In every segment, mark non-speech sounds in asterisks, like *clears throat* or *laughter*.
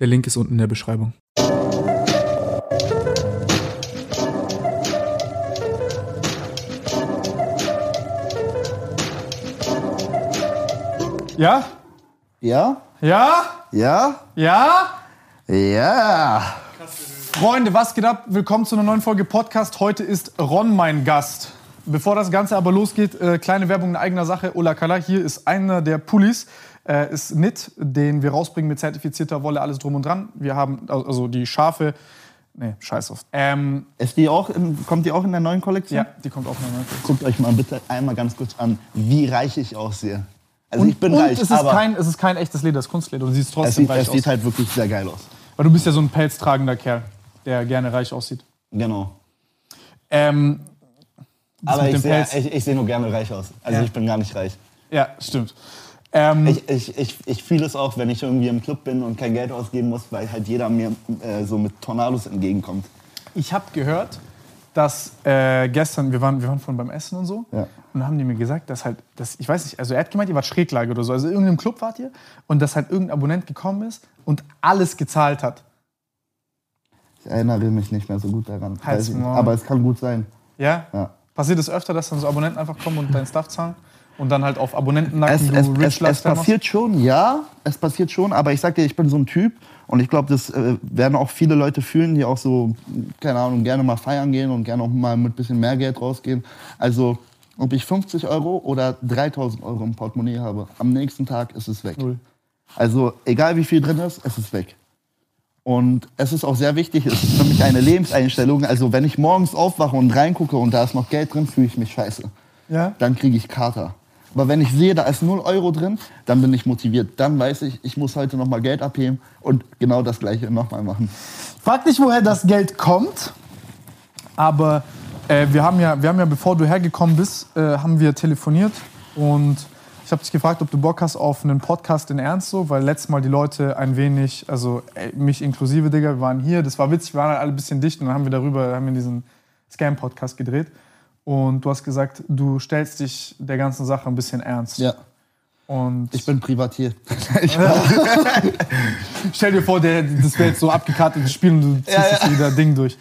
Der Link ist unten in der Beschreibung. Ja? Ja? Ja? Ja? Ja? Ja. Freunde, was geht ab? Willkommen zu einer neuen Folge Podcast. Heute ist Ron mein Gast. Bevor das Ganze aber losgeht, äh, kleine Werbung in eigener Sache. Ola Kala, hier ist einer der Pullis. Äh, ist Knit, den wir rausbringen mit zertifizierter Wolle, alles drum und dran. Wir haben also die scharfe. Nee, scheiß auf. Ähm, Ist die auch in, kommt die auch in der neuen Kollektion? ja, die kommt auch noch mal. Guckt euch mal bitte einmal ganz kurz an, wie reich ich aussehe. Also Und, ich bin und reich, es, ist aber kein, es ist kein echtes Leder, es ist Kunstleder. Du siehst es trotzdem sieht, reich es aus. sieht halt wirklich sehr geil aus. Weil du bist ja so ein pelztragender Kerl, der gerne reich aussieht. Genau. Ähm, Aber ich sehe seh nur gerne reich aus. Also Ja. ich bin gar nicht reich. Ja, stimmt. Ähm, Ich, ich, ich, ich fühle es auch, wenn ich irgendwie im Club bin und kein Geld ausgeben muss, weil halt jeder mir äh, so mit Tornados entgegenkommt. Ich habe gehört, dass äh, gestern, wir waren, wir waren von beim Essen und so, Ja. und dann haben die mir gesagt, dass halt, dass, ich weiß nicht, also er hat gemeint, ihr wart Schräglage oder so, also in irgendeinem Club wart ihr und dass halt irgendein Abonnent gekommen ist und alles gezahlt hat. Ich erinnere mich nicht mehr so gut daran. Halt's. Aber es kann gut sein. Ja? Ja. Passiert es öfter, dass dann so Abonnenten einfach kommen und deinen Stuff zahlen und dann halt auf Abonnenten Es, nacken es, es, es machst? passiert schon, ja, es passiert schon, aber ich sag dir, ich bin so ein Typ und ich glaube, das äh, werden auch viele Leute fühlen, die auch so, keine Ahnung, gerne mal feiern gehen und gerne auch mal mit bisschen mehr Geld rausgehen. Also, ob ich 50 Euro oder 3000 Euro im Portemonnaie habe, am nächsten Tag ist es weg. Null. Also, egal wie viel drin ist, es ist weg. Und es ist auch sehr wichtig, es ist für mich eine Lebenseinstellung. Also, wenn ich morgens aufwache und reingucke und da ist noch Geld drin, fühle ich mich scheiße Ja? dann kriege ich Kater. Aber wenn ich sehe, da ist 0 Euro drin, dann bin ich motiviert. Dann weiß ich, ich muss heute nochmal Geld abheben und genau das Gleiche nochmal machen. Frag nicht, woher das Geld kommt, aber äh, wir, haben ja, wir haben ja, bevor du hergekommen bist, äh, haben wir telefoniert und ich habe dich gefragt, ob du Bock hast auf einen Podcast in Ernst so, weil letztes Mal die Leute ein wenig, also ey, mich inklusive, Digga, wir waren hier, das war witzig, wir waren halt alle ein bisschen dicht und dann haben wir darüber, haben wir diesen Scam-Podcast gedreht und du hast gesagt, du stellst dich der ganzen Sache ein bisschen ernst. Ja, Und ich bin Privatier. *laughs* *laughs* Stell dir vor, der, das wäre jetzt so abgekartetes Spiel und du ziehst Ja, ja. wieder Ding durch.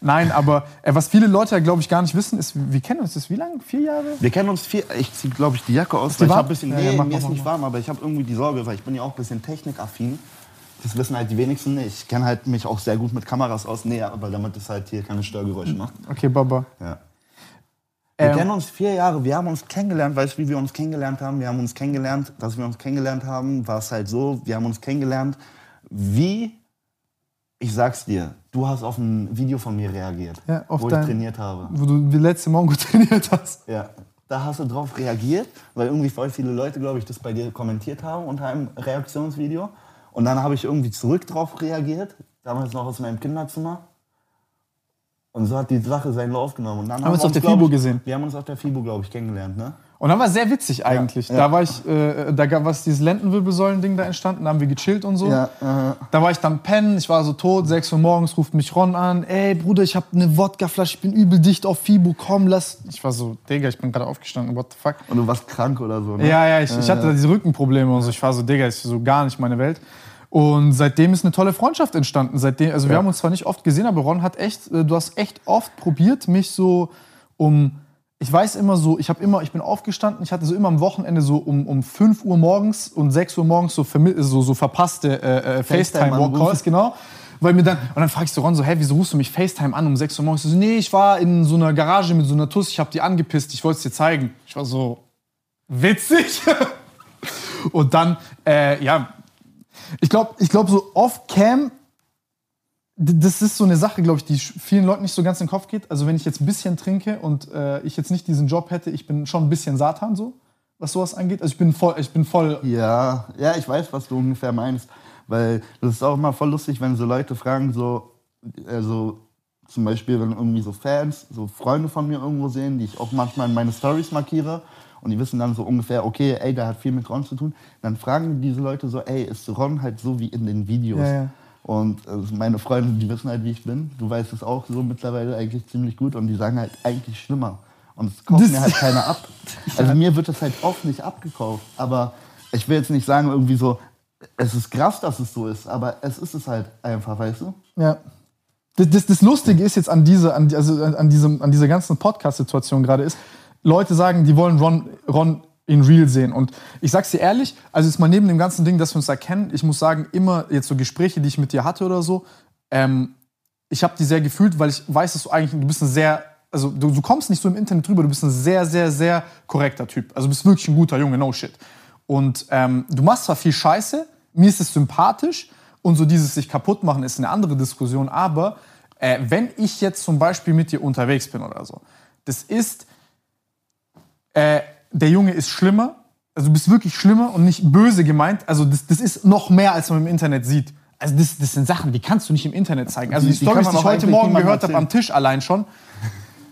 Nein, aber äh, was viele Leute ja, glaube ich, gar nicht wissen, ist, wir kennen uns das wie lange? Vier Jahre? Wir kennen uns viel. Ich ziehe, glaube ich, die Jacke aus, die weil ich ein bisschen. Nee, ja, mach mir mal, ist mach nicht warm, aber ich habe irgendwie die Sorge, weil ich bin ja auch ein bisschen technikaffin. Das wissen halt die wenigsten nicht. Ich kenne halt mich auch sehr gut mit Kameras aus. Nee, aber damit es halt hier keine Störgeräusche macht. Okay, Baba. Ja. Wir Ähm, kennen uns vier Jahre, wir haben uns kennengelernt, weißt du, wie wir uns kennengelernt haben? Wir haben uns kennengelernt, dass wir uns kennengelernt haben, war es halt so, wir haben uns kennengelernt, wie, ich sag's dir, du hast auf ein Video von mir reagiert, Ja, wo dein- ich trainiert habe. Wo du die letzte Morgen gut *laughs* trainiert hast. Ja, da hast du drauf reagiert, weil irgendwie voll viele Leute, glaube ich, das bei dir kommentiert haben unter einem Reaktionsvideo. Und dann habe ich irgendwie zurück drauf reagiert, damals noch aus meinem Kinderzimmer. Und so hat die Sache seinen Lauf genommen. Und dann Haben wir uns auf der FIBO ich, gesehen. Wir haben uns auf der FIBO, glaube ich, kennengelernt, ne? Und dann war sehr witzig eigentlich. ja. Da war ich, äh, da gab was dieses Lendenwirbelsäulen-Ding da entstanden, da haben wir gechillt und so. Ja. Da war ich dann pennen, ich war so tot, 6 Uhr morgens ruft mich Ron an, ey Bruder, ich habe eine Wodkaflasche, ich bin übel dicht auf Fibo, komm, lass. Ich war so, Digga, ich bin gerade aufgestanden, what the fuck. Und du warst krank oder so, ne? Ja, ja, ich, ich hatte da diese Rückenprobleme und so. Ich war so, Digga, ist so gar nicht meine Welt. Und seitdem ist eine tolle Freundschaft entstanden. Seitdem, also wir Ja. haben uns zwar nicht oft gesehen, aber Ron hat echt, äh, du hast echt oft probiert, mich so um, ich weiß immer so, ich habe immer, ich bin aufgestanden, ich hatte so immer am Wochenende so um, um 5 Uhr morgens und 6 Uhr morgens so, so, so verpasste äh, äh. FaceTime-Calls, genau. Weil mir dann, und dann fragst du Ron so, hä, wieso rufst du mich FaceTime an um 6 Uhr morgens? So, nee, ich war in so einer Garage mit so einer Tuss, ich habe die angepisst, ich wollte es dir zeigen. Ich war so, witzig. *laughs* Und dann, äh, ja, ich glaube, ich glaub, so off-cam, das ist so eine Sache, glaube ich, die vielen Leuten nicht so ganz in den Kopf geht. Also wenn ich jetzt ein bisschen trinke und äh, ich jetzt nicht diesen Job hätte, ich bin schon ein bisschen Satan so, was sowas angeht. Also ich bin voll, ich bin voll, Ja, ja, ich weiß, was du ungefähr meinst. Weil das ist auch immer voll lustig, wenn so Leute fragen, so, also zum Beispiel, wenn irgendwie so Fans, so Freunde von mir irgendwo sehen, die ich auch manchmal in meine Stories markiere und die wissen dann so ungefähr, okay, ey, der hat viel mit Ron zu tun, dann fragen diese Leute so, ey, ist Ron halt so wie in den Videos? Ja, ja. Und also meine Freunde, die wissen halt, wie ich bin. Du weißt es auch so mittlerweile eigentlich ziemlich gut und die sagen halt eigentlich schlimmer. Und es kauft Das- mir halt keiner ab. *laughs* Also mir wird das halt oft nicht abgekauft. Aber ich will jetzt nicht sagen, irgendwie so, es ist krass, dass es so ist, aber es ist es halt einfach, weißt du? ja. Das, das, das Lustige ist jetzt an, diese, an, also an, an, diesem, an dieser ganzen Podcast-Situation gerade ist, Leute sagen, die wollen Ron, Ron in real sehen. Und ich sag's dir ehrlich, also jetzt mal neben dem ganzen Ding, dass wir uns erkennen, ich muss sagen, immer jetzt so Gespräche, die ich mit dir hatte oder so, ähm, ich habe die sehr gefühlt, weil ich weiß, dass du eigentlich, du bist ein sehr, also du, du kommst nicht so im Internet drüber, du bist ein sehr, sehr, sehr korrekter Typ. Also du bist wirklich ein guter Junge, no shit. Und ähm, du machst zwar viel Scheiße, mir ist es sympathisch und so dieses sich kaputt machen ist eine andere Diskussion, aber äh, wenn ich jetzt zum Beispiel mit dir unterwegs bin oder so, das ist, äh, der Junge ist schlimmer, also du bist wirklich schlimmer und nicht böse gemeint, also das, das ist noch mehr, als man im Internet sieht. Also das, das sind Sachen, die kannst du nicht im Internet zeigen. Also die, Die- Storys, die ich heute Morgen gehört habe am Tisch allein schon,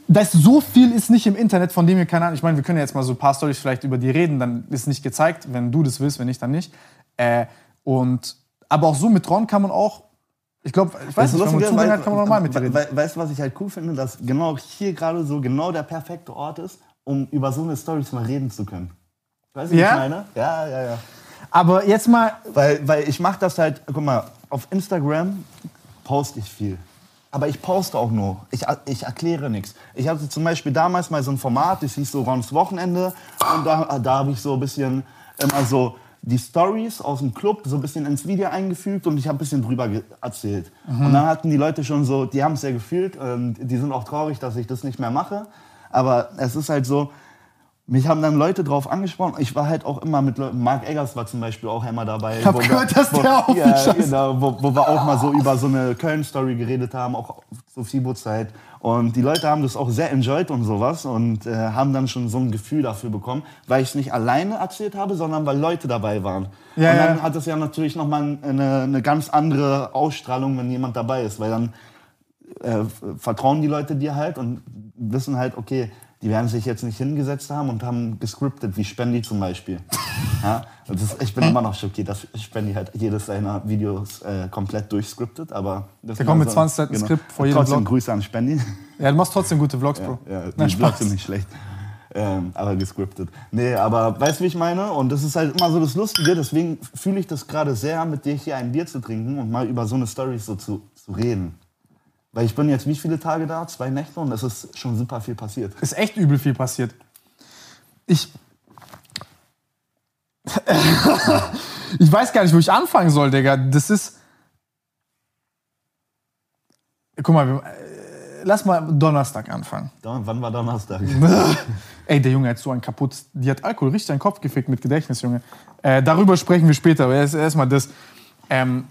da ist so viel ist nicht im Internet, von dem wir keine Ahnung. Ich meine, wir können ja jetzt mal so ein paar Storys vielleicht über die reden, dann ist nicht gezeigt, wenn du das willst, wenn nicht, dann nicht. Äh, und aber auch so mit Ron kann man auch, ich glaube, ich weiß Weißt nicht, wenn man Zugang hat, kann man normal mit dir reden. we- Weißt du, was ich halt cool finde? Dass genau hier gerade so genau der perfekte Ort ist, um über so eine Stories mal reden zu können. Weißt du, Ja? was ich meine? Ja, ja, ja. Aber jetzt mal, Weil, weil ich mache das halt, guck mal, auf Instagram poste ich viel. Aber ich poste auch nur. Ich, ich erkläre nichts. Ich hatte zum Beispiel damals mal so ein Format, das hieß so Rons Wochenende. Und da, da habe ich so ein bisschen immer so die Stories aus dem Club so ein bisschen ins Video eingefügt und ich habe ein bisschen drüber erzählt. Und dann hatten die Leute schon so, die haben es sehr gefühlt. Die sind auch traurig, dass ich das nicht mehr mache. Aber es ist halt so, mich haben dann Leute drauf angesprochen. Ich war halt auch immer mit Leuten. Mark Eggers war zum Beispiel auch immer dabei. Ich hab wo wir- gehört, dass wo, der auch ja, genau, wo, wo wir auch mal so über so eine Köln-Story geredet haben, auch zur FIBO-Zeit. Und die Leute haben das auch sehr enjoyed und sowas und äh, haben dann schon so ein Gefühl dafür bekommen, weil ich es nicht alleine erzählt habe, sondern weil Leute dabei waren. Ja, und dann ja. hat es ja natürlich nochmal eine, eine ganz andere Ausstrahlung, wenn jemand dabei ist, weil dann äh, vertrauen die Leute dir halt und wissen halt, okay, die werden sich jetzt nicht hingesetzt haben und haben gescriptet, wie Spendi zum Beispiel. *laughs* ja? das, ich bin immer noch schockiert, dass Spendi halt jedes seiner Videos äh, komplett durchscriptet, aber... Das Der kommt mit 20 Seiten Skript vor jedem Trotzdem Vlog. Grüße an Spendi. ja, du machst trotzdem gute Vlogs, Bro. Ja, die Nein, Vlogs Spaß. sind nicht schlecht. Ähm, aber gescriptet. Nee, aber weißt du, wie ich meine? Und das ist halt immer so das Lustige, deswegen fühle ich das gerade sehr, mit dir hier ein Bier zu trinken und mal über so eine Story so zu, zu reden. Weil ich bin jetzt wie viele Tage da? Zwei Nächte und es ist schon super viel passiert. Ist echt übel viel passiert. Ich. *laughs* ich weiß gar nicht, wo ich anfangen soll, Digga. Das ist. Guck mal, äh, lass mal Donnerstag anfangen. Da, wann war Donnerstag? *laughs* Ey, der Junge hat so einen kaputt. Die hat Alkohol richtig in den Kopf gefickt mit Gedächtnis, Junge. Äh, darüber sprechen wir später, aber erst erstmal das. Ähm,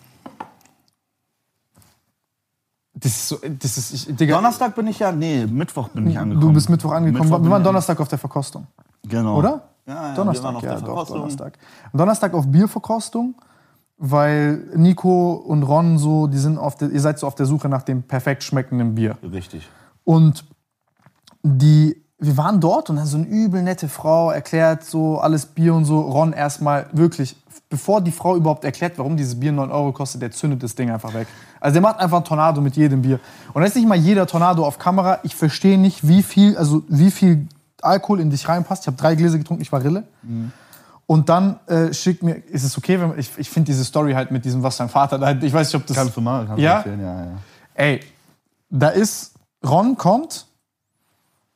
das ist so. Das ist. Ich, Digga, Donnerstag bin ich ja, nee, Mittwoch bin ich angekommen. du bist Mittwoch angekommen. Mittwoch wir waren Donnerstag auf der Verkostung. Genau. Oder? Ja, ja, Donnerstag, auf ja, der doch, Verkostung. Donnerstag. Donnerstag auf Bierverkostung, weil Nico und Ron so, die sind auf der, ihr seid so auf der Suche nach dem perfekt schmeckenden Bier. Richtig. Und die wir waren dort und dann so eine übel nette Frau erklärt so alles Bier und so. Ron erstmal wirklich, bevor die Frau überhaupt erklärt, warum dieses Bier 9 Euro kostet, der zündet das Ding einfach weg. Also der macht einfach ein Tornado mit jedem Bier. Und das ist nicht mal jeder Tornado auf Kamera. Ich verstehe nicht, wie viel, also wie viel Alkohol in dich reinpasst. Ich habe drei Gläser getrunken, ich war Rille. Und dann äh, schickt mir, ist es okay, wenn ich, ich finde diese Story halt mit diesem, was dein Vater da, ich weiß nicht, ob das. Kannst du mal, kannst Ja? du erzählen, ja, ja. Ey, da ist, Ron kommt,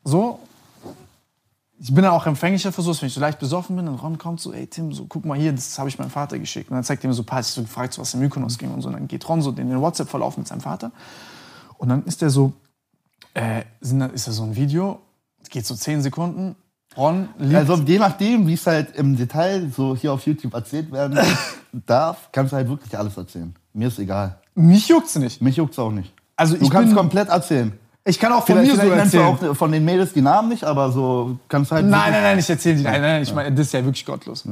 so, ich bin dann auch empfänglicher für sowas, wenn ich so leicht besoffen bin, und Ron kommt so, ey Tim, so guck mal hier, das habe ich meinem Vater geschickt. Und dann zeigt er mir so ein paar, ich so gefragt, so, was im Mykonos ging und so. Und dann geht Ron so in den WhatsApp-Verlauf mit seinem Vater. Und dann ist der so, äh, ist da so ein Video, geht so zehn Sekunden. Ron liegt, Also je nachdem, wie es halt im Detail so hier auf YouTube erzählt werden *laughs* darf, kannst du halt wirklich alles erzählen. Mir ist egal. mich juckt's nicht. Mich juckt's auch nicht. Also Du ich kannst bin, komplett erzählen. Ich kann auch von Vielleicht, mir so vielleicht du erzählen. auch von den Mädels die Namen nicht, aber so kannst halt. Nein, nein, nein, ich erzähle die. Nein, nein, nein, ich meine, das ist ja wirklich gottlos.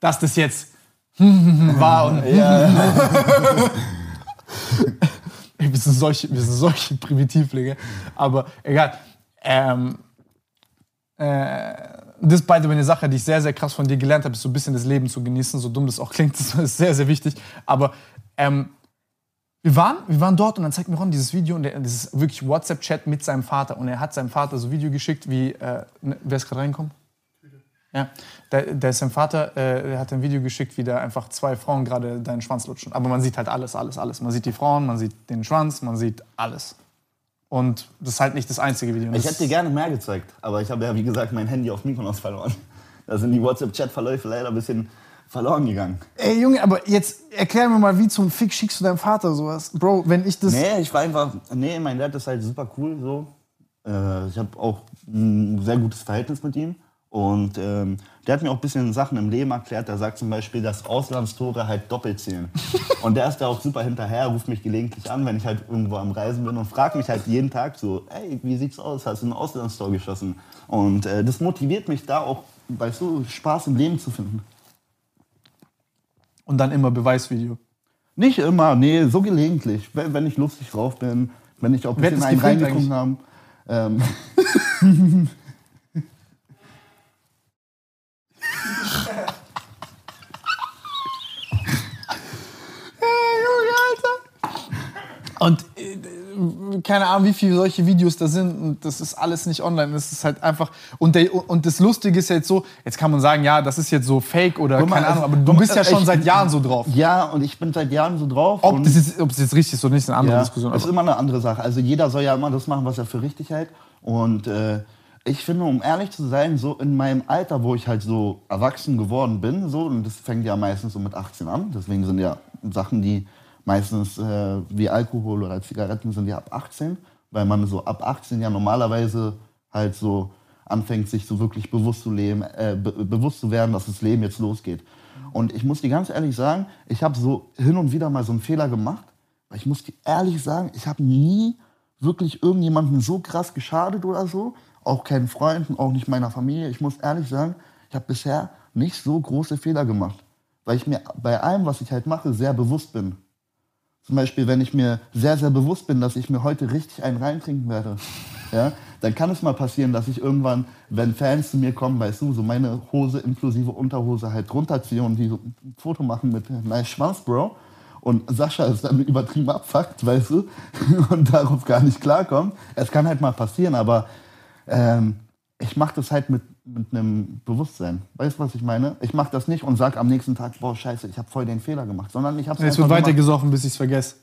Dass das jetzt *laughs* war und Ey, *laughs* wir, sind solche, wir sind solche Primitivlinge. Aber egal. Ähm, äh, das ist way eine Sache, die ich sehr, sehr krass von dir gelernt habe, ist so ein bisschen das Leben zu genießen. So dumm das auch klingt, *laughs* das ist sehr, sehr wichtig. Aber ähm, wir waren, wir waren dort und dann zeigt mir Ron dieses Video und der, das ist wirklich WhatsApp-Chat mit seinem Vater. Und er hat seinem Vater so ein Video geschickt, wie, äh, ne, wer ist gerade reingekommen? Ja, der, der ist sein Vater, äh, der hat ein Video geschickt, wie da einfach zwei Frauen gerade deinen Schwanz lutschen. Aber man sieht halt alles, alles, alles. Man sieht die Frauen, man sieht den Schwanz, man sieht alles. Und das ist halt nicht das einzige Video. Und Ich das- hätte dir gerne mehr gezeigt, aber ich habe ja, wie gesagt, mein Handy auf Mykonos verloren. Da sind die WhatsApp-Chat-Verläufe leider ein bisschen verloren gegangen. Ey, Junge, aber jetzt erklär mir mal, wie zum Fick schickst du deinem Vater sowas? Bro, wenn ich das. Nee, ich war einfach, nee, mein Dad ist halt super cool so. Äh, ich habe auch ein sehr gutes Verhältnis mit ihm. Und ähm, der hat mir auch ein bisschen Sachen im Leben erklärt. Der sagt zum Beispiel, dass Auslandstore halt doppelt zählen. *laughs* Und der ist da auch super hinterher, ruft mich gelegentlich an, wenn ich halt irgendwo am Reisen bin und fragt mich halt jeden Tag so, ey, wie sieht's aus? Hast du ein Auslandstor geschossen? Und äh, das motiviert mich da auch, weißt du, Spaß im Leben zu finden. Und dann immer Beweisvideo. Nicht immer, nee, so gelegentlich. Wenn, wenn ich lustig drauf bin, wenn ich auch ein bisschen einen reingekommen habe. Ähm, *laughs* keine Ahnung, wie viele solche Videos da sind. Und das ist alles nicht online. Das ist halt einfach. Und, der, und das Lustige ist jetzt so, jetzt kann man sagen, ja, das ist jetzt so fake oder mal, keine Ahnung, also, aber du bist ja schon ich- seit Jahren so drauf. ja, und ich bin seit Jahren so drauf. Ob das, jetzt, ob das jetzt richtig ist oder nicht, ist eine andere ja, Diskussion. ist Aber immer eine andere Sache. Also jeder soll ja immer das machen, was er für richtig hält. Und äh, ich finde, um ehrlich zu sein, so in meinem Alter, wo ich halt so erwachsen geworden bin, so, und das fängt ja meistens so mit 18 an, deswegen sind ja Sachen, die meistens äh, wie Alkohol oder Zigaretten sind ja ab 18, weil man so ab 18 ja normalerweise halt so anfängt, sich so wirklich bewusst zu leben, äh, be bewusst zu werden, dass das Leben jetzt losgeht. Und ich muss dir ganz ehrlich sagen, ich habe so hin und wieder mal so einen Fehler gemacht, weil ich muss dir ehrlich sagen, ich habe nie wirklich irgendjemandem so krass geschadet oder so, auch keinen Freunden, auch nicht meiner Familie. Ich muss ehrlich sagen, ich habe bisher nicht so große Fehler gemacht, weil ich mir bei allem, was ich halt mache, sehr bewusst bin. Zum Beispiel, wenn ich mir sehr, sehr bewusst bin, dass ich mir heute richtig einen reintrinken werde, ja, dann kann es mal passieren, dass ich irgendwann, wenn Fans zu mir kommen, weißt du, so meine Hose inklusive Unterhose halt runterziehe und die so ein Foto machen mit nice Schwanz, Bro. Und Sascha ist dann *laughs* übertrieben abfuckt, weißt du, *laughs* und darauf gar nicht klarkommt. Es kann halt mal passieren, aber ähm, ich mache das halt mit, mit einem Bewusstsein. Weißt du, was ich meine? Ich mache das nicht und sag am nächsten Tag, boah, scheiße, ich habe voll den Fehler gemacht, sondern ich habe es wird weiter gesoffen, bis ich es vergesse.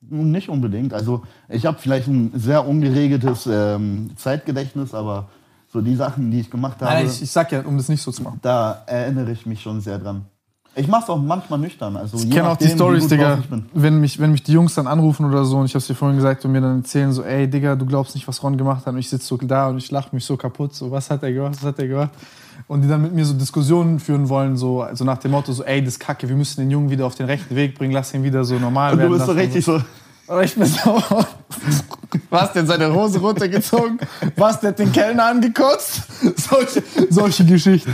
nicht unbedingt. Also ich habe vielleicht ein sehr ungeregeltes ähm, Zeitgedächtnis, aber so die Sachen, die ich gemacht habe, Nein, ich, ich sag ja, um das nicht so zu machen. da erinnere ich mich schon sehr dran. Ich mache es auch manchmal nüchtern. Also Ich kenne auch die Stories, Digga. Wenn mich, wenn mich die Jungs dann anrufen oder so und ich hab's dir vorhin gesagt und mir dann erzählen so, ey, Digga, du glaubst nicht, was Ron gemacht hat und ich sitze so da und ich lache mich so kaputt, so, was hat er gemacht, was hat er gemacht? Und die dann mit mir so Diskussionen führen wollen, so also nach dem Motto so, ey, das ist Kacke, wir müssen den Jungen wieder auf den rechten Weg bringen, lass ihn wieder so normal Und werden. du bist so richtig so, Aber ich bin so, was denn seine Hose runtergezogen? Was, der hat den Kellner angekotzt? *laughs* Solche, solche Geschichten.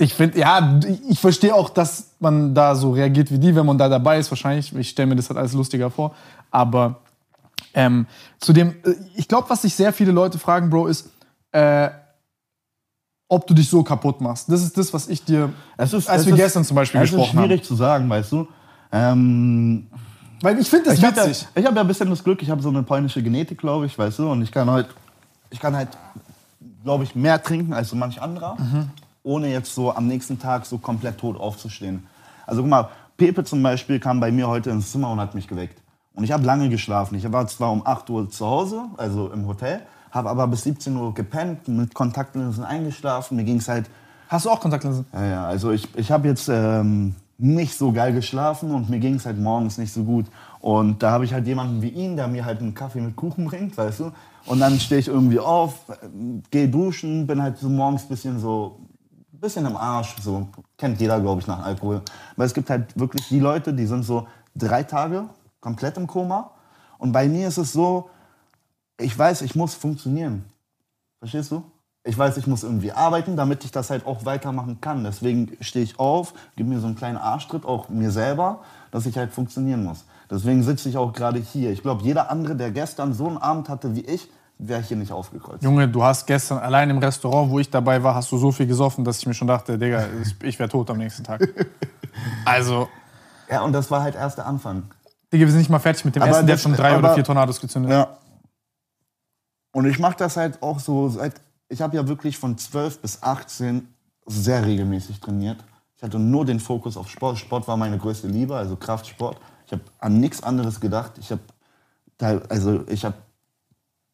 Ich finde, ja, ich verstehe auch, dass man da so reagiert wie die, wenn man da dabei ist. Wahrscheinlich, ich stelle mir das halt alles lustiger vor. Aber ähm, zu dem, äh, ich glaube, was sich sehr viele Leute fragen, Bro, ist, äh, ob du dich so kaputt machst. Das ist das, was ich dir, ist, als wir ist, gestern zum Beispiel es ist gesprochen schwierig haben. zu sagen, weißt du. Ähm, Weil ich finde das ich habe ja, witzig. ich hab ja ein bisschen das Glück, ich habe so eine polnische Genetik, glaube ich, weißt du, und ich kann halt, ich kann halt, glaube ich, mehr trinken als so manch anderer, ohne jetzt so am nächsten Tag so komplett tot aufzustehen. Also guck mal, Pepe zum Beispiel kam bei mir heute ins Zimmer und hat mich geweckt. Und ich habe lange geschlafen. Ich war zwar um 8 Uhr zu Hause, also im Hotel, habe aber bis 17 Uhr gepennt, mit Kontaktlinsen eingeschlafen. Mir ging es halt Hast du auch Kontaktlinsen? ja, ja, also ich, ich habe jetzt ähm, nicht so geil geschlafen und mir ging es halt morgens nicht so gut. Und da habe ich halt jemanden wie ihn, der mir halt einen Kaffee mit Kuchen bringt, weißt du. Und dann stehe ich irgendwie auf, gehe duschen, bin halt so morgens bisschen so, bisschen im Arsch, so kennt jeder, glaube ich, nach Alkohol. Weil es gibt halt wirklich die Leute, die sind so drei Tage komplett im Koma. Und bei mir ist es so, ich weiß, ich muss funktionieren. Verstehst du? Ich weiß, ich muss irgendwie arbeiten, damit ich das halt auch weitermachen kann. Deswegen stehe ich auf, gebe mir so einen kleinen Arschtritt, auch mir selber, dass ich halt funktionieren muss. Deswegen sitze ich auch gerade hier. Ich glaube, jeder andere, der gestern so einen Abend hatte wie ich, wäre hier nicht aufgekreuzt. Junge, du hast gestern allein im Restaurant, wo ich dabei war, hast du so viel gesoffen, dass ich mir schon dachte, Digga, ich, ich wäre tot am nächsten Tag. *laughs* Also, Ja, und das war halt erst der Anfang. Digga, wir sind nicht mal fertig mit dem Aber Essen, der hat schon drei oder aber- vier Tornados gezündet. Ja. Und ich mache das halt auch so seit. Ich habe ja wirklich von 12 bis 18 sehr regelmäßig trainiert. Ich hatte nur den Fokus auf Sport. Sport war meine größte Liebe, also Kraftsport. Ich habe an nichts anderes gedacht. Ich habe also ich habe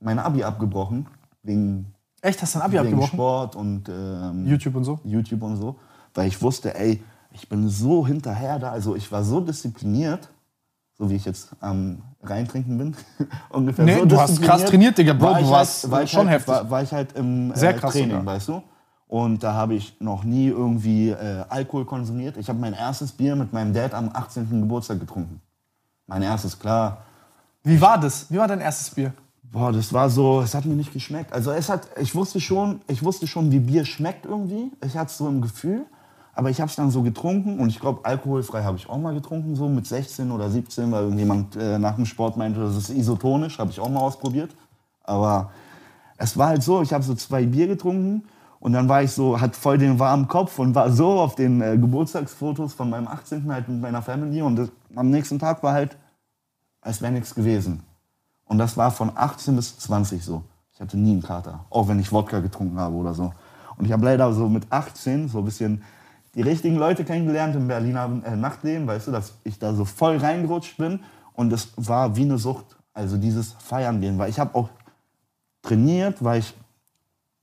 mein Abi abgebrochen wegen, Echt, hast du ein Abi wegen abgebrochen? Sport und ähm, YouTube und so? YouTube und so, weil ich wusste, ey, ich bin so hinterher da, also ich war so diszipliniert, so wie ich jetzt am Reintrinken bin, *laughs* ungefähr Nee, so du hast krass trainiert, Digga, Bro, war du ich warst halt, war schon halt, heftig. War, war ich halt im Sehr äh, krass Training, sogar. weißt du? Und da habe ich noch nie irgendwie äh, Alkohol konsumiert. Ich habe mein erstes Bier mit meinem Dad am 18. Geburtstag getrunken. Mein erstes, klar. Wie war das? Wie war dein erstes Bier? Boah, das war so, es hat mir nicht geschmeckt. Also es hat, ich wusste schon, ich wusste schon, wie Bier schmeckt irgendwie. Ich hatte es so im Gefühl, aber ich habe es dann so getrunken und ich glaube, alkoholfrei habe ich auch mal getrunken, so mit 16 oder 17, weil irgendjemand äh, nach dem Sport meinte, das ist isotonisch, habe ich auch mal ausprobiert. Aber es war halt so, ich habe so zwei Bier getrunken und dann war ich so, hat voll den warmen Kopf und war so auf den äh, Geburtstagsfotos von meinem 18. halt mit meiner Family und das, am nächsten Tag war halt, als wäre nichts gewesen. Und das war von 18 bis 20 so. Ich hatte nie einen Kater, auch wenn ich Wodka getrunken habe oder so. Und ich habe leider so mit 18 so ein bisschen die richtigen Leute kennengelernt im Berliner äh, Nachtleben, weißt du, dass ich da so voll reingerutscht bin und es war wie eine Sucht, also dieses Feiern gehen, weil ich habe auch trainiert, weil ich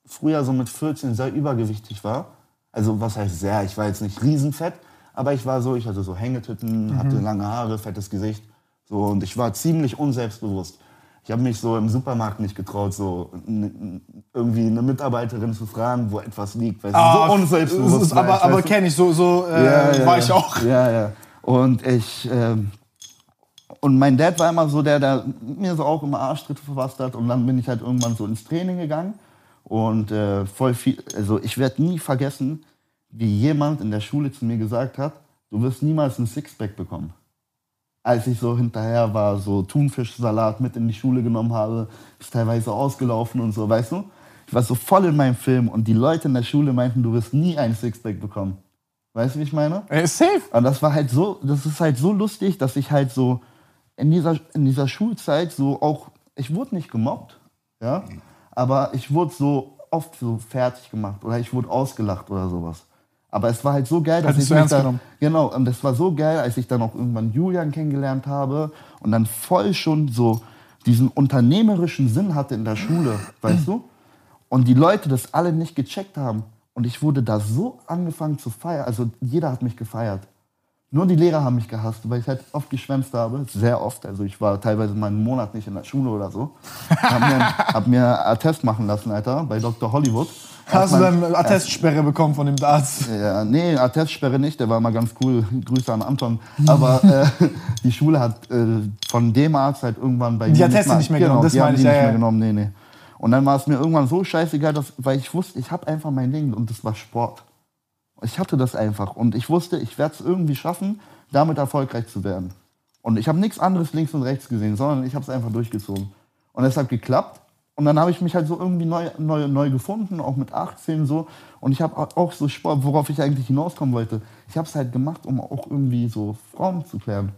früher so mit 14 sehr übergewichtig war. Also was heißt sehr, ich war jetzt nicht riesenfett, aber ich war so, ich hatte so Hängetitten, hatte lange Haare, fettes Gesicht. So, und ich war ziemlich unselbstbewusst. Ich habe mich so im Supermarkt nicht getraut, so irgendwie eine Mitarbeiterin zu fragen, wo etwas liegt. Weil Ah, so unselbstbewusst ist, aber aber weißt kenne ich, so, so äh, Ja, ja, war ich auch. Ja, ja. Und ich. Ähm, und mein Dad war immer so der, der mir so auch immer Arschtritte verpasst hat. Und dann bin ich halt irgendwann so ins Training gegangen. Und äh, voll viel. Also ich werde nie vergessen, wie jemand in der Schule zu mir gesagt hat: Du wirst niemals ein Sixpack bekommen. Als ich so hinterher war, so Thunfischsalat mit in die Schule genommen habe, ist teilweise ausgelaufen und so, weißt du? Ich war so voll in meinem Film und die Leute in der Schule meinten, du wirst nie ein Sixpack bekommen. Weißt du, wie ich meine? Äh, safe. Und das war halt so, das ist halt so lustig, dass ich halt so in dieser, in dieser Schulzeit so auch, ich wurde nicht gemobbt, ja, aber ich wurde so oft so fertig gemacht oder ich wurde ausgelacht oder sowas. Aber es war halt so geil, dass Hat dich ich mich ernst dann, genommen. genau, und das war so geil, als ich dann auch irgendwann Julian kennengelernt habe und dann voll schon so diesen unternehmerischen Sinn hatte in der Schule, weißt du? Und die Leute das alle nicht gecheckt haben. Und ich wurde da so angefangen zu feiern. Also jeder hat mich gefeiert. Nur die Lehrer haben mich gehasst, weil ich halt oft geschwänzt habe. Sehr oft. Also ich war teilweise mal einen Monat nicht in der Schule oder so. Hab mir, hab mir Attest machen lassen, Alter, bei Dr. Hollywood. Hast du dann eine Attestsperre bekommen von dem Arzt? ja, nee, Attestsperre nicht, der war mal ganz cool. Grüße an Anton. Aber äh, *laughs* die Schule hat äh, von dem Arzt halt irgendwann bei Die mir Atteste nicht mehr genau, genommen, das die haben meine die ich, nicht ja, mehr ja. genommen, nee, nee. Und dann war es mir irgendwann so scheißegal, dass, weil ich wusste, ich habe einfach mein Ding und das war Sport. Ich hatte das einfach und ich wusste, ich werde es irgendwie schaffen, damit erfolgreich zu werden. Und ich habe nichts anderes links und rechts gesehen, sondern ich habe es einfach durchgezogen. Und es hat geklappt Und dann habe ich mich halt so irgendwie neu, neu, neu gefunden, auch mit 18 so. Und ich habe auch so Sport, worauf ich eigentlich hinauskommen wollte. Ich habe es halt gemacht, um auch irgendwie so Frauen zu klären.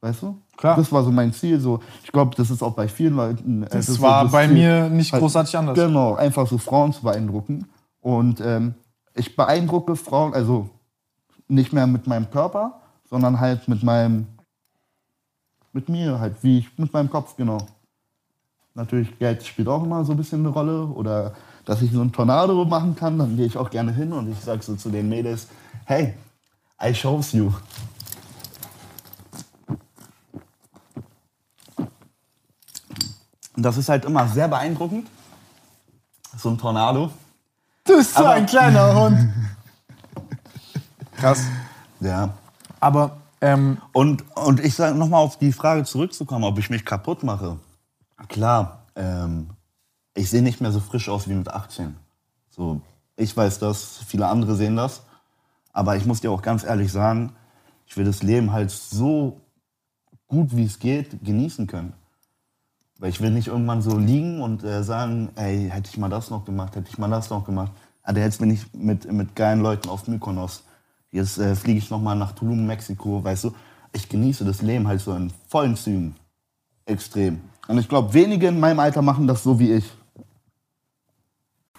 Weißt du? Klar. Das war so mein Ziel. So. Ich glaube, das ist auch bei vielen Leuten. äh, Das, so war das bei Ziel. mir nicht Halt- großartig anders. Genau, einfach so Frauen zu beeindrucken. Und ähm, ich beeindrucke Frauen, also nicht mehr mit meinem Körper, sondern halt mit meinem, mit mir halt, wie ich, mit meinem Kopf, genau. Natürlich, Geld spielt auch immer so ein bisschen eine Rolle. Oder dass ich so einen Tornado machen kann, dann gehe ich auch gerne hin und ich sage so zu den Mädels, hey, I shows you. Und das ist halt immer sehr beeindruckend. So ein Tornado. Du bist so ein kleiner Hund. *laughs* Krass. Ja. Aber ähm, Und, und ich sage nochmal auf die Frage zurückzukommen, ob ich mich kaputt mache. Klar, ähm, ich sehe nicht mehr so frisch aus wie mit 18. So, ich weiß das, viele andere sehen das. Aber ich muss dir auch ganz ehrlich sagen, ich will das Leben halt so gut wie es geht genießen können. Weil ich will nicht irgendwann so liegen und äh, sagen, ey, hätte ich mal das noch gemacht, hätte ich mal das noch gemacht. Aber jetzt bin ich mit, mit geilen Leuten auf Mykonos. Jetzt äh, fliege ich nochmal nach Tulum, Mexiko, weißt du. Ich genieße das Leben halt so in vollen Zügen. Extrem. Und ich glaube, wenige in meinem Alter machen das so wie ich.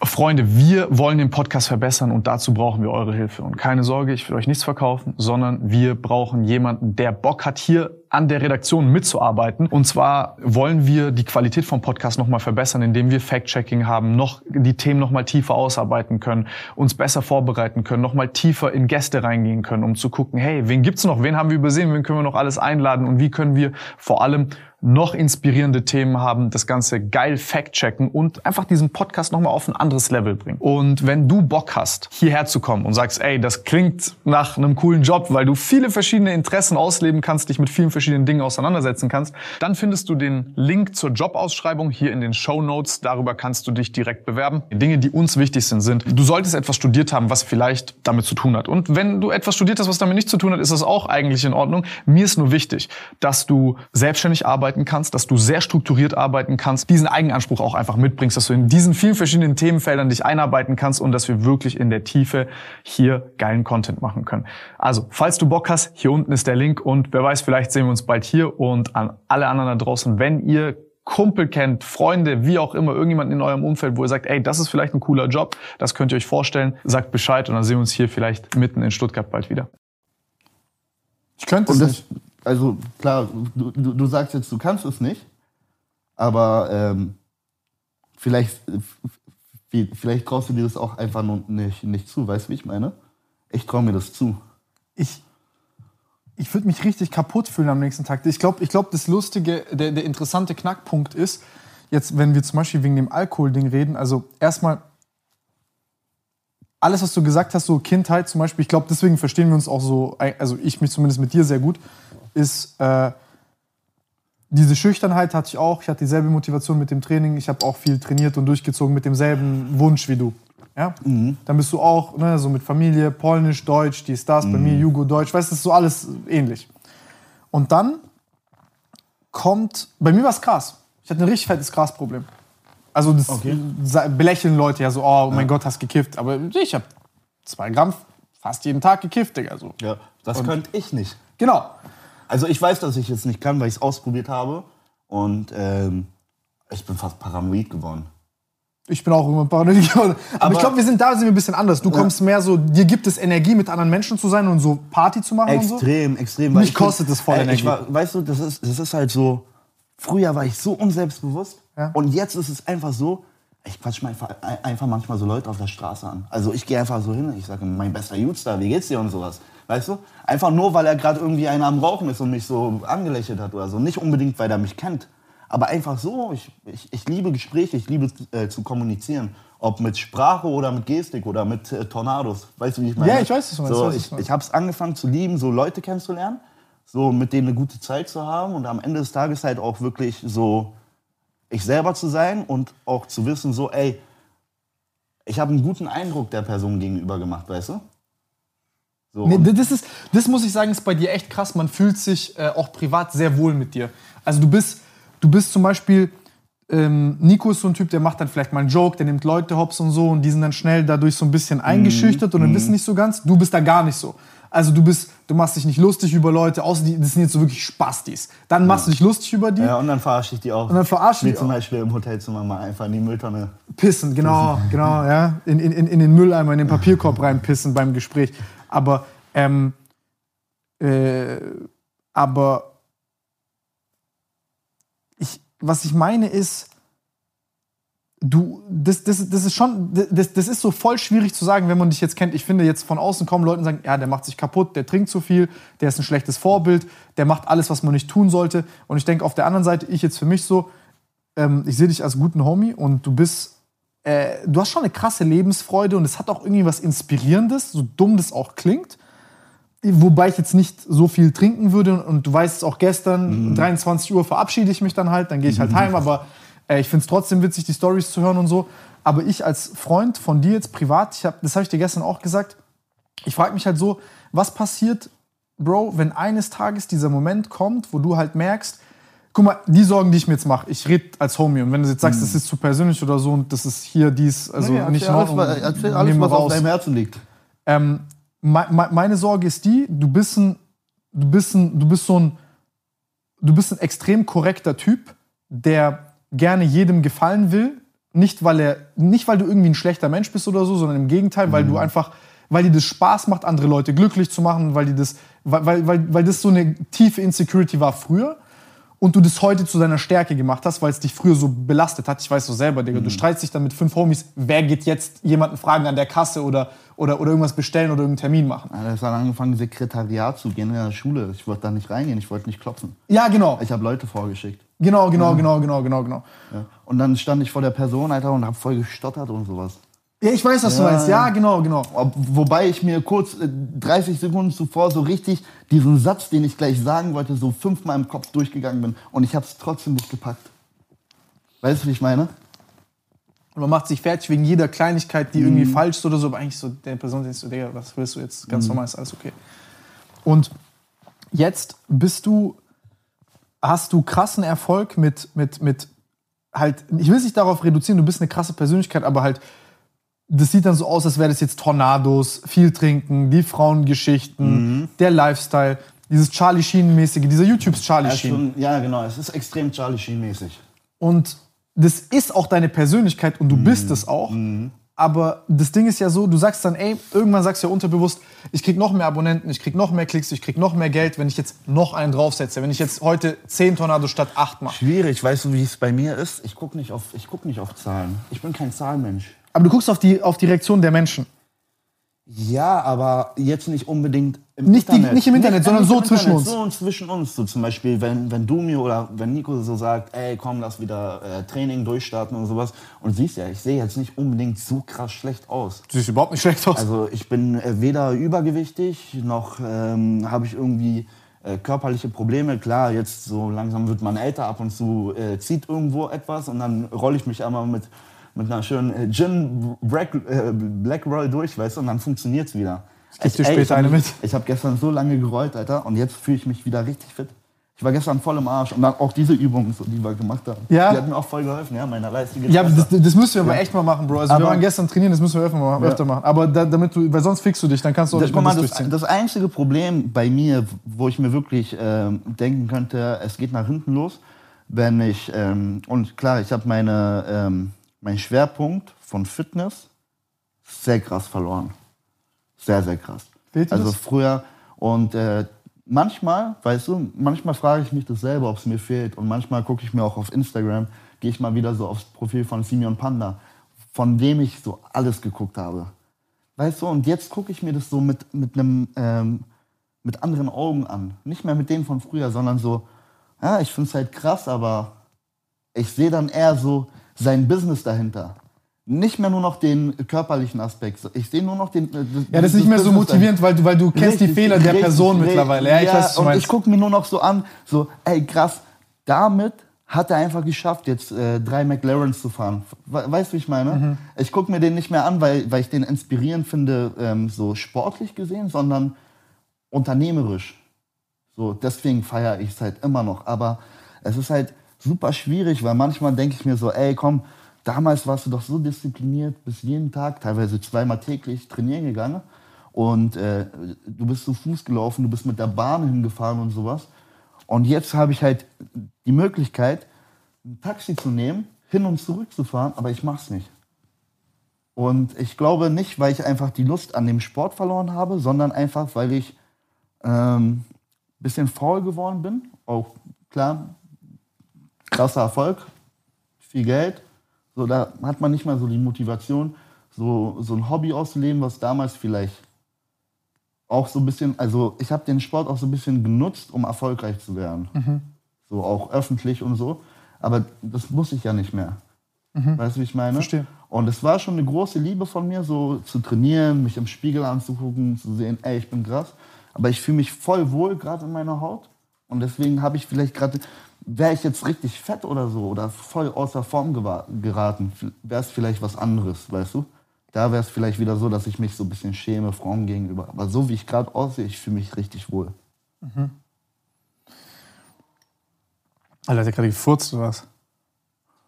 Freunde, wir wollen den Podcast verbessern und dazu brauchen wir eure Hilfe. Und keine Sorge, ich will euch nichts verkaufen, sondern wir brauchen jemanden, der Bock hat, hier an der Redaktion mitzuarbeiten. Und zwar wollen wir die Qualität vom Podcast nochmal verbessern, indem wir Fact-Checking haben, noch die Themen nochmal tiefer ausarbeiten können, uns besser vorbereiten können, nochmal tiefer in Gäste reingehen können, um zu gucken, hey, wen gibt's noch, wen haben wir übersehen, wen können wir noch alles einladen und wie können wir vor allem noch inspirierende Themen haben, das Ganze geil fact-checken und einfach diesen Podcast nochmal auf ein anderes Level bringen. Und wenn du Bock hast, hierher zu kommen und sagst, ey, das klingt nach einem coolen Job, weil du viele verschiedene Interessen ausleben kannst, dich mit vielen verschiedenen Dingen auseinandersetzen kannst, dann findest du den Link zur Jobausschreibung hier in den Show Notes. Darüber kannst du dich direkt bewerben. Die Dinge, die uns wichtig sind, sind, du solltest etwas studiert haben, was vielleicht damit zu tun hat. Und wenn du etwas studiert hast, was damit nichts zu tun hat, ist das auch eigentlich in Ordnung. Mir ist nur wichtig, dass du selbstständig arbeiten kannst, dass du sehr strukturiert arbeiten kannst, diesen Eigenanspruch auch einfach mitbringst, dass du in diesen vielen verschiedenen Themenfeldern dich einarbeiten kannst und dass wir wirklich in der Tiefe hier geilen Content machen können. Also, falls du Bock hast, hier unten ist der Link und wer weiß, vielleicht sehen wir uns bald hier und an alle anderen da draußen, wenn ihr Kumpel kennt, Freunde, wie auch immer, irgendjemanden in eurem Umfeld, wo ihr sagt, ey, das ist vielleicht ein cooler Job, das könnt ihr euch vorstellen, sagt Bescheid und dann sehen wir uns hier vielleicht mitten in Stuttgart bald wieder. ich könnte es nicht. also klar, du, du, du sagst jetzt, du kannst es nicht, aber ähm, vielleicht, wie- vielleicht traust du dir das auch einfach nur nicht, nicht zu, weißt du, wie ich meine? Ich traue mir das zu. ich, ich würde mich richtig kaputt fühlen am nächsten Tag. Ich glaube, ich glaub, das Lustige, der, der interessante Knackpunkt ist, jetzt, wenn wir zum Beispiel wegen dem Alkohol-Ding reden, also erstmal, alles, was du gesagt hast, so Kindheit zum Beispiel, ich glaube, deswegen verstehen wir uns auch so, also ich mich zumindest mit dir sehr gut, ist äh, diese Schüchternheit hatte ich auch. Ich hatte dieselbe Motivation mit dem Training. Ich habe auch viel trainiert und durchgezogen mit demselben Wunsch wie du. Ja? Dann bist du auch ne, so mit Familie, Polnisch, Deutsch, dies, das, bei mir Jugo, Deutsch, weißt du, das ist so alles ähnlich. Und dann kommt, bei mir war es krass. Ich hatte ein richtig fettes Grasproblem. Also das sa- belächeln Leute ja so, oh mein Gott, hast gekifft. Aber ich habe zwei Gramm fast jeden Tag gekifft, Digga. So. Ja, das könnte ich nicht. Genau. Also ich weiß, dass ich es nicht kann, weil ich es ausprobiert habe und ähm, ich bin fast paranoid geworden. Ich bin auch immer paranoid. Aber, *laughs* Aber- ich glaube, wir sind da sind wir ein bisschen anders. Du kommst mehr so, dir gibt es Energie, mit anderen Menschen zu sein und so Party zu machen und so. Extrem, extrem. Mich kostet es voll Ey, Energie. Ich war, weißt du, das ist, das ist halt so, früher war ich so unselbstbewusst Ja. und jetzt ist es einfach so, ich quatsch mal einfach, einfach manchmal so Leute auf der Straße an. Also ich gehe einfach so hin, ich sage, mein bester Jutstar, wie geht's dir und sowas. Weißt du? Einfach nur, weil er gerade irgendwie einer am Rauchen ist und mich so angelächelt hat oder so. Nicht unbedingt, weil er mich kennt. Aber einfach so, ich, ich, ich liebe Gespräche, ich liebe äh, zu kommunizieren. Ob mit Sprache oder mit Gestik oder mit äh, Tornados. Weißt du, wie ich meine? Ja, ich weiß, meinst, So, ich ich ich habe es angefangen zu lieben, so Leute kennenzulernen, so mit denen eine gute Zeit zu haben und am Ende des Tages halt auch wirklich so ich selber zu sein und auch zu wissen, so, ey, ich habe einen guten Eindruck der Person gegenüber gemacht, weißt du? So, Nee, das, ist, das muss ich sagen, ist bei dir echt krass. Man fühlt sich äh, auch privat sehr wohl mit dir. Also du bist, du bist zum Beispiel, ähm, Nico ist so ein Typ, der macht dann vielleicht mal einen Joke, der nimmt Leute hops und so und die sind dann schnell dadurch so ein bisschen eingeschüchtert und dann wissen nicht so ganz. Du bist da gar nicht so. Also du bist, du machst dich nicht lustig über Leute, außer die, das sind jetzt so wirklich Spastis. Dann machst du dich lustig über die, Ja, und dann verarsche ich die auch. Und dann verarsche Wie ich zum auch. Beispiel im Hotelzimmer mal einfach in die Mülltonne. pissen, genau, genau, ja. In, in, in den Mülleimer, in den Papierkorb reinpissen beim Gespräch. Aber, ähm, äh, aber was ich meine ist, du, das, das, das ist schon, das, das ist so voll schwierig zu sagen, wenn man dich jetzt kennt. Ich finde, jetzt von außen kommen Leute und sagen, ja, der macht sich kaputt, der trinkt zu viel, der ist ein schlechtes Vorbild, der macht alles, was man nicht tun sollte. Und ich denke auf der anderen Seite, ich jetzt für mich so, ähm, ich sehe dich als guten Homie und du bist, äh, du hast schon eine krasse Lebensfreude und es hat auch irgendwie was Inspirierendes, so dumm das auch klingt. Wobei ich jetzt nicht so viel trinken würde und du weißt es auch gestern, 23 Uhr verabschiede ich mich dann halt, dann gehe ich halt heim, aber äh, ich finde es trotzdem witzig, die Stories zu hören und so. Aber ich als Freund von dir jetzt privat, ich hab, das habe ich dir gestern auch gesagt, ich frage mich halt so, was passiert, Bro, wenn eines Tages dieser Moment kommt, wo du halt merkst, guck mal, die Sorgen, die ich mir jetzt mache, ich rede als Homie und wenn du jetzt sagst, das ist zu persönlich oder so und das ist hier dies, also Nee, nicht alles, erzähl alles, was auf deinem Herzen liegt. Ähm, me me meine Sorge ist die, du bist ein, du bist ein, du bist so ein, du bist ein extrem korrekter Typ, der gerne jedem gefallen will. Nicht weil er, nicht weil du irgendwie ein schlechter Mensch bist oder so, sondern im Gegenteil, weil du einfach, weil dir das Spaß macht, andere Leute glücklich zu machen, weil dir das, weil, weil, weil, weil das so eine tiefe Insecurity war früher und du das heute zu deiner Stärke gemacht hast, weil es dich früher so belastet hat. Ich weiß so selber, Digga, du streitst dich dann mit fünf Homies, wer geht jetzt jemanden fragen an der Kasse oder, oder, oder irgendwas bestellen oder irgendeinen Termin machen. Ja, Das hat angefangen, Sekretariat zu gehen in der Schule. Ich wollte da nicht reingehen, ich wollte nicht klopfen. Ja, genau. Ich habe Leute vorgeschickt. Genau, genau, genau, genau, genau, genau. Ja. Und dann stand ich vor der Person, Alter, und habe voll gestottert und sowas. Ja, ich weiß, was du Ja. meinst. Ja, genau, genau. Ob, wobei ich mir kurz äh, 30 Sekunden zuvor so richtig diesen Satz, den ich gleich sagen wollte, so fünfmal im Kopf durchgegangen bin. Und ich habe es trotzdem nicht gepackt. Weißt du, wie ich meine? Und man macht sich fertig wegen jeder Kleinigkeit, die irgendwie falsch ist oder so, aber eigentlich so der Person denkst du, Digga, was willst du jetzt? Ganz normal ist alles okay. Und jetzt bist du, hast du krassen Erfolg mit, mit, mit halt, ich will es nicht darauf reduzieren, du bist eine krasse Persönlichkeit, aber halt, das sieht dann so aus, als wäre das jetzt Tornados, viel trinken, die Frauengeschichten, der Lifestyle, dieses Charlie Sheen-mäßige, dieser YouTubes Charlie Ja, Sheen. ja, genau. Es ist extrem Charlie Sheen-mäßig. Und das ist auch deine Persönlichkeit und du bist es auch. Aber das Ding ist ja so, du sagst dann, ey, irgendwann sagst du ja unterbewusst, ich krieg noch mehr Abonnenten, ich krieg noch mehr Klicks, ich krieg noch mehr Geld, wenn ich jetzt noch einen draufsetze. Wenn ich jetzt heute 10 Tornados statt 8 mache. Schwierig, weißt du, wie es bei mir ist? Ich gucke nicht, auf- ich guck nicht auf Zahlen. Ich bin kein Zahlenmensch. Aber du guckst auf die, auf die Reaktion der Menschen. Ja, aber jetzt nicht unbedingt im Nicht die- Internet. nicht im Internet, sondern so im zwischen uns. So und zwischen uns. So zum Beispiel, wenn, wenn du mir oder wenn Nico so sagt, ey, komm, lass wieder äh, Training durchstarten und sowas. Und siehst ja, ich sehe jetzt nicht unbedingt so krass schlecht aus. Du siehst überhaupt nicht schlecht aus. Also ich bin äh, weder übergewichtig, noch ähm, habe ich irgendwie äh, körperliche Probleme. Klar, jetzt so langsam wird man älter, ab und zu äh, zieht irgendwo etwas und dann rolle ich mich einmal mit, mit einer schönen äh, Gin Black, äh, Black Roll durch, weißt du, und dann funktioniert es wieder. geb dir ey, später ich eine mit. Ich habe gestern so lange gerollt, Alter, und jetzt fühle ich mich wieder richtig fit. Ich war gestern voll im Arsch und dann auch diese Übungen, so, die wir gemacht haben, Ja? die hat mir auch voll geholfen, ja, meiner Leistung. ja, das, das müssen wir aber echt mal machen, Bro. Also wir Aber- waren gestern trainieren, das müssen wir öfter, mal, öfter machen. Aber da, damit du, weil sonst fickst du dich, dann kannst du auch Das, nicht mal, das durchziehen. das einzige Problem bei mir, wo ich mir wirklich ähm, denken könnte, es geht nach hinten los, wenn ich, ähm, und klar, ich habe meine, ähm, meinen Schwerpunkt von Fitness sehr krass verloren. Sehr, sehr krass. Dir Also früher und äh, manchmal, weißt du, manchmal frage ich mich das selber, ob es mir fehlt. Und manchmal gucke ich mir auch auf Instagram, gehe ich mal wieder so aufs Profil von Simeon Panda, von dem ich so alles geguckt habe. Weißt du, und jetzt gucke ich mir das so mit, mit einem, ähm, mit anderen Augen an. Nicht mehr mit denen von früher, sondern so, ja, ich finde es halt krass, aber ich sehe dann eher so sein Business dahinter. Nicht mehr nur noch den körperlichen Aspekt. Ich sehe nur noch den. äh, Ja, das ist nicht mehr so Business motivierend, weil du, weil du kennst die Richtig, Fehler der richtig, Person richtig. mittlerweile. Ja, ich weiß, was du und ich gucke mir nur noch so an, so, ey, krass, damit hat er einfach geschafft, jetzt äh, drei McLarens zu fahren. We weißt du, wie ich meine? Mhm. Ich gucke mir den nicht mehr an, weil, weil ich den inspirierend finde, ähm, so sportlich gesehen, sondern unternehmerisch. So, deswegen feiere ich es halt immer noch. Aber es ist halt super schwierig, weil manchmal denke ich mir so, ey, komm, damals warst du doch so diszipliniert, bis jeden Tag, teilweise zweimal täglich trainieren gegangen. Und äh, du bist zu Fuß gelaufen, du bist mit der Bahn hingefahren und sowas. Und jetzt habe ich halt die Möglichkeit, ein Taxi zu nehmen, hin und zurück zu fahren, aber ich mach's nicht. Und ich glaube nicht, weil ich einfach die Lust an dem Sport verloren habe, sondern einfach, weil ich ähm, bisschen faul geworden bin. Auch klar, krasser Erfolg, viel Geld. So, da hat man nicht mehr so die Motivation, so, so ein Hobby auszuleben, was damals vielleicht auch so ein bisschen, also ich habe den Sport auch so ein bisschen genutzt, um erfolgreich zu werden. Mhm. So auch öffentlich und so. Aber das muss ich ja nicht mehr. Weißt du, wie ich meine? Mhm. Verstehe. Und es war schon eine große Liebe von mir, so zu trainieren, mich im Spiegel anzugucken, zu sehen, ey, ich bin krass. Aber ich fühle mich voll wohl gerade in meiner Haut. Und deswegen habe ich vielleicht gerade, wäre ich jetzt richtig fett oder so oder voll außer Form geraten, wäre es vielleicht was anderes, weißt du? Da wäre es vielleicht wieder so, dass ich mich so ein bisschen schäme Frauen gegenüber. Aber so wie ich gerade aussehe, ich fühle mich richtig wohl. Alter, hat der gerade gefurzt oder was?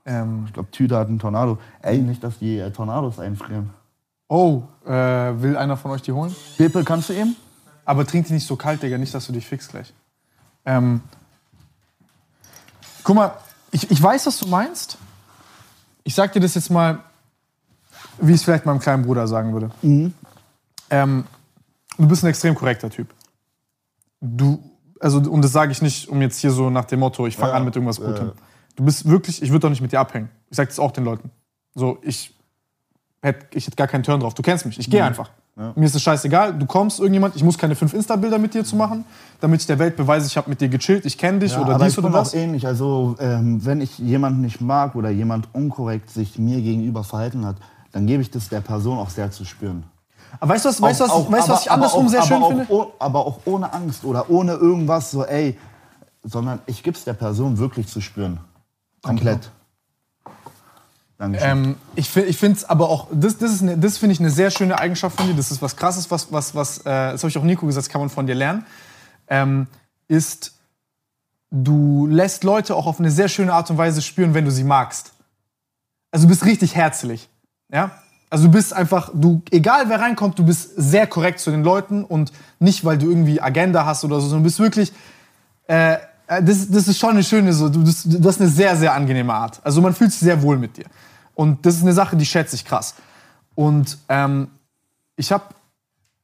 Ähm, Ich glaube, Tüte hat einen Tornado. Ey, nicht, dass die äh, Tornados einfrieren. oh, äh, will einer von euch die holen? Pepe, kannst du eben? Aber trink die nicht so kalt, Digga, nicht, dass du dich fix gleich. Ähm, guck mal, ich, ich weiß, was du meinst. Ich sag dir das jetzt mal, wie ich es vielleicht meinem kleinen Bruder sagen würde. Ähm, du bist ein extrem korrekter Typ. Du, also, und das sage ich nicht, um jetzt hier so nach dem Motto, ich fange Ja, an mit irgendwas ja. Gutem. Du bist wirklich, ich würde doch nicht mit dir abhängen. Ich sag das auch den Leuten. So, ich hätte ich hätt gar keinen Turn drauf. Du kennst mich, ich gehe einfach. Mir ist es scheißegal, du kommst, irgendjemand, ich muss keine fünf Insta-Bilder mit dir zu machen, damit ich der Welt beweise, ich habe mit dir gechillt, ich kenne dich Ja, oder aber dies ich oder bin das. auch ähnlich. Also, ähm, wenn ich jemanden nicht mag oder jemand unkorrekt sich mir gegenüber verhalten hat, dann gebe ich das der Person auch sehr zu spüren. Aber weißt du, was, weißt, du, was, Auch- weißt, was aber- ich andersrum auch, sehr schön aber finde? Auch, oh- aber auch ohne Angst oder ohne irgendwas so, ey, sondern ich gebe es der Person wirklich zu spüren. Komplett. Dankeschön. Ähm, ich fi- ich finde es aber auch, das, das, eine- das finde ich eine sehr schöne Eigenschaft von dir. Das ist was Krasses, was, was, was äh, das habe ich auch Nico gesagt, kann man von dir lernen. Ähm, ist, du lässt Leute auch auf eine sehr schöne Art und Weise spüren, wenn du sie magst. Also du bist richtig herzlich. Ja? Also du bist einfach, du, egal wer reinkommt, du bist sehr korrekt zu den Leuten und nicht, weil du irgendwie Agenda hast oder so, sondern du bist wirklich, äh, das, das ist schon eine schöne, so, du, das, du hast eine sehr, sehr angenehme Art. Also man fühlt sich sehr wohl mit dir. Und das ist eine Sache, die schätze ich krass. Und ähm, ich habe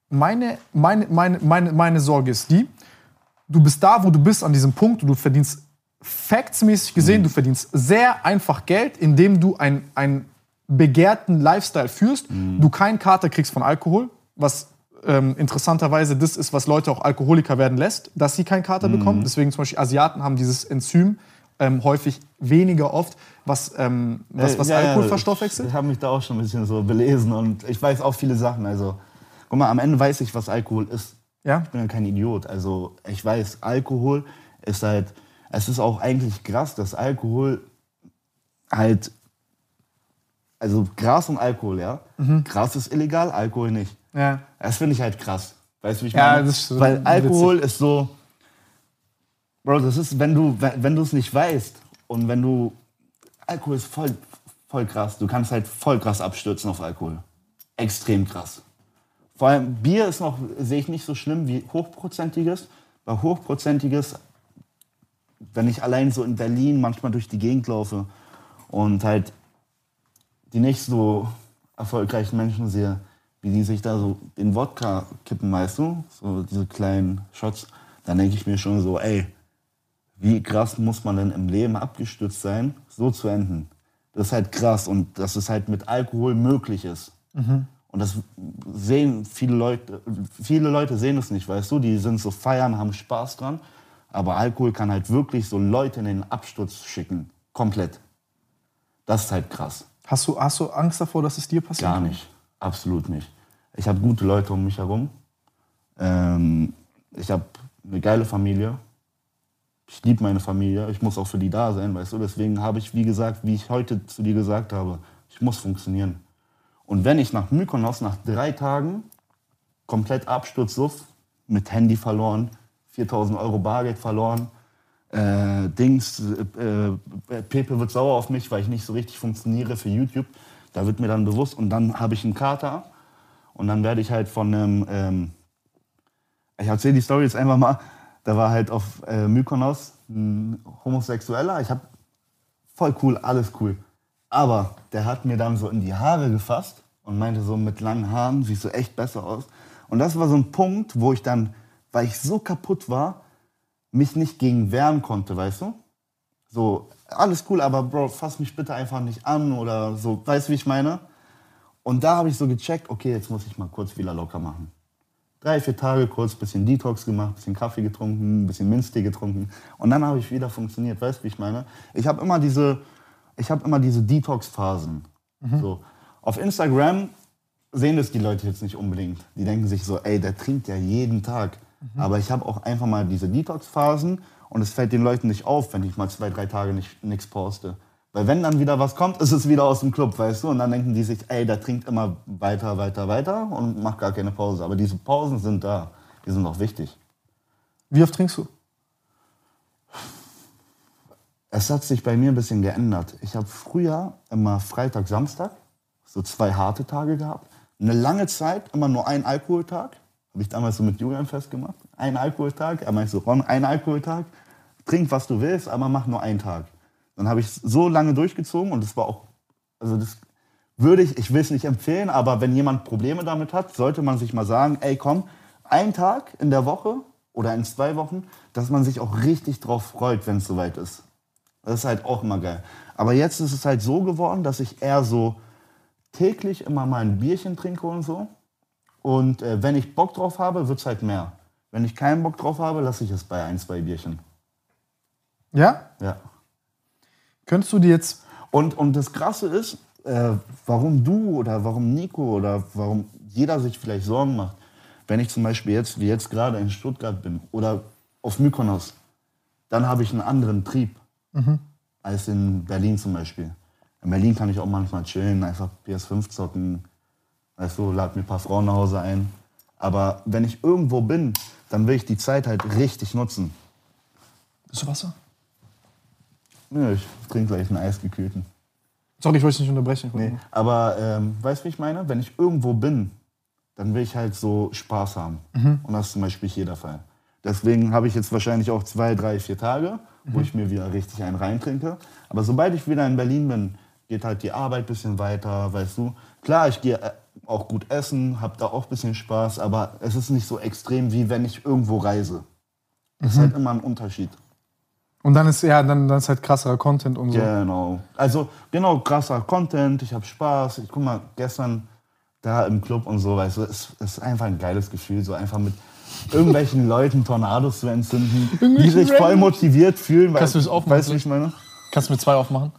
meine, meine, meine, meine, meine Sorge ist die, du bist da, wo du bist, an diesem Punkt, und du verdienst factsmäßig gesehen, du verdienst sehr einfach Geld, indem du ein, einen begehrten Lifestyle führst, du keinen Kater kriegst von Alkohol, was ähm, interessanterweise das ist, was Leute auch Alkoholiker werden lässt, dass sie keinen Kater bekommen. Deswegen zum Beispiel Asiaten haben dieses Enzym ähm, häufig weniger oft, was, ähm, was, was Äh, ja, ja, Alkohol verstoffwechselt. Ich habe mich da auch schon ein bisschen so belesen und ich weiß auch viele Sachen. Also, guck mal, am Ende weiß ich, was Alkohol ist. Ja? Ich bin ja kein Idiot. Also, ich weiß, Alkohol ist halt, es ist auch eigentlich krass, dass Alkohol halt, also Gras und Alkohol, ja. Mhm. Gras ist illegal, Alkohol nicht. Ja. Das finde ich halt krass. Weißt du, wie ich Ja, meine? das ist so Weil witzig. Alkohol ist so. Bro, das ist, wenn du wenn du es nicht weißt und wenn du Alkohol ist voll voll krass. Du kannst halt voll krass abstürzen auf Alkohol. Extrem krass. Vor allem Bier ist noch sehe ich nicht so schlimm wie hochprozentiges. Bei hochprozentiges, wenn ich allein so in Berlin manchmal durch die Gegend laufe und halt die nicht so erfolgreichen Menschen sehe, wie die sich da so den Wodka kippen, weißt du? So diese kleinen Shots. Dann denke ich mir schon so, ey, wie krass muss man denn im Leben abgestürzt sein, so zu enden? Das ist halt krass und dass es halt mit Alkohol möglich ist. Und das sehen viele Leute, viele Leute sehen es nicht, weißt du? Die sind so feiern, haben Spaß dran. Aber Alkohol kann halt wirklich so Leute in den Absturz schicken. Komplett. Das ist halt krass. Hast du, hast du Angst davor, dass es dir passiert? Gar nicht. Absolut nicht. Ich habe gute Leute um mich herum. Ähm, ich habe eine geile Familie. Ich liebe meine Familie. Ich muss auch für die da sein, weißt du. Deswegen habe ich, wie gesagt, wie ich heute zu dir gesagt habe, ich muss funktionieren. Und wenn ich nach Mykonos nach drei Tagen komplett Absturzsuff, mit Handy verloren, 4000 Euro Bargeld verloren, äh, Dings, äh, äh, Pepe wird sauer auf mich, weil ich nicht so richtig funktioniere für YouTube. Da wird mir dann bewusst und dann habe ich einen Kater und dann werde ich halt von einem, ähm, ich erzähle die Story jetzt einfach mal, da war halt auf äh, Mykonos ein Homosexueller, ich habe voll cool, alles cool. Aber der hat mir dann so in die Haare gefasst und meinte so, mit langen Haaren siehst du echt besser aus. Und das war so ein Punkt, wo ich dann, weil ich so kaputt war, mich nicht gegen wehren konnte, weißt du? So, alles cool, aber Bro, fass mich bitte einfach nicht an oder so, weißt du, wie ich meine? Und da habe ich so gecheckt, okay, jetzt muss ich mal kurz wieder locker machen. Drei, vier Tage kurz, bisschen Detox gemacht, bisschen Kaffee getrunken, bisschen Minztee getrunken. Und dann habe ich wieder funktioniert, weißt du, wie ich meine? Ich habe immer diese, ich habe immer diese Detox-Phasen. So. Auf Instagram sehen das die Leute jetzt nicht unbedingt. Die denken sich so, ey, der trinkt ja jeden Tag. Aber ich habe auch einfach mal diese Detox-Phasen und es fällt den Leuten nicht auf, wenn ich mal zwei, drei Tage nicht, nichts poste. Weil wenn dann wieder was kommt, ist es wieder aus dem Club, weißt du? Und dann denken die sich, ey, der trinkt immer weiter, weiter, weiter und macht gar keine Pause. Aber diese Pausen sind da. Die sind auch wichtig. Wie oft trinkst du? Es hat sich bei mir ein bisschen geändert. Ich habe früher immer Freitag, Samstag, so zwei harte Tage gehabt. Eine lange Zeit immer nur einen Alkoholtag. Habe ich damals so mit Julian festgemacht. Ein Alkoholtag. Er meinte so, Ron, ein Alkoholtag. Trink, was du willst, aber mach nur einen Tag. Dann habe ich es so lange durchgezogen und das war auch, also das würde ich, ich will es nicht empfehlen, aber wenn jemand Probleme damit hat, sollte man sich mal sagen, ey komm, ein Tag in der Woche oder in zwei Wochen, dass man sich auch richtig drauf freut, wenn es soweit ist. Das ist halt auch immer geil. Aber jetzt ist es halt so geworden, dass ich eher so täglich immer mal ein Bierchen trinke und so. Und äh, wenn ich Bock drauf habe, wird es halt mehr. Wenn ich keinen Bock drauf habe, lasse ich es bei ein, zwei Bierchen. Ja? Ja. Könntest du dir jetzt. Und, und das Krasse ist, äh, warum du oder warum Nico oder warum jeder sich vielleicht Sorgen macht, wenn ich zum Beispiel jetzt, wie jetzt gerade in Stuttgart bin oder auf Mykonos, dann habe ich einen anderen Trieb als in Berlin zum Beispiel. In Berlin kann ich auch manchmal chillen, einfach PS5 zocken, weißt du, lad mir ein paar Frauen nach Hause ein. Aber wenn ich irgendwo bin, dann will ich die Zeit halt richtig nutzen. Bist du Wasser? Nö, ich trinke gleich einen eisgekühlten. Sorry, ich wollte dich nicht unterbrechen. Nee, aber ähm, weißt du, wie ich meine? Wenn ich irgendwo bin, dann will ich halt so Spaß haben. Und das ist zum Beispiel hier der Fall. Deswegen habe ich jetzt wahrscheinlich auch zwei, drei, vier Tage, wo ich mir wieder richtig einen reintrinke. Aber sobald ich wieder in Berlin bin, geht halt die Arbeit ein bisschen weiter, weißt du. Klar, ich gehe äh, auch gut essen, habe da auch ein bisschen Spaß, aber es ist nicht so extrem, wie wenn ich irgendwo reise. Das ist halt immer ein Unterschied. Und dann ist ja, dann, dann ist halt krasserer Content und so. Genau. Also, genau, krasser Content, ich habe Spaß. Ich guck mal, gestern da im Club und so, weißt du, es es ist einfach ein geiles Gefühl, so einfach mit irgendwelchen Leuten Tornados zu entzünden, die sich voll motiviert fühlen. Kannst du das aufmachen? Weißt du, wie ich meine? Kannst du mir zwei aufmachen?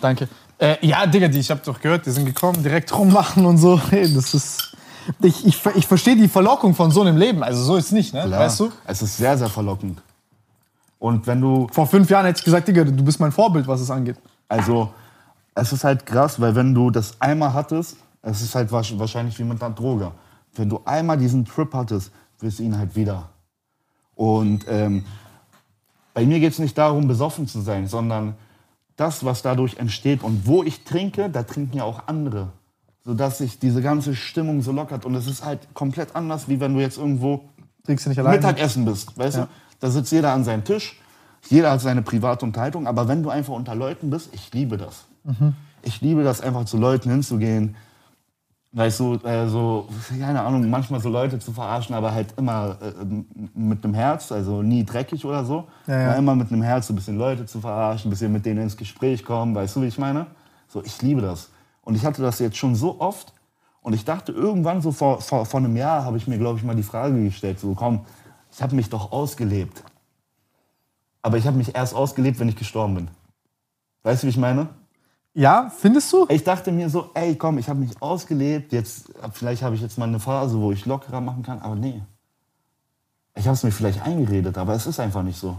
Danke. Äh, ja, Digga, die, ich hab doch gehört, die sind gekommen, direkt rummachen und so. Hey, das ist. Ich, ich, ich verstehe die Verlockung von so einem Leben. Also so ist es nicht, ne? Klar. Weißt du? Es ist sehr, sehr verlockend. Und wenn du, Vor fünf Jahren hätte ich gesagt, Digga, du bist mein Vorbild, was es angeht. also, es ist halt krass, weil wenn du das einmal hattest, es ist halt wahrsch- wahrscheinlich wie mit einer Droge. Wenn du einmal diesen Trip hattest, willst du ihn halt wieder. Und ähm, bei mir geht es nicht darum, besoffen zu sein, sondern das, was dadurch entsteht und wo ich trinke, da trinken ja auch andere. Sodass sich diese ganze Stimmung so lockert. Und es ist halt komplett anders, wie wenn du jetzt irgendwo Trinkst du nicht alleine? Mittagessen bist. Weißt Ja. du? Da sitzt jeder an seinem Tisch, jeder hat seine private Unterhaltung. Aber wenn du einfach unter Leuten bist, ich liebe das. Ich liebe das, einfach zu Leuten hinzugehen. Weißt du, äh, so, keine Ahnung, manchmal so Leute zu verarschen, aber halt immer äh, mit dem Herz, also nie dreckig oder so. Ja, ja. Immer mit einem Herz so ein bisschen Leute zu verarschen, ein bisschen mit denen ins Gespräch kommen, weißt du, wie ich meine? So, ich liebe das. Und ich hatte das jetzt schon so oft und ich dachte irgendwann so vor, vor, vor einem Jahr habe ich mir, glaube ich, mal die Frage gestellt, so komm, ich habe mich doch ausgelebt. Aber ich habe mich erst ausgelebt, wenn ich gestorben bin. Weißt du, wie ich meine? Ja, findest du? Ich dachte mir so, ey, komm, ich habe mich ausgelebt, jetzt, vielleicht habe ich jetzt mal eine Phase, wo ich lockerer machen kann, aber nee. Ich habe es mir vielleicht eingeredet, aber es ist einfach nicht so.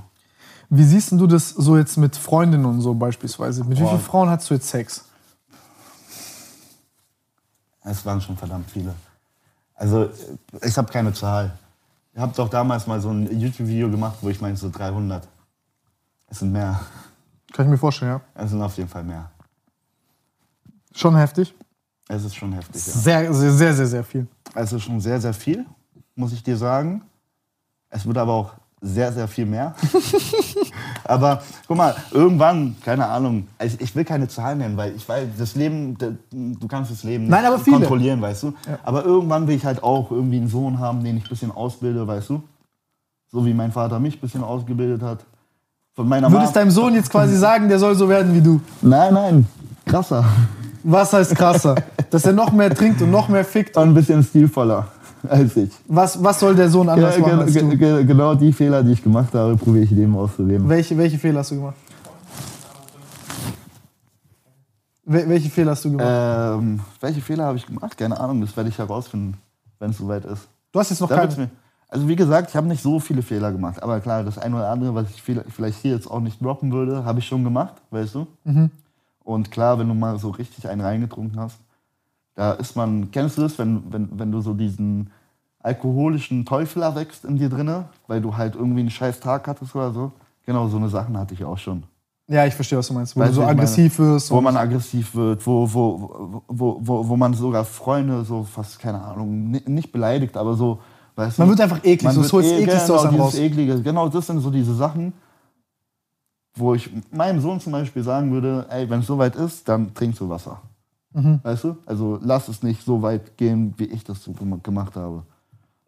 Wie siehst du das so jetzt mit Freundinnen und so beispielsweise? Mit wie Boah. vielen Frauen hast du jetzt Sex? Es waren schon verdammt viele. Also, ich habe keine Zahl. Ich habe doch damals mal so ein YouTube-Video gemacht, wo ich meinte so 300. Es sind mehr. Kann ich mir vorstellen, ja. Es sind auf jeden Fall mehr. Schon heftig. Es ist schon heftig, ja. Sehr, sehr, sehr, sehr, sehr viel. Es ist schon sehr, sehr viel, muss ich dir sagen. Es wird aber auch sehr, sehr viel mehr. *laughs* aber guck mal, irgendwann, keine Ahnung, ich, ich will keine Zahlen nennen, weil ich weiß, das Leben, du kannst das Leben Nein, aber viele. kontrollieren, weißt du. Aber irgendwann will ich halt auch irgendwie einen Sohn haben, den ich ein bisschen ausbilde, weißt du. So wie mein Vater mich ein bisschen ausgebildet hat. Von meiner Würdest Mom- deinem Sohn jetzt quasi *laughs* sagen, der soll so werden wie du? Nein, nein, krasser. Was heißt krasser? *laughs* Dass er noch mehr trinkt und noch mehr fickt. Und ein bisschen stilvoller als ich. Was, was soll der Sohn Ja, anders machen ge als du? ge genau die Fehler, die ich gemacht habe, probiere ich dem auszureden. Welche, welche Fehler hast du gemacht? Wel welche Fehler hast du gemacht? Ähm, welche Fehler habe ich gemacht? Keine Ahnung, das werde ich herausfinden, wenn es soweit ist. du hast jetzt noch keine. also wie gesagt, ich habe nicht so viele Fehler gemacht. Aber klar, das eine oder andere, was ich viel- vielleicht hier jetzt auch nicht droppen würde, habe ich schon gemacht, weißt du? Mhm. Und klar, wenn du mal so richtig einen reingetrunken hast, da ist man, kennst du das, wenn, wenn, wenn du so diesen alkoholischen Teufel erwächst in dir drinne, weil du halt irgendwie einen scheiß Tag hattest oder so? Genau, so eine Sachen hatte ich auch schon. Ja, ich verstehe, was du meinst. Wo Weißt du so ich meine, aggressiv wirst. Wo man aggressiv wird, wo, wo, wo, wo, wo man sogar Freunde so fast, keine Ahnung, ni- nicht beleidigt, aber so, weißt Man du, wird einfach eklig, man so, holt das eh- Ekligste genau, aus einem raus. Eklige, genau, das sind so diese Sachen, wo ich meinem Sohn zum Beispiel sagen würde, ey, wenn es soweit ist, dann trinkst du Wasser. Mhm. Weißt du? Also lass es nicht so weit gehen, wie ich das so gem- gemacht habe.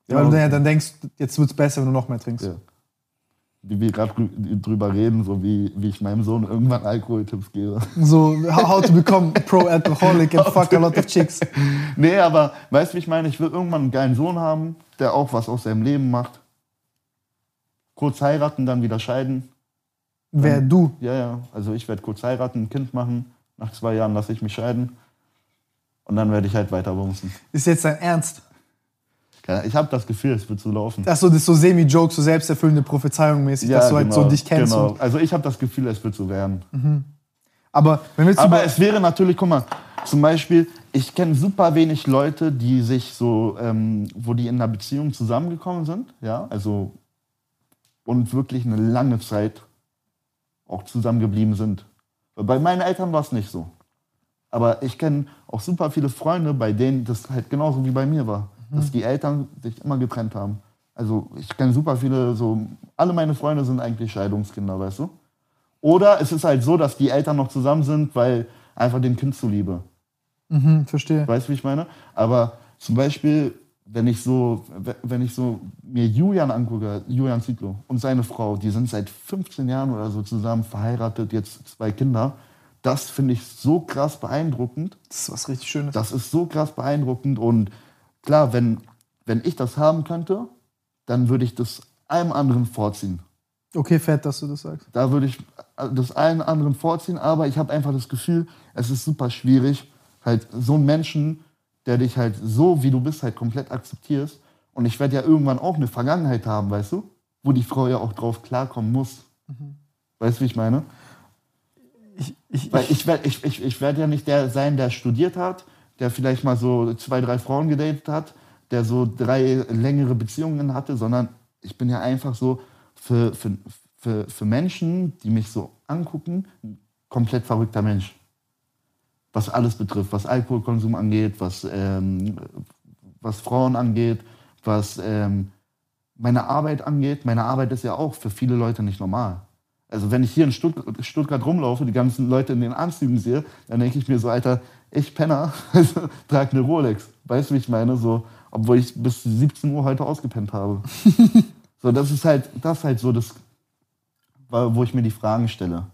Ja, weil du dann, ja dann denkst, jetzt wird es besser, wenn du noch mehr trinkst. Ja. Wie wir gerade drüber reden, so wie, wie ich meinem Sohn irgendwann Alkoholtipps gebe. So, how, how to become pro-alcoholic and fuck a lot of chicks. *laughs* Nee, aber weißt du, wie ich meine? Ich will irgendwann einen geilen Sohn haben, der auch was aus seinem Leben macht. Kurz heiraten, dann wieder scheiden. Wer du? Ja, ja. Also ich werde kurz heiraten, ein Kind machen. Nach zwei Jahren lasse ich mich scheiden. Und dann werde ich halt weiter bumsen. Ist jetzt dein Ernst? Ich habe das Gefühl, es wird so laufen. Achso, das ist so Semi-Joke, so selbsterfüllende Prophezeiung mäßig, dass du halt so dich kennst. Genau. Also ich habe das Gefühl, es wird so werden. aber wenn wir Aber es wäre natürlich, guck mal, zum Beispiel, ich kenne super wenig Leute, die sich so, ähm, wo die in einer Beziehung zusammengekommen sind, ja, also und wirklich eine lange Zeit auch zusammengeblieben sind. Bei meinen Eltern war es nicht so. Aber ich kenne auch super viele Freunde, bei denen das halt genauso wie bei mir war. Dass die Eltern sich immer getrennt haben. Also ich kenne super viele, so, alle meine Freunde sind eigentlich Scheidungskinder, weißt du? Oder es ist halt so, dass die Eltern noch zusammen sind, weil einfach dem Kind zuliebe. mhm, verstehe. Weißt du, wie ich meine? Aber zum Beispiel, wenn ich so, wenn ich so mir Julian angucke, Julian Zietlow und seine Frau, die sind seit 15 Jahren oder so zusammen verheiratet, jetzt zwei Kinder. Das finde ich so krass beeindruckend. Das ist was richtig Schönes. Das ist so krass beeindruckend. Und klar, wenn, wenn ich das haben könnte, dann würde ich das einem anderen vorziehen. Okay, fett, dass du das sagst. Da würde ich das allen anderen vorziehen, aber ich habe einfach das Gefühl, es ist super schwierig, halt so einen Menschen, der dich halt so, wie du bist, halt komplett akzeptierst. Und ich werde ja irgendwann auch eine Vergangenheit haben, weißt du? Wo die Frau ja auch drauf klarkommen muss. Weißt du, wie ich meine? Ich, Weil ich werde ich, ich, ich werd ja nicht der sein, der studiert hat, der vielleicht mal so zwei, drei Frauen gedatet hat, der so drei längere Beziehungen hatte, sondern ich bin ja einfach so für, für, für, für Menschen, die mich so angucken, ein komplett verrückter Mensch. Was alles betrifft, was Alkoholkonsum angeht, was, ähm, was Frauen angeht, was ähm, meine Arbeit angeht. Meine Arbeit ist ja auch für viele Leute nicht normal. Also wenn ich hier in Stutt Stuttgart rumlaufe, die ganzen Leute in den Anzügen sehe, dann denke ich mir so, Alter, ich Penner, *laughs* trage eine Rolex. Weißt du, wie ich meine? So, obwohl ich bis 17 Uhr heute ausgepennt habe. *laughs* so, das ist halt, das ist halt so das, wo ich mir die Fragen stelle.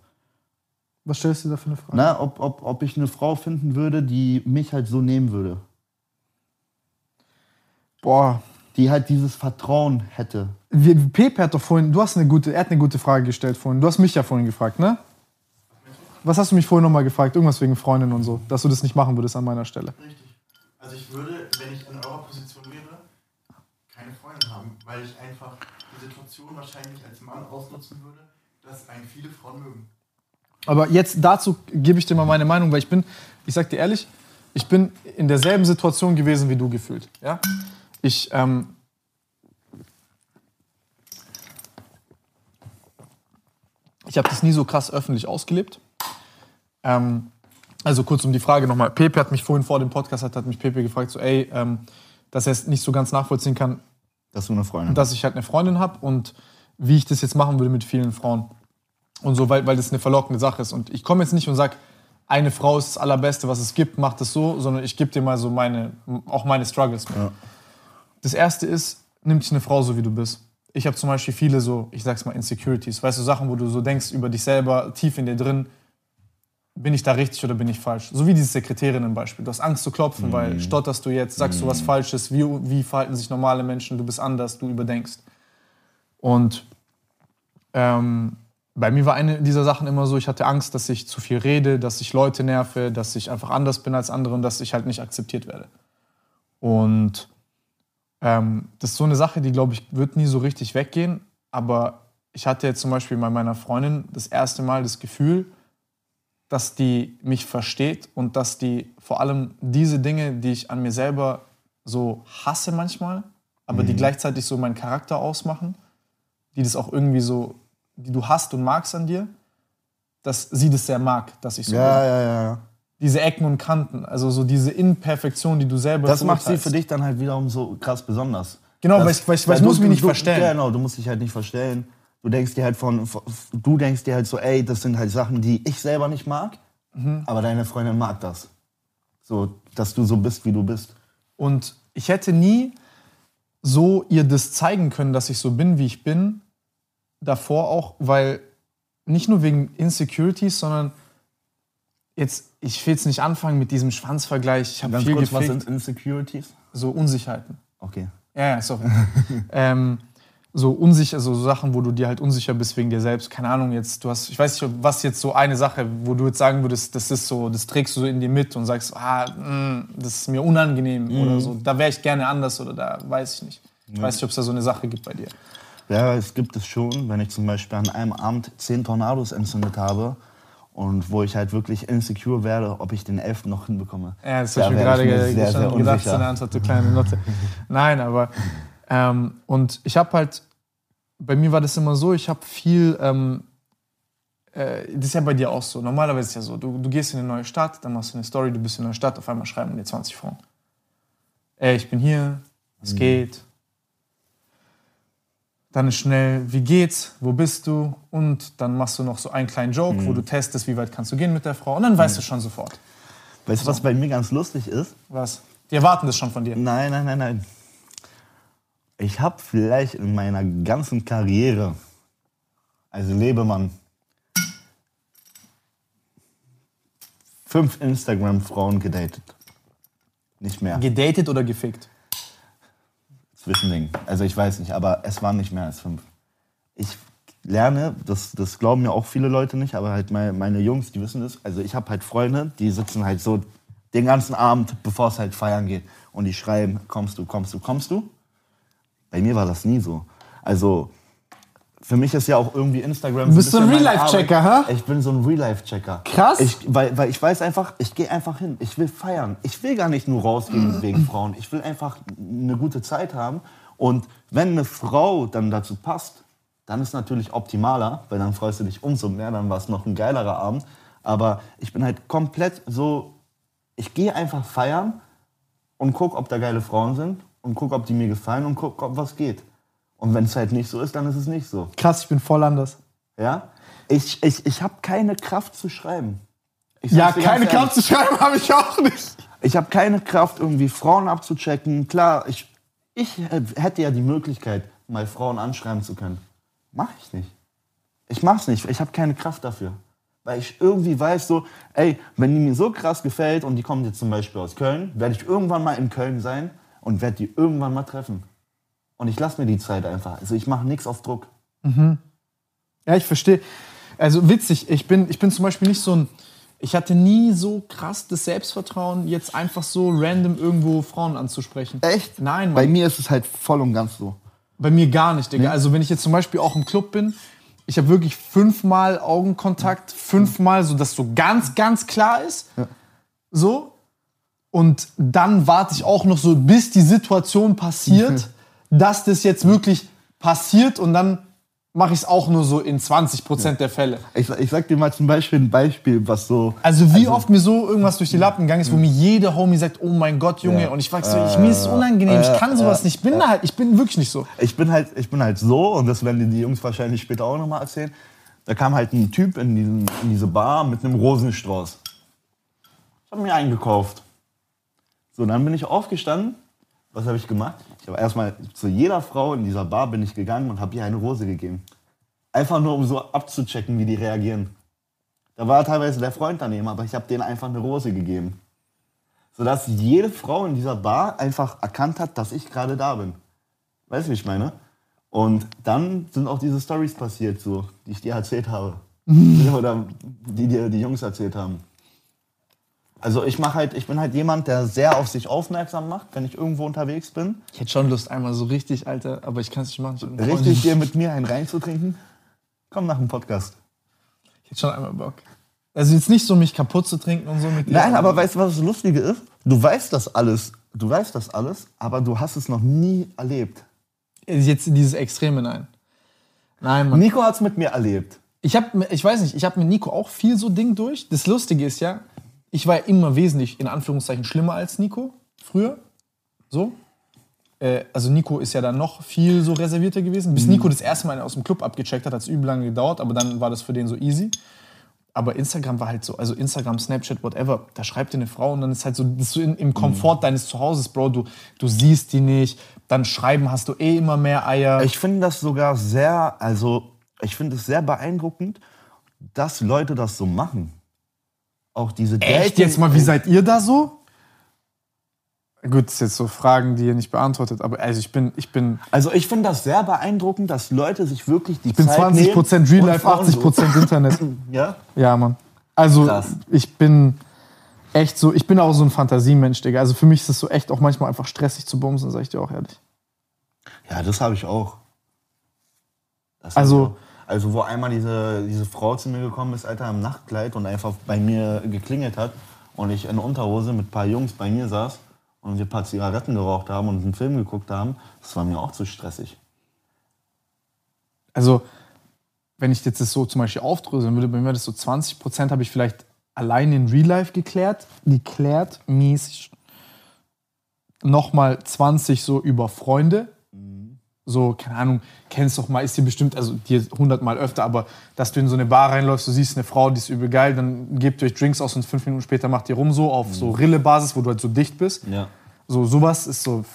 was stellst du da für eine Frage? Na, ob, ob, ob ich eine Frau finden würde, die mich halt so nehmen würde. Boah. Die halt dieses Vertrauen hätte. Wir, Pepe hat doch vorhin, du hast eine gute, er hat eine gute Frage gestellt vorhin. Du hast mich ja vorhin gefragt, ne? Was hast du mich vorhin nochmal gefragt? Irgendwas wegen Freundin und so, dass du das nicht machen würdest an meiner Stelle. Richtig. Also ich würde, wenn ich in eurer Position wäre, keine Freundin haben, weil ich einfach die Situation wahrscheinlich als Mann ausnutzen würde, dass einen viele Frauen mögen. Aber jetzt dazu gebe ich dir mal meine Meinung, weil ich bin, ich sag dir ehrlich, ich bin in derselben Situation gewesen wie du gefühlt. Ja? Ich, ähm, ich habe das nie so krass öffentlich ausgelebt. Ähm, also kurz um die Frage nochmal. Pepe hat mich vorhin vor dem Podcast, hat, hat mich Pepe gefragt, so ey, ähm, dass er es nicht so ganz nachvollziehen kann, Dass du eine Freundin dass ich halt eine Freundin habe und wie ich das jetzt machen würde mit vielen Frauen. Und so, weil, weil das eine verlockende Sache ist. Und ich komme jetzt nicht und sage, eine Frau ist das Allerbeste, was es gibt, mach das so, sondern ich gebe dir mal so meine, auch meine Struggles mit. Das erste ist, nimm dich eine Frau so, wie du bist. Ich habe zum Beispiel viele so, ich sag's mal, Insecurities. Weißt du, Sachen, wo du so denkst über dich selber, tief in dir drin, bin ich da richtig oder bin ich falsch? So wie diese Sekretärinnen-Beispiel. Du hast Angst zu klopfen, weil stotterst du jetzt, sagst du was Falsches, wie, wie verhalten sich normale Menschen, du bist anders, du überdenkst. Und ähm, bei mir war eine dieser Sachen immer so, ich hatte Angst, dass ich zu viel rede, dass ich Leute nerve, dass ich einfach anders bin als andere und dass ich halt nicht akzeptiert werde. Und ähm, das ist so eine Sache, die, glaube ich, wird nie so richtig weggehen. Aber ich hatte jetzt zum Beispiel bei meiner Freundin das erste Mal das Gefühl, dass die mich versteht und dass die vor allem diese Dinge, die ich an mir selber so hasse manchmal, aber die gleichzeitig so meinen Charakter ausmachen, die das auch irgendwie so, die du hast und magst an dir, dass sie das sehr mag, dass ich so Ja, bin. ja, ja, ja. Diese Ecken und Kanten, also so diese Imperfektion, die du selber Das macht sie für dich dann halt wiederum so krass besonders. Genau, Das- weil ich, weil ich, weil ich du- muss mich du- nicht du, verstellen. Genau, du musst dich halt nicht verstellen. Du denkst dir halt von, von- du denkst dir halt so, ey, das sind halt Sachen, die ich selber nicht mag, Mhm. aber deine Freundin mag das. So, dass du so bist, wie du bist. Und ich hätte nie so ihr das zeigen können, dass ich so bin, wie ich bin, davor auch, weil nicht nur wegen Insecurities, sondern jetzt, ich will jetzt nicht anfangen mit diesem Schwanzvergleich. Ich habe viel kurz, was gefickt. sind Insecurities? So Unsicherheiten. Okay. Ja, ja, sorry. *laughs* ähm, so unsicher, so Sachen, wo du dir halt unsicher bist wegen dir selbst. Keine Ahnung, jetzt, du hast, ich weiß nicht, was jetzt so eine Sache, wo du jetzt sagen würdest, das ist so, das trägst du so in dir mit und sagst, ah, mh, das ist mir unangenehm oder so. Da wäre ich gerne anders oder da weiß ich nicht. Ich weiß nicht, ob es da so eine Sache gibt bei dir. Ja, es gibt es schon, wenn ich zum Beispiel an einem Abend zehn Tornados entzündet habe und wo ich halt wirklich insecure werde, ob ich den elften noch hinbekomme. Ja, das Da habe ich mir gerade ich mir ge sehr, sehr schon gedacht, so eine Antwort, du kleine Nutte. *laughs* Nein, aber ähm, und ich habe halt, bei mir war das immer so, ich habe viel, ähm, äh, das ist ja bei dir auch so, normalerweise ist es ja so, du, du gehst in eine neue Stadt, dann machst du eine Story, du bist in einer Stadt, auf einmal schreiben dir 20 Frauen. Ey, ich bin hier, es Mhm. geht. Dann schnell, wie geht's, wo bist du? Und dann machst du noch so einen kleinen Joke, Mhm. wo du testest, wie weit kannst du gehen mit der Frau. Und dann weißt du schon sofort. Weißt du, was bei mir ganz lustig ist? Was? Die erwarten das schon von dir. Nein, nein, nein, nein. Ich habe vielleicht in meiner ganzen Karriere als Lebemann fünf Instagram-Frauen gedatet. Nicht mehr. Gedatet oder gefickt? Zwischending. Also ich weiß nicht, aber es waren nicht mehr als fünf. Ich lerne, das, das glauben mir auch viele Leute nicht, aber halt meine, meine Jungs, die wissen das. Also ich habe halt Freunde, die sitzen halt so den ganzen Abend, bevor es halt feiern geht. Und die schreiben, kommst du, kommst du, kommst du? Bei mir war das nie so. Also für mich ist ja auch irgendwie Instagram. Du bist so ein Real-Life-Checker, hä? Ich bin so ein Real-Life-Checker. Krass. Ich, weil, weil ich weiß einfach, ich gehe einfach hin. Ich will feiern. Ich will gar nicht nur rausgehen *clears throat* wegen Frauen. Ich will einfach eine gute Zeit haben. Und wenn eine Frau dann dazu passt, dann ist natürlich optimaler, weil dann freust du dich umso mehr, dann war es noch ein geilerer Abend. Aber ich bin halt komplett so, ich gehe einfach feiern und guck, ob da geile Frauen sind und guck, ob die mir gefallen und guck, ob was geht. Und wenn es halt nicht so ist, dann ist es nicht so. Krass, ich bin voll anders. Ja? Ich, ich, ich habe keine Kraft zu schreiben. Ich Ja, keine. Kraft zu schreiben *laughs* habe ich auch nicht. Ich habe keine Kraft, irgendwie Frauen abzuchecken. Klar, ich, ich hätte ja die Möglichkeit, mal Frauen anschreiben zu können. Mach ich nicht. Ich mach's nicht. Ich habe keine Kraft dafür. Weil ich irgendwie weiß, so, ey, wenn die mir so krass gefällt und die kommt jetzt zum Beispiel aus Köln, werde ich irgendwann mal in Köln sein und werde die irgendwann mal treffen. Und ich lasse mir die Zeit einfach. Also ich mache nichts auf Druck. Ja, ich verstehe. Also witzig, ich bin, ich bin zum Beispiel nicht so ein. Ich hatte nie so krass das Selbstvertrauen, jetzt einfach so random irgendwo Frauen anzusprechen. Echt? Nein, Bei Mann. mir ist es halt voll und ganz so. Bei mir gar nicht, Digga. Also wenn ich jetzt zum Beispiel auch im Club bin, ich habe wirklich fünfmal Augenkontakt, fünfmal, so dass so ganz, ganz klar ist. So. Und dann warte ich auch noch so, bis die Situation passiert, *laughs* dass das jetzt wirklich passiert und dann mache ich es auch nur so in 20% der Fälle. Ich, ich sag dir mal zum Beispiel ein Beispiel, was so. Also wie oft mir so irgendwas durch die Lappen gegangen ist, wo mir jeder Homie sagt, oh mein Gott, Junge, Ja. und ich frag so, ich, mir ist es unangenehm, ich kann sowas nicht, ich bin da halt, ich bin wirklich nicht so. Ich bin halt, ich bin halt so, und das werden die Jungs wahrscheinlich später auch nochmal erzählen. Da kam halt ein Typ in, diesen, in diese Bar mit einem Rosenstrauß. Ich habe mir eingekauft. So, dann bin ich aufgestanden. Was habe ich gemacht? Ich habe erstmal zu jeder Frau in dieser Bar bin ich gegangen und habe ihr eine Rose gegeben. Einfach nur, um so abzuchecken, wie die reagieren. Da war teilweise der Freund daneben, aber ich habe denen einfach eine Rose gegeben. Sodass jede Frau in dieser Bar einfach erkannt hat, dass ich gerade da bin. Weißt du, wie ich meine? Und dann sind auch diese Stories passiert, so, die ich dir erzählt habe. *laughs* Oder die dir die Jungs erzählt haben. Also ich mache halt, ich bin halt jemand, der sehr auf sich aufmerksam macht, wenn ich irgendwo unterwegs bin. Ich hätte schon Lust, einmal so richtig, Alter, aber ich kann es nicht machen. Hab. Richtig *laughs* dir mit mir einen reinzutrinken. Komm nach dem Podcast. Ich hätte schon einmal Bock. Also jetzt nicht so, mich kaputt zu trinken und so mit dir. Nein, aber weißt du, was das Lustige ist? Du weißt das alles, du weißt das alles, aber du hast es noch nie erlebt. Jetzt in dieses Extreme, nein. Nein, Mann. Nico hat es mit mir erlebt. Ich habe, ich weiß nicht, ich habe mit Nico auch viel so Ding durch. Das Lustige ist ja, ich war ja immer wesentlich, in Anführungszeichen, schlimmer als Nico früher. So. Äh, also Nico ist ja dann noch viel so reservierter gewesen. Bis Nico das erste Mal aus dem Club abgecheckt hat, hat es übel lange gedauert, aber dann war das für den so easy. Aber Instagram war halt so, also Instagram, Snapchat, whatever, da schreibt dir eine Frau und dann ist halt so, das so in, im Komfort deines Zuhauses, Bro, du, du siehst die nicht, dann schreiben hast du eh immer mehr Eier. Ich finde das sogar sehr, also ich finde es sehr beeindruckend, dass Leute das so machen. Auch diese Echt jetzt mal, wie seid ihr da so? Gut, das ist jetzt so Fragen, die ihr nicht beantwortet, aber also ich bin, ich bin, Also ich finde das sehr beeindruckend, dass Leute sich wirklich die ich bin Zeit 20% nehmen Real Life, Frauen 80% Internet. *laughs* Ja? Ja, Mann. Also Krass. ich bin echt so, ich bin auch so ein Fantasiemensch, Digga. Also für mich ist es so echt auch manchmal einfach stressig zu bumsen, sag ich dir auch ehrlich. Ja, das habe ich auch. Das Also-. Also wo einmal diese, diese Frau zu mir gekommen ist, Alter, im Nachtkleid und einfach bei mir geklingelt hat und ich in Unterhose mit ein paar Jungs bei mir saß und wir ein paar Zigaretten geraucht haben und einen Film geguckt haben, das war mir auch zu stressig. Also, wenn ich jetzt das so zum Beispiel aufdröseln würde, bei mir das so 20% habe ich vielleicht allein in Real Life geklärt, geklärt, mäßig. Nochmal 20 so über Freunde. So, keine Ahnung, kennst doch mal, ist dir bestimmt, also dir hundertmal öfter, aber dass du in so eine Bar reinläufst, du siehst eine Frau, die ist übel geil, dann gebt ihr euch Drinks aus und fünf Minuten später macht ihr rum so auf so Rille-Basis, wo du halt so dicht bist. Ja. So, sowas ist so,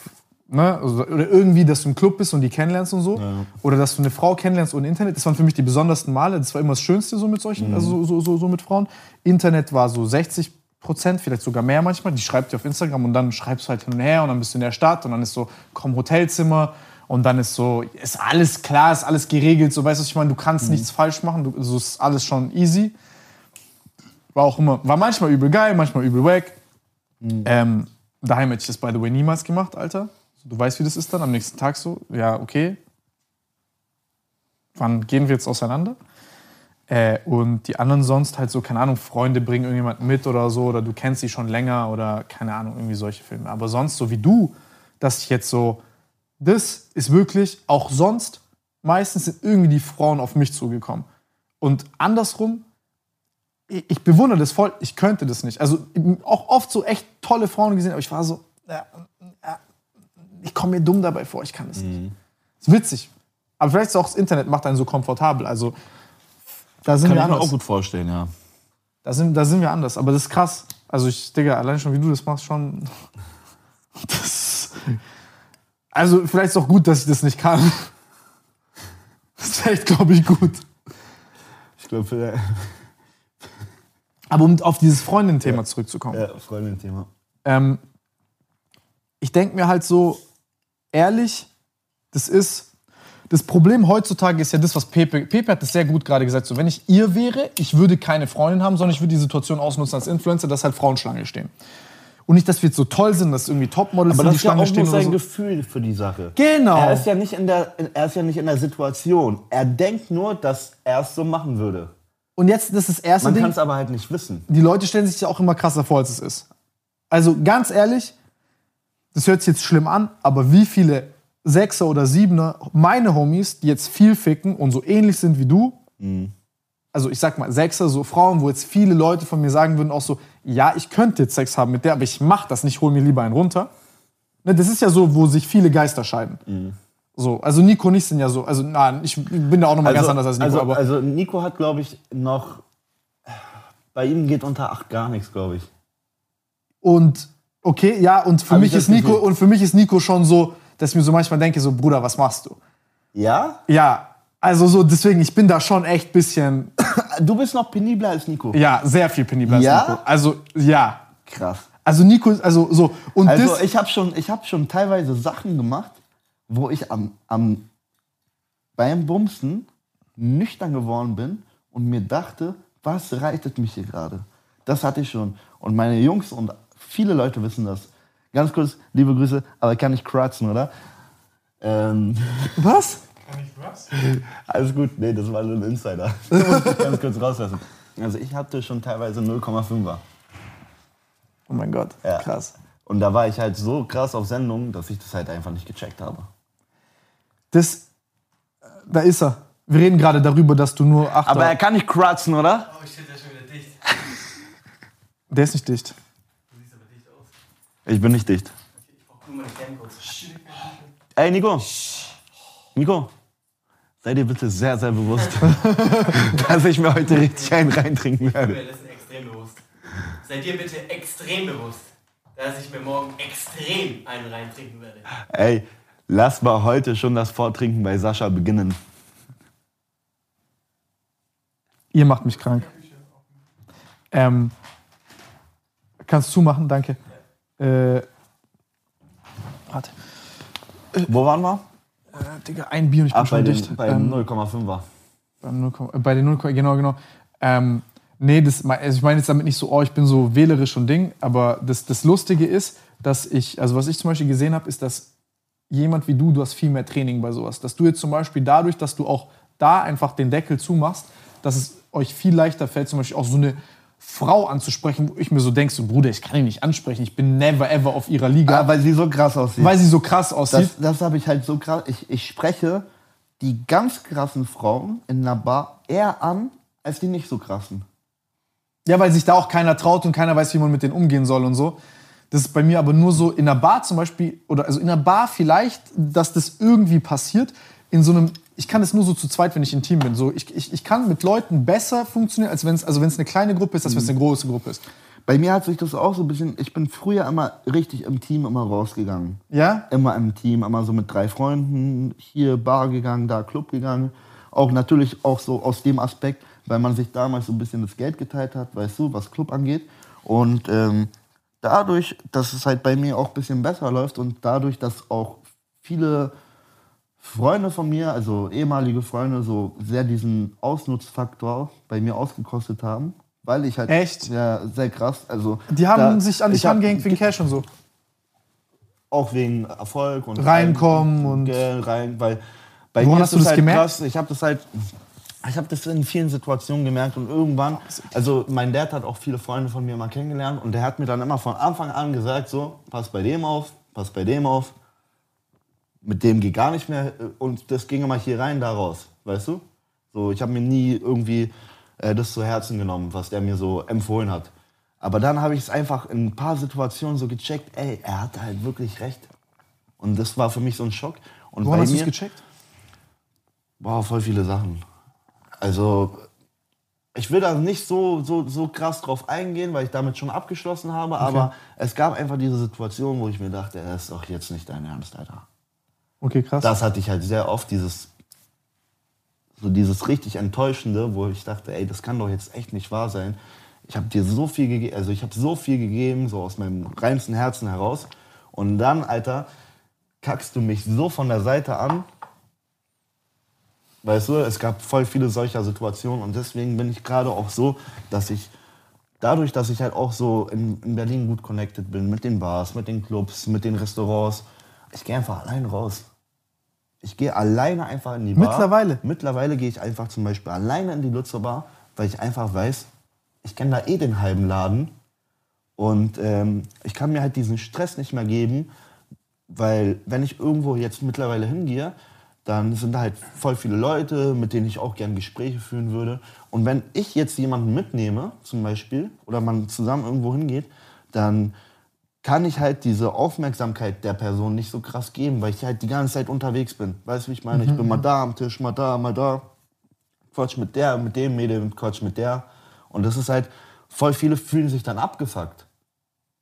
ne? Also, oder irgendwie, dass du im Club bist und die kennenlernst und so. Oder dass du eine Frau kennenlernst ohne Internet. Das waren für mich die besondersten Male. Das war immer das Schönste so mit solchen, also so, so, so, so mit Frauen. Internet war so 60 Prozent, vielleicht sogar mehr manchmal. Die schreibt dir auf Instagram und dann schreibst du halt hin und her und dann bist du in der Stadt und dann ist so, komm, Hotelzimmer. Und dann ist so, ist alles klar, ist alles geregelt. So, weißt du, was ich meine? Du kannst nichts falsch machen. Du, so ist alles schon easy. War auch immer, war manchmal übel geil, manchmal übel wack. Ähm, daheim hätte ich das, by the way, niemals gemacht, Alter. Du weißt, wie das ist dann am nächsten Tag so. Ja, okay. Wann gehen wir jetzt auseinander? Äh, und die anderen sonst halt so, keine Ahnung, Freunde bringen irgendjemanden mit oder so, oder du kennst sie schon länger oder keine Ahnung, irgendwie solche Filme. Aber sonst, so wie du, dass ich jetzt so, das ist wirklich, auch sonst, meistens sind irgendwie die Frauen auf mich zugekommen. Und andersrum, ich, ich bewundere das voll, ich könnte das nicht. Also auch oft so echt tolle Frauen gesehen, aber ich war so, ja, ja, ich komme mir dumm dabei vor, ich kann das nicht. Ist witzig. Aber vielleicht ist auch das Internet macht einen so komfortabel. Also da sind Kann wir ich mir anders. auch gut vorstellen, ja. Da sind, da sind wir anders. Aber das ist krass. Also ich, Digga, allein schon wie du das machst, schon. *laughs* Das, also vielleicht ist auch gut, dass ich das nicht kann. *laughs* Das ist echt, glaube ich, gut. Ich glaube, Aber um auf dieses Freundin-Thema zurückzukommen. ja, Freundin-Thema. Ähm, ich denke mir halt so, ehrlich, das ist. Das Problem heutzutage ist ja das, was Pepe. Pepe hat das sehr gut gerade gesagt. So, wenn ich ihr wäre, ich würde keine Freundin haben, sondern ich würde die Situation ausnutzen als Influencer, dass halt Frauen Schlange stehen. Und nicht, dass wir jetzt so toll sind, dass irgendwie Topmodels Aber das ist ja auch nur sein so. Gefühl für die Sache. Genau. Er ist, ja nicht in der, er ist ja nicht in der Situation. Er denkt nur, dass er es so machen würde. Und jetzt, das ist das erste Man Ding. kann es aber halt nicht wissen. die Leute stellen sich ja auch immer krasser vor, als es ist. Also ganz ehrlich, das hört sich jetzt schlimm an, aber wie viele Sechser oder Siebener, meine Homies, die jetzt viel ficken und so ähnlich sind wie du, also ich sag mal Sechser, so Frauen, wo jetzt viele Leute von mir sagen würden auch so, ja, ich könnte jetzt Sex haben mit der, aber ich mach das nicht, hol mir lieber einen runter. Ne, das ist ja so, wo sich viele Geister scheiden. So, also Nico und ich sind ja so, also nein, ich bin da auch nochmal ganz anders als Nico, also, aber also Nico hat, glaube ich, noch. Bei ihm geht unter 8 gar nichts, glaube ich. Und okay, ja, und für Hab mich ist Nico und für mich ist Nico schon so, dass ich mir so manchmal denke, so Bruder, was machst du? Ja? Ja, also so deswegen, ich bin da schon echt bisschen, *coughs* Du bist noch penibler als Nico. ja, sehr viel penibler Ja? als Nico. Also ja, Krass. also Nico, ist- also so und Also das, ich habe schon, ich hab schon teilweise Sachen gemacht, wo ich am, am beim Bumsen nüchtern geworden bin und mir dachte, was reitet mich hier gerade? Das hatte ich schon. Und meine Jungs und viele Leute wissen das. Ganz kurz, liebe Grüße, aber kann ich kratzen, oder? Ähm, was? *laughs* *laughs* alles gut, nee, das war nur ein Insider. *laughs* Das muss ich ganz kurz rauslassen. Also ich hatte schon teilweise 0,5er. Oh mein Gott, Ja. krass. Und da war ich halt so krass auf Sendung, dass ich das halt einfach nicht gecheckt habe. Das, äh, da ist er. Wir reden gerade darüber, dass du nur acht. Aber er kann nicht kratzen, oder? Oh, ich stehe da schon wieder dicht. *laughs* der ist nicht dicht. Du siehst aber dicht aus. Ich bin nicht dicht. Ich brauch nur meine Cam kurz. Ey, Nico. Nico. Sei dir bitte sehr, sehr bewusst, *laughs* dass ich mir heute richtig einen reintrinken Mir werde. dessen extrem bewusst. Seid ihr bitte extrem bewusst, dass ich mir morgen extrem einen reintrinken werde. Ey, lass mal heute schon das Vortrinken bei Sascha beginnen. Ihr macht mich krank. Ähm, kannst du machen, danke. Äh, warte. Wo waren wir? Äh, Digga, ein Bier und ich bin Ach, bei schon den, dicht. bei Ähm, 0,5er. Beim 0, äh, bei den 0, genau, genau. Ähm, nee, das, also ich meine jetzt damit nicht so, oh, ich bin so wählerisch und Ding, aber das, das Lustige ist, dass ich, also was ich zum Beispiel gesehen habe, ist, dass jemand wie du, du hast viel mehr Training bei sowas. Dass du jetzt zum Beispiel dadurch, dass du auch da einfach den Deckel zumachst, dass es euch viel leichter fällt, zum Beispiel auch so eine Frau anzusprechen, wo ich mir so denke, so Bruder, ich kann ihn nicht ansprechen, ich bin never ever auf ihrer Liga, Ja, weil sie so krass aussieht. weil sie so krass aussieht. das das habe ich halt so krass. Ich, ich spreche die ganz krassen Frauen in einer Bar eher an, als die nicht so krassen. Ja, weil sich da auch keiner traut und keiner weiß, wie man mit denen umgehen soll und so. Das ist bei mir aber nur so in einer Bar zum Beispiel, oder also in einer Bar vielleicht, dass das irgendwie passiert. In so einem, ich kann das nur so zu zweit, wenn ich intim bin. So, ich, ich, ich kann mit Leuten besser funktionieren, als wenn es also wenn's eine kleine Gruppe ist, als wenn es eine große Gruppe ist. Bei mir hat sich das auch so ein bisschen. Ich bin früher immer richtig im Team immer rausgegangen. Ja? Immer im Team, immer so mit drei Freunden, hier Bar gegangen, da Club gegangen. Auch natürlich auch so aus dem Aspekt, weil man sich damals so ein bisschen das Geld geteilt hat, weißt du, was Club angeht. Und ähm, dadurch, dass es halt bei mir auch ein bisschen besser läuft und dadurch, dass auch viele Freunde von mir, also ehemalige Freunde, so sehr diesen Ausnutzfaktor bei mir ausgekostet haben, weil ich halt Echt? ja sehr krass, also Die haben da- sich an dich angehängt wegen Cash und so. Auch wegen Erfolg und Reinkommen und- Geld rein, weil bei Woran mir hast ist du das halt gemerkt? krass. Ich habe das halt, ich habe das in vielen Situationen gemerkt und irgendwann, also mein Dad hat auch viele Freunde von mir mal kennengelernt und der hat mir dann immer von Anfang an gesagt so, pass bei dem auf, pass bei dem auf. Mit dem geht gar nicht mehr und das ging immer hier rein, da raus, weißt du? So, ich habe mir nie irgendwie äh, das zu Herzen genommen, was der mir so empfohlen hat. Aber dann habe ich es einfach in ein paar Situationen so gecheckt, ey, er hatte halt wirklich recht. Und das war für mich so ein Schock. Und Woran bei hast du es gecheckt? Boah, voll viele Sachen. Also, ich will da nicht so, so, so krass drauf eingehen, weil ich damit schon abgeschlossen habe, aber es gab einfach diese Situation, wo ich mir dachte, er ist doch jetzt nicht dein Ernst, Alter. Okay, krass. Das hatte ich halt sehr oft, dieses, so dieses richtig Enttäuschende, wo ich dachte, ey, das kann doch jetzt echt nicht wahr sein. Ich habe dir so viel gegeben, also ich habe so viel gegeben, so aus meinem reinsten Herzen heraus. Und dann, Alter, kackst du mich so von der Seite an. Weißt du, es gab voll viele solcher Situationen und deswegen bin ich gerade auch so, dass ich dadurch, dass ich halt auch so in, in Berlin gut connected bin mit den Bars, mit den Clubs, mit den Restaurants, ich gehe einfach allein raus. Ich gehe alleine einfach in die Bar. Mittlerweile? Mittlerweile gehe ich einfach zum Beispiel alleine in die Lutzer Bar, weil ich einfach weiß, ich kenne da eh den halben Laden und ähm, ich kann mir halt diesen Stress nicht mehr geben, Weil wenn ich irgendwo jetzt mittlerweile hingehe, dann sind da halt voll viele Leute, mit denen ich auch gern Gespräche führen würde. Und wenn ich jetzt jemanden mitnehme, zum Beispiel, oder man zusammen irgendwo hingeht, dann kann ich halt diese Aufmerksamkeit der Person nicht so krass geben, weil ich halt die ganze Zeit unterwegs bin. Weißt du, wie ich meine? Ich bin mal da am Tisch, mal da, mal da. Quatsch mit der, mit dem Mädel, Quatsch mit der. Und das ist halt, voll viele fühlen sich dann abgefuckt.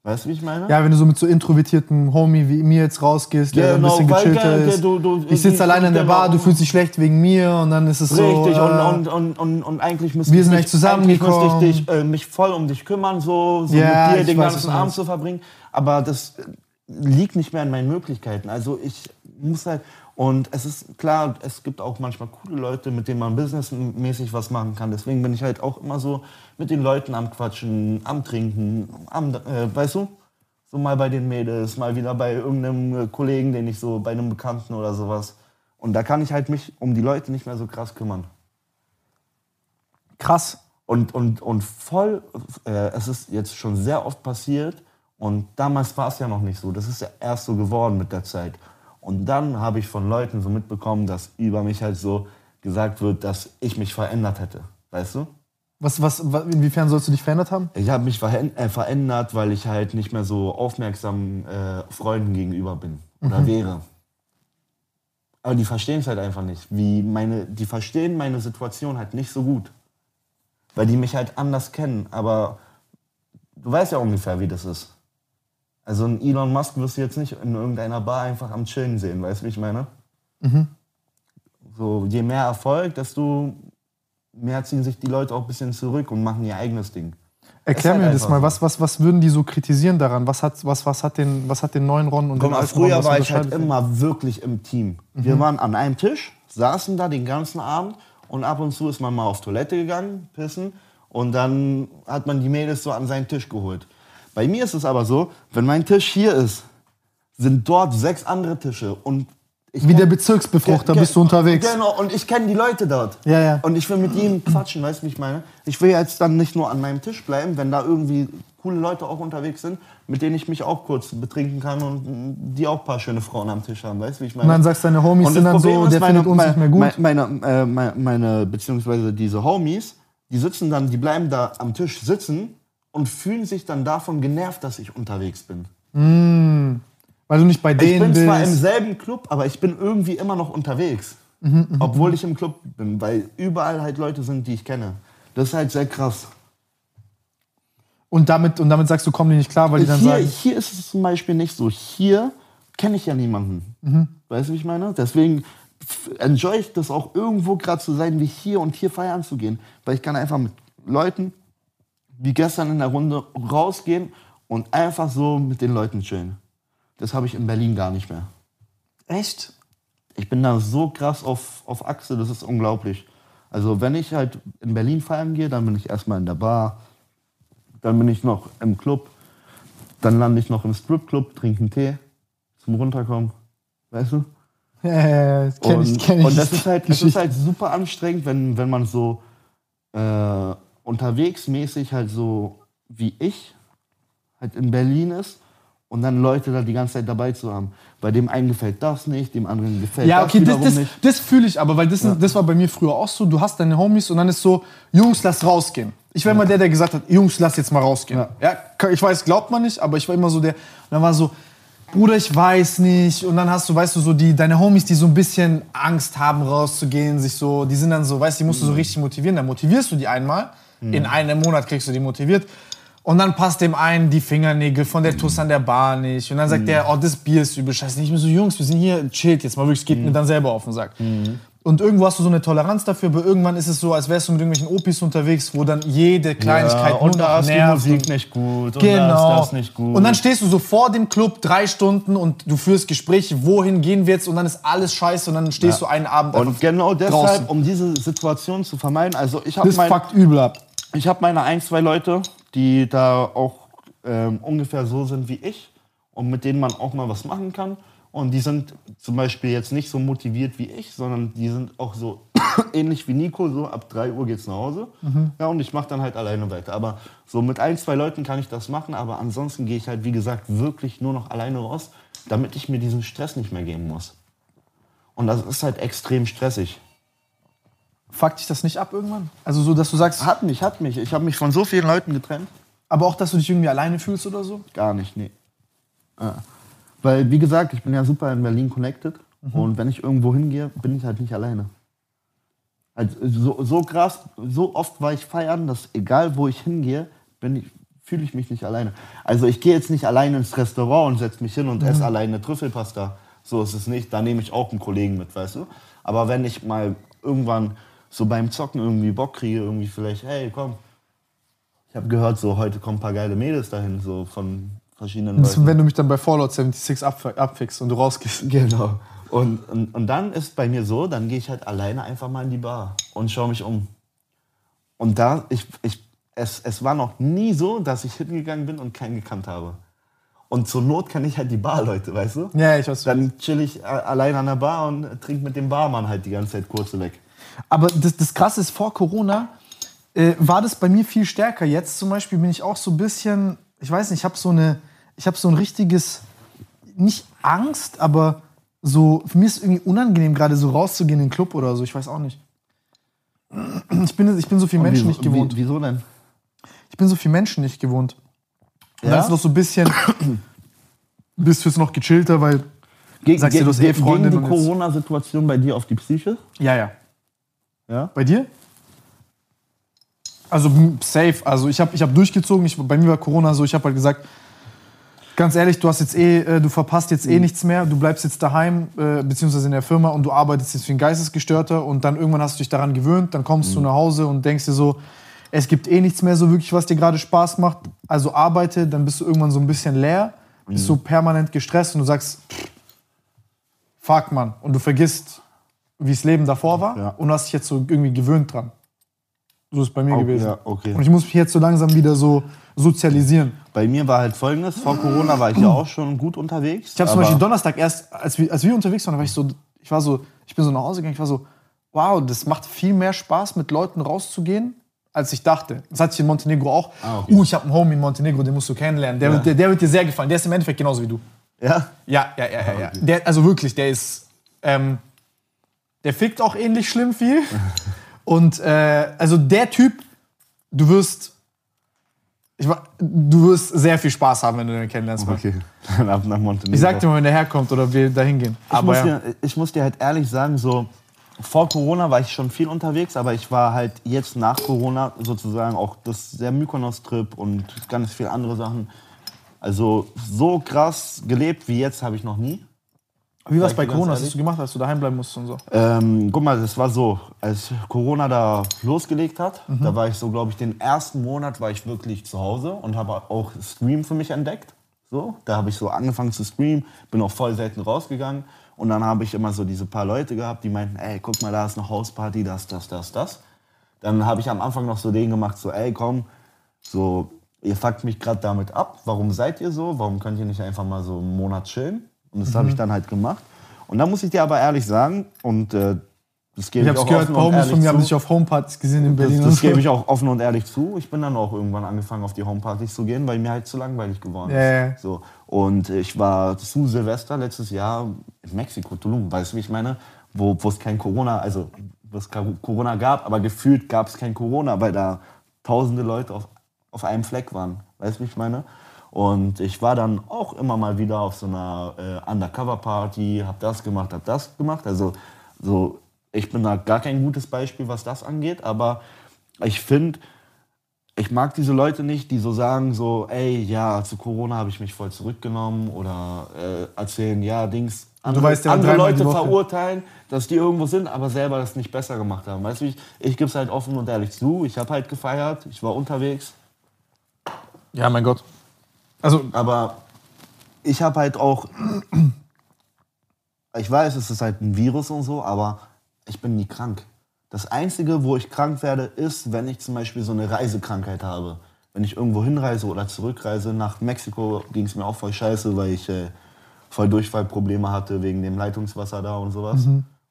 Weißt du, wie ich meine? Ja, wenn du so mit so introvertierten Homie wie mir jetzt rausgehst, der ein Genau, bisschen gechillter gell, ist. du- du- ich sitze alleine in der genau. Bar, du fühlst dich schlecht wegen mir und dann ist es so. Richtig, äh, und, und, und, und, eigentlich müsste Wir ich sind mich- echt zusammengekommen. Eigentlich müsste ich dich, äh, mich voll um dich kümmern, so, so Ja, mit dir ich den weiß, ganzen Abend zu verbringen. Aber das äh, liegt nicht mehr in meinen Möglichkeiten. Also ich muss halt. Und es ist klar, es gibt auch manchmal coole Leute, mit denen man businessmäßig was machen kann. Deswegen bin ich halt auch immer so mit den Leuten am Quatschen, am Trinken, am, äh, weißt du? So mal bei den Mädels, mal wieder bei irgendeinem äh, Kollegen, den ich so, bei einem Bekannten oder sowas. Und da kann ich halt mich um die Leute nicht mehr so krass kümmern. krass. Und, und, und voll, äh, es ist jetzt schon sehr oft passiert und damals war es ja noch nicht so. Das ist ja erst so geworden mit der Zeit. Und dann habe ich von Leuten so mitbekommen, dass über mich halt so gesagt wird, dass ich mich verändert hätte. Weißt du? Was, was, wa- inwiefern sollst du dich verändert haben? Ich habe mich äh, verändert, weil ich halt nicht mehr so aufmerksam äh, Freunden gegenüber bin oder wäre. Aber die verstehen es halt einfach nicht. Wie meine, die verstehen meine Situation halt nicht so gut. Weil die mich halt anders kennen. Aber du weißt ja ungefähr, wie das ist. Also einen Elon Musk wirst du jetzt nicht in irgendeiner Bar einfach am Chillen sehen, weißt du, wie ich meine? So, je mehr Erfolg, desto mehr ziehen sich die Leute auch ein bisschen zurück und machen ihr eigenes Ding. Erklär halt mir das mal. Was, was, was würden die so kritisieren daran? Was hat, was, was hat, den, was hat den neuen Ron und Guck den mal, alten Ron, früher was war ich halt immer wirklich im Team. Wir waren an einem Tisch, saßen da den ganzen Abend und ab und zu ist man mal auf Toilette gegangen, pissen und dann hat man die Mädels so an seinen Tisch geholt. Bei mir ist es aber so, wenn mein Tisch hier ist, sind dort sechs andere Tische und ich Wie kenn- der Bezirksbefruchter bist du unterwegs. Genau, und ich kenne die Leute dort. Ja, ja. Und ich will mit ihnen quatschen, weißt du, wie ich meine? Ich will jetzt dann nicht nur an meinem Tisch bleiben, wenn da irgendwie coole Leute auch unterwegs sind, mit denen ich mich auch kurz betrinken kann und die auch ein paar schöne Frauen am Tisch haben, weißt du, wie ich meine? Und dann sagst du, deine Homies Und sind dann so, der meine, findet uns nicht mehr gut. Meine, meine, äh, meine, meine, beziehungsweise diese Homies, die sitzen dann, die bleiben da am Tisch sitzen und fühlen sich dann davon genervt, dass ich unterwegs bin. Weil du nicht bei Ich denen bin zwar im bist. selben Club, aber ich bin irgendwie immer noch unterwegs. Mhm, Obwohl ich im Club bin, weil überall halt Leute sind, die ich kenne. Das ist halt sehr krass. Und damit, und damit sagst du, kommen die nicht klar, weil die dann hier, sagen, hier ist es zum Beispiel nicht so. Hier kenne ich ja niemanden. Mhm. Weißt du, wie ich meine? Deswegen enjoy ich das auch irgendwo gerade zu sein, wie hier und hier feiern zu gehen. Weil ich kann einfach mit Leuten, wie gestern in der Runde, rausgehen und einfach so mit den Leuten chillen. Das habe ich in Berlin gar nicht mehr. echt? Ich bin da so krass auf, auf Achse, das ist unglaublich. Also wenn ich halt in Berlin feiern gehe, dann bin ich erstmal in der Bar, dann bin ich noch im Club, dann lande ich noch im Stripclub, trinke einen Tee zum Runterkommen. Weißt du? *laughs* Ja, ja, ja, kenn ich, kenn ich. und das ist halt, das ist halt super anstrengend, wenn, wenn man so äh, unterwegs mäßig halt so wie ich halt in Berlin ist und dann Leute da die ganze Zeit dabei zu haben. Bei dem einen gefällt das nicht, dem anderen gefällt Ja, das okay, das, das, nicht. das fühle ich aber, weil das, das war bei mir früher auch so. Du hast deine Homies und dann ist so, Jungs, lass rausgehen. Ich war immer der, der gesagt hat, Jungs, lass jetzt mal rausgehen. Ja. ich weiß, glaubt man nicht, aber ich war immer so der. Und dann war so, Bruder, ich weiß nicht. Und dann hast du, weißt du, so die, deine Homies, die so ein bisschen Angst haben, rauszugehen, sich so, die sind dann so, weißt du, die musst du Mhm. so richtig motivieren. Dann motivierst du die einmal. In einem Monat kriegst du die motiviert. Und dann passt dem einen die Fingernägel von der Tuss an der Bar nicht. Und dann Mhm. sagt der, oh, das Bier ist übel scheiße. Ich bin so, Jungs, wir sind hier, chillt jetzt mal wirklich, es geht Mhm. mir dann selber auf den Sack. Und irgendwo hast du so eine Toleranz dafür, aber irgendwann ist es so, als wärst du mit irgendwelchen Opis unterwegs, wo dann jede Kleinigkeit nur und noch da ist die. Musik nicht gut und Genau. da ist das nicht gut. Und dann stehst du so vor dem Club drei Stunden und du führst Gespräche, wohin gehen wir jetzt und dann ist alles scheiße und dann stehst du einen Abend und genau deshalb, draußen. um diese Situation zu vermeiden, also ich habe Das mein, fuckt übel ab. Ich habe meine ein, zwei Leute, die da auch ähm, ungefähr so sind wie ich und mit denen man auch mal was machen kann. Und die sind zum Beispiel jetzt nicht so motiviert wie ich, sondern die sind auch so *coughs* ähnlich wie Nico, so ab 3 Uhr geht's nach Hause. Ja, und ich mache dann halt alleine weiter. Aber so mit ein, zwei Leuten kann ich das machen, aber ansonsten gehe ich halt, wie gesagt, wirklich nur noch alleine raus, damit ich mir diesen Stress nicht mehr geben muss. Und das ist halt extrem stressig. Fuckt dich das nicht ab irgendwann? Also so, dass du sagst, Hat mich, hat mich. Ich habe mich von so vielen Leuten getrennt. aber auch, dass du dich irgendwie alleine fühlst oder so? Gar nicht, nee. Ja. Weil, wie gesagt, ich bin ja super in Berlin connected. Und wenn ich irgendwo hingehe, bin ich halt nicht alleine. Also so, so krass, so oft war ich feiern, dass egal wo ich hingehe, fühle ich mich nicht alleine. Also ich gehe jetzt nicht alleine ins Restaurant und setze mich hin und esse alleine Trüffelpasta. So ist es nicht. Da nehme ich auch einen Kollegen mit, weißt du. Aber wenn ich mal irgendwann so beim Zocken irgendwie Bock kriege, irgendwie vielleicht, hey, komm. Ich habe gehört, so heute kommen ein paar geile Mädels dahin, so von verschiedenen Das, Leuten. wenn du mich dann bei Fallout 76 abf- abfickst und du rausgehst. *laughs* Genau. Und, und, und dann ist bei mir so, dann gehe ich halt alleine einfach mal in die Bar und schaue mich um. Und da, ich, ich, es, es war noch nie so, dass ich hingegangen bin und keinen gekannt habe. Und zur Not kann ich halt die Barleute, weißt du? Ja, ich weiß. Dann chill ich allein an der Bar und trinke mit dem Barmann halt die ganze Zeit kurze weg. Aber das, das Krasse ist, vor Corona äh, war das bei mir viel stärker. Jetzt zum Beispiel bin ich auch so ein bisschen, ich weiß nicht, ich habe so eine, ich habe so ein richtiges, nicht Angst, aber so, für mich ist es irgendwie unangenehm, gerade so rauszugehen in den Club oder so, ich weiß auch nicht. Ich bin, ich bin so viel Menschen wieso, nicht gewohnt. Wie, wieso denn? Ich bin so viel Menschen nicht gewohnt. Ja? dann ist noch so ein bisschen, bist du jetzt noch gechillter, weil, Ge Sagst du, du hast eh Freundin Ging die Corona-Situation bei dir auf die Psyche? ja, ja. Ja? Bei dir? Also safe. Also ich habe ich hab durchgezogen. Ich, bei mir war Corona so, ich habe halt gesagt, ganz ehrlich, du hast jetzt eh, äh, du verpasst jetzt eh nichts mehr. Du bleibst jetzt daheim, äh, beziehungsweise in der Firma und du arbeitest jetzt wie ein Geistesgestörter und dann irgendwann hast du dich daran gewöhnt, dann kommst du nach Hause und denkst dir so, es gibt eh nichts mehr so wirklich, was dir gerade Spaß macht. Also arbeite, dann bist du irgendwann so ein bisschen leer, bist so permanent gestresst und du sagst, fuck man. Und du vergisst, wie das Leben davor war Ja. und hast dich jetzt so irgendwie gewöhnt dran. So ist es bei mir Oh, gewesen. ja, okay. Und ich muss mich jetzt so langsam wieder so sozialisieren. Bei mir war halt folgendes: Vor Corona war ich ja auch schon gut unterwegs. Ich habe zum Beispiel Donnerstag erst, als wir, als wir unterwegs waren, war ich so, ich war so, ich bin so nach Hause gegangen, ich war so, wow, das macht viel mehr Spaß, mit Leuten rauszugehen, als ich dachte. Das hatte ich in Montenegro auch. Ah, okay. Uh, ich habe einen Homie in Montenegro, den musst du kennenlernen. Der, wird, der, der wird dir sehr gefallen. Der ist im Endeffekt genauso wie du. Ja? Ja, ja, ja, ja. ja. Der, also wirklich, der ist, ähm, der fickt auch ähnlich schlimm viel. Und äh, also der Typ, du wirst, ich, du wirst sehr viel Spaß haben, wenn du den kennenlernst. Okay. *laughs* Dann ab nach Montenegro. Ich sag dir mal, wenn der herkommt oder wir da hingehen. ich, Aber muss ja. dir, ich muss dir halt ehrlich sagen, so vor Corona war ich schon viel unterwegs, aber ich war halt jetzt nach Corona sozusagen auch das der Mykonos-Trip und ganz viele andere Sachen. Also so krass gelebt wie jetzt habe ich noch nie. Wie war es bei Corona? Was hast du gemacht, als du daheim bleiben musstest und so? Ähm, guck mal, das war so, als Corona da losgelegt hat, Mhm. da war ich so, glaube ich, den ersten Monat war ich wirklich zu Hause und habe auch Stream für mich entdeckt. So, da habe ich so angefangen zu streamen, bin auch voll selten rausgegangen und dann habe ich immer so diese paar Leute gehabt, die meinten, ey, guck mal, da ist eine Hausparty, das, das, das, das. Dann habe ich am Anfang noch so den gemacht, so, ey, komm, so, ihr fuckt mich gerade damit ab. Warum seid ihr so? Warum könnt ihr nicht einfach mal so einen Monat chillen? Und das habe ich dann halt gemacht. Und da muss ich dir aber ehrlich sagen, und äh, das gebe Ich ich, auch gehört, offen und ehrlich von mir haben sich auf Homepartys gesehen in Berlin. Das, das gebe ich auch offen und ehrlich zu. Ich bin dann auch irgendwann angefangen, auf die Homepartys zu gehen, weil mir halt zu langweilig geworden ist. Ja, ja. So. Und ich war zu Silvester letztes Jahr in Mexiko, Tulum, weißt du, wie ich meine? Wo es kein Corona, also kein Corona gab, aber gefühlt gab es kein Corona, weil da tausende Leute auf, auf einem Fleck waren. Weißt du, wie ich meine? Und ich war dann auch immer mal wieder auf so einer äh, Undercover-Party, hab das gemacht, hab das gemacht. Also so, ich bin da gar kein gutes Beispiel, was das angeht, aber ich finde, ich mag diese Leute nicht, die so sagen, so, ey, ja, zu Corona habe ich mich voll zurückgenommen oder äh, erzählen, ja, Dings. Andere, weißt ja, andere Leute verurteilen, dass die irgendwo sind, aber selber das nicht besser gemacht haben. Weißt du, ich, ich gebe es halt offen und ehrlich zu. Ich habe halt gefeiert, ich war unterwegs, Ja, mein Gott. Also, aber ich habe halt auch, *clears throat* ich weiß, es ist halt ein Virus und so, aber ich bin nie krank. Das Einzige, wo ich krank werde, ist, wenn ich zum Beispiel so eine Reisekrankheit habe. Wenn ich irgendwo hinreise oder zurückreise, nach Mexiko ging es mir auch voll scheiße, weil ich äh, voll Durchfallprobleme hatte wegen dem Leitungswasser da und sowas.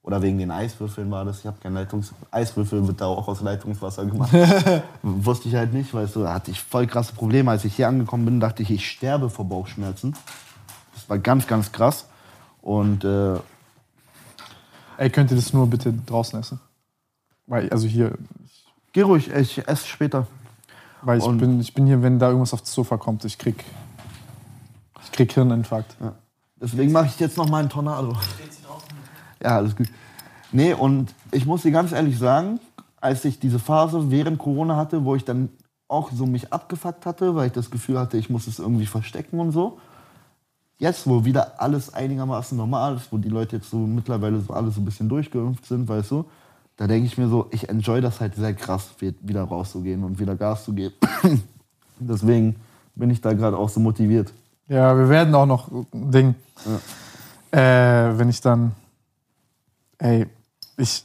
Oder wegen den Eiswürfeln war das. Ich habe kein Leitungs... Eiswürfel wird da auch aus Leitungswasser gemacht. *laughs* Wusste ich halt nicht, weißt du, da hatte ich voll krasse Probleme. Als ich hier angekommen bin, dachte ich, ich sterbe vor Bauchschmerzen. Das war ganz, ganz krass. Und äh, Ey, könnt ihr das nur bitte draußen essen? Weil, also hier, geh ruhig, ich esse später. weil ich Und- bin, ich bin hier, wenn da irgendwas aufs Sofa kommt, ich krieg, ich krieg Hirninfarkt. Deswegen mache ich jetzt noch mal einen Tornado. Ja, alles gut. Nee, und ich muss dir ganz ehrlich sagen, als ich diese Phase während Corona hatte, wo ich dann auch so mich abgefuckt hatte, weil ich das Gefühl hatte, ich muss es irgendwie verstecken und so. Jetzt, wo wieder alles einigermaßen normal ist, wo die Leute jetzt so mittlerweile so alle so ein bisschen durchgeimpft sind, weißt du, da denke ich mir so, ich enjoy das halt sehr krass, wieder rauszugehen und wieder Gas zu geben. *clears throat* Deswegen bin ich da gerade auch so motiviert. Ja, wir werden auch noch ein Ding. Äh, wenn ich dann. Ey, ich.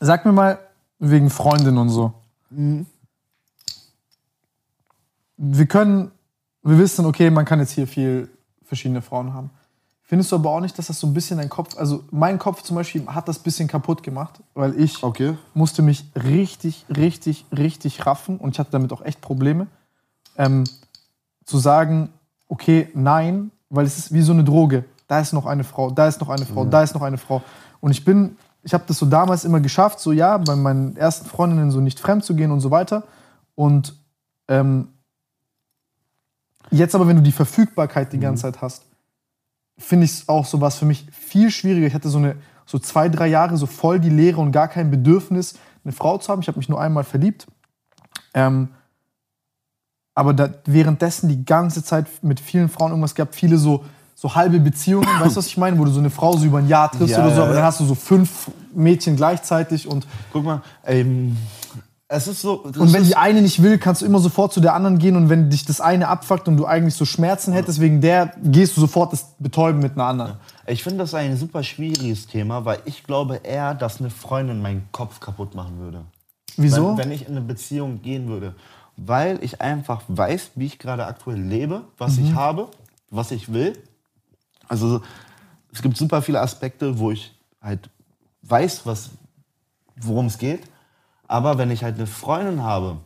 Sag mir mal, wegen Freundin und so. Wir können. Wir wissen, okay, man kann jetzt hier viel verschiedene Frauen haben. Findest du aber auch nicht, dass das so ein bisschen dein Kopf. Also, mein Kopf zum Beispiel hat das ein bisschen kaputt gemacht, weil ich Okay. musste mich richtig, richtig, richtig raffen und ich hatte damit auch echt Probleme, ähm, zu sagen, okay, nein, weil es ist wie so eine Droge. Da ist noch eine Frau, da ist noch eine Frau, da ist noch eine Frau. Und ich bin, ich habe das so damals immer geschafft, so ja, bei meinen ersten Freundinnen so nicht fremd zu gehen und so weiter. Und ähm, jetzt aber, wenn du die Verfügbarkeit die ganze Zeit hast, finde ich es auch so was für mich viel schwieriger. Ich hatte so eine so zwei, drei Jahre so voll die Leere und gar kein Bedürfnis, eine Frau zu haben. Ich habe mich nur einmal verliebt. Ähm, aber da, währenddessen die ganze Zeit mit vielen Frauen irgendwas gehabt, viele so, so halbe Beziehungen, weißt du, was ich meine? Wo du so eine Frau so über ein Jahr triffst Ja, oder so, aber dann hast du so fünf Mädchen gleichzeitig und, Guck mal, ähm, es ist so. und wenn die eine nicht will, kannst du immer sofort zu der anderen gehen und wenn dich das eine abfuckt und du eigentlich so Schmerzen hättest wegen der, gehst du sofort das betäuben mit einer anderen. Ich finde das ein super schwieriges Thema, weil ich glaube eher, dass eine Freundin meinen Kopf kaputt machen würde. Wieso? Wenn, wenn ich in eine Beziehung gehen würde. Weil ich einfach weiß, wie ich gerade aktuell lebe, was Mhm. ich habe, was ich will. Also es gibt super viele Aspekte, wo ich halt weiß, was, worum es geht. Aber wenn ich halt eine Freundin habe,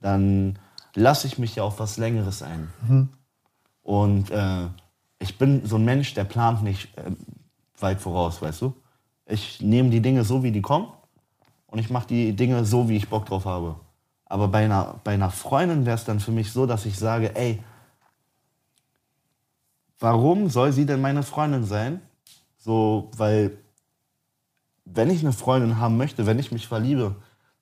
dann lasse ich mich ja auf was Längeres ein. Mhm. Und äh, ich bin so ein Mensch, der plant nicht äh, weit voraus, weißt du? Ich nehme die Dinge so, wie die kommen und ich mache die Dinge so, wie ich Bock drauf habe. Aber bei einer, bei einer Freundin wäre es dann für mich so, dass ich sage, ey, warum soll sie denn meine Freundin sein? So, weil wenn ich eine Freundin haben möchte, wenn ich mich verliebe,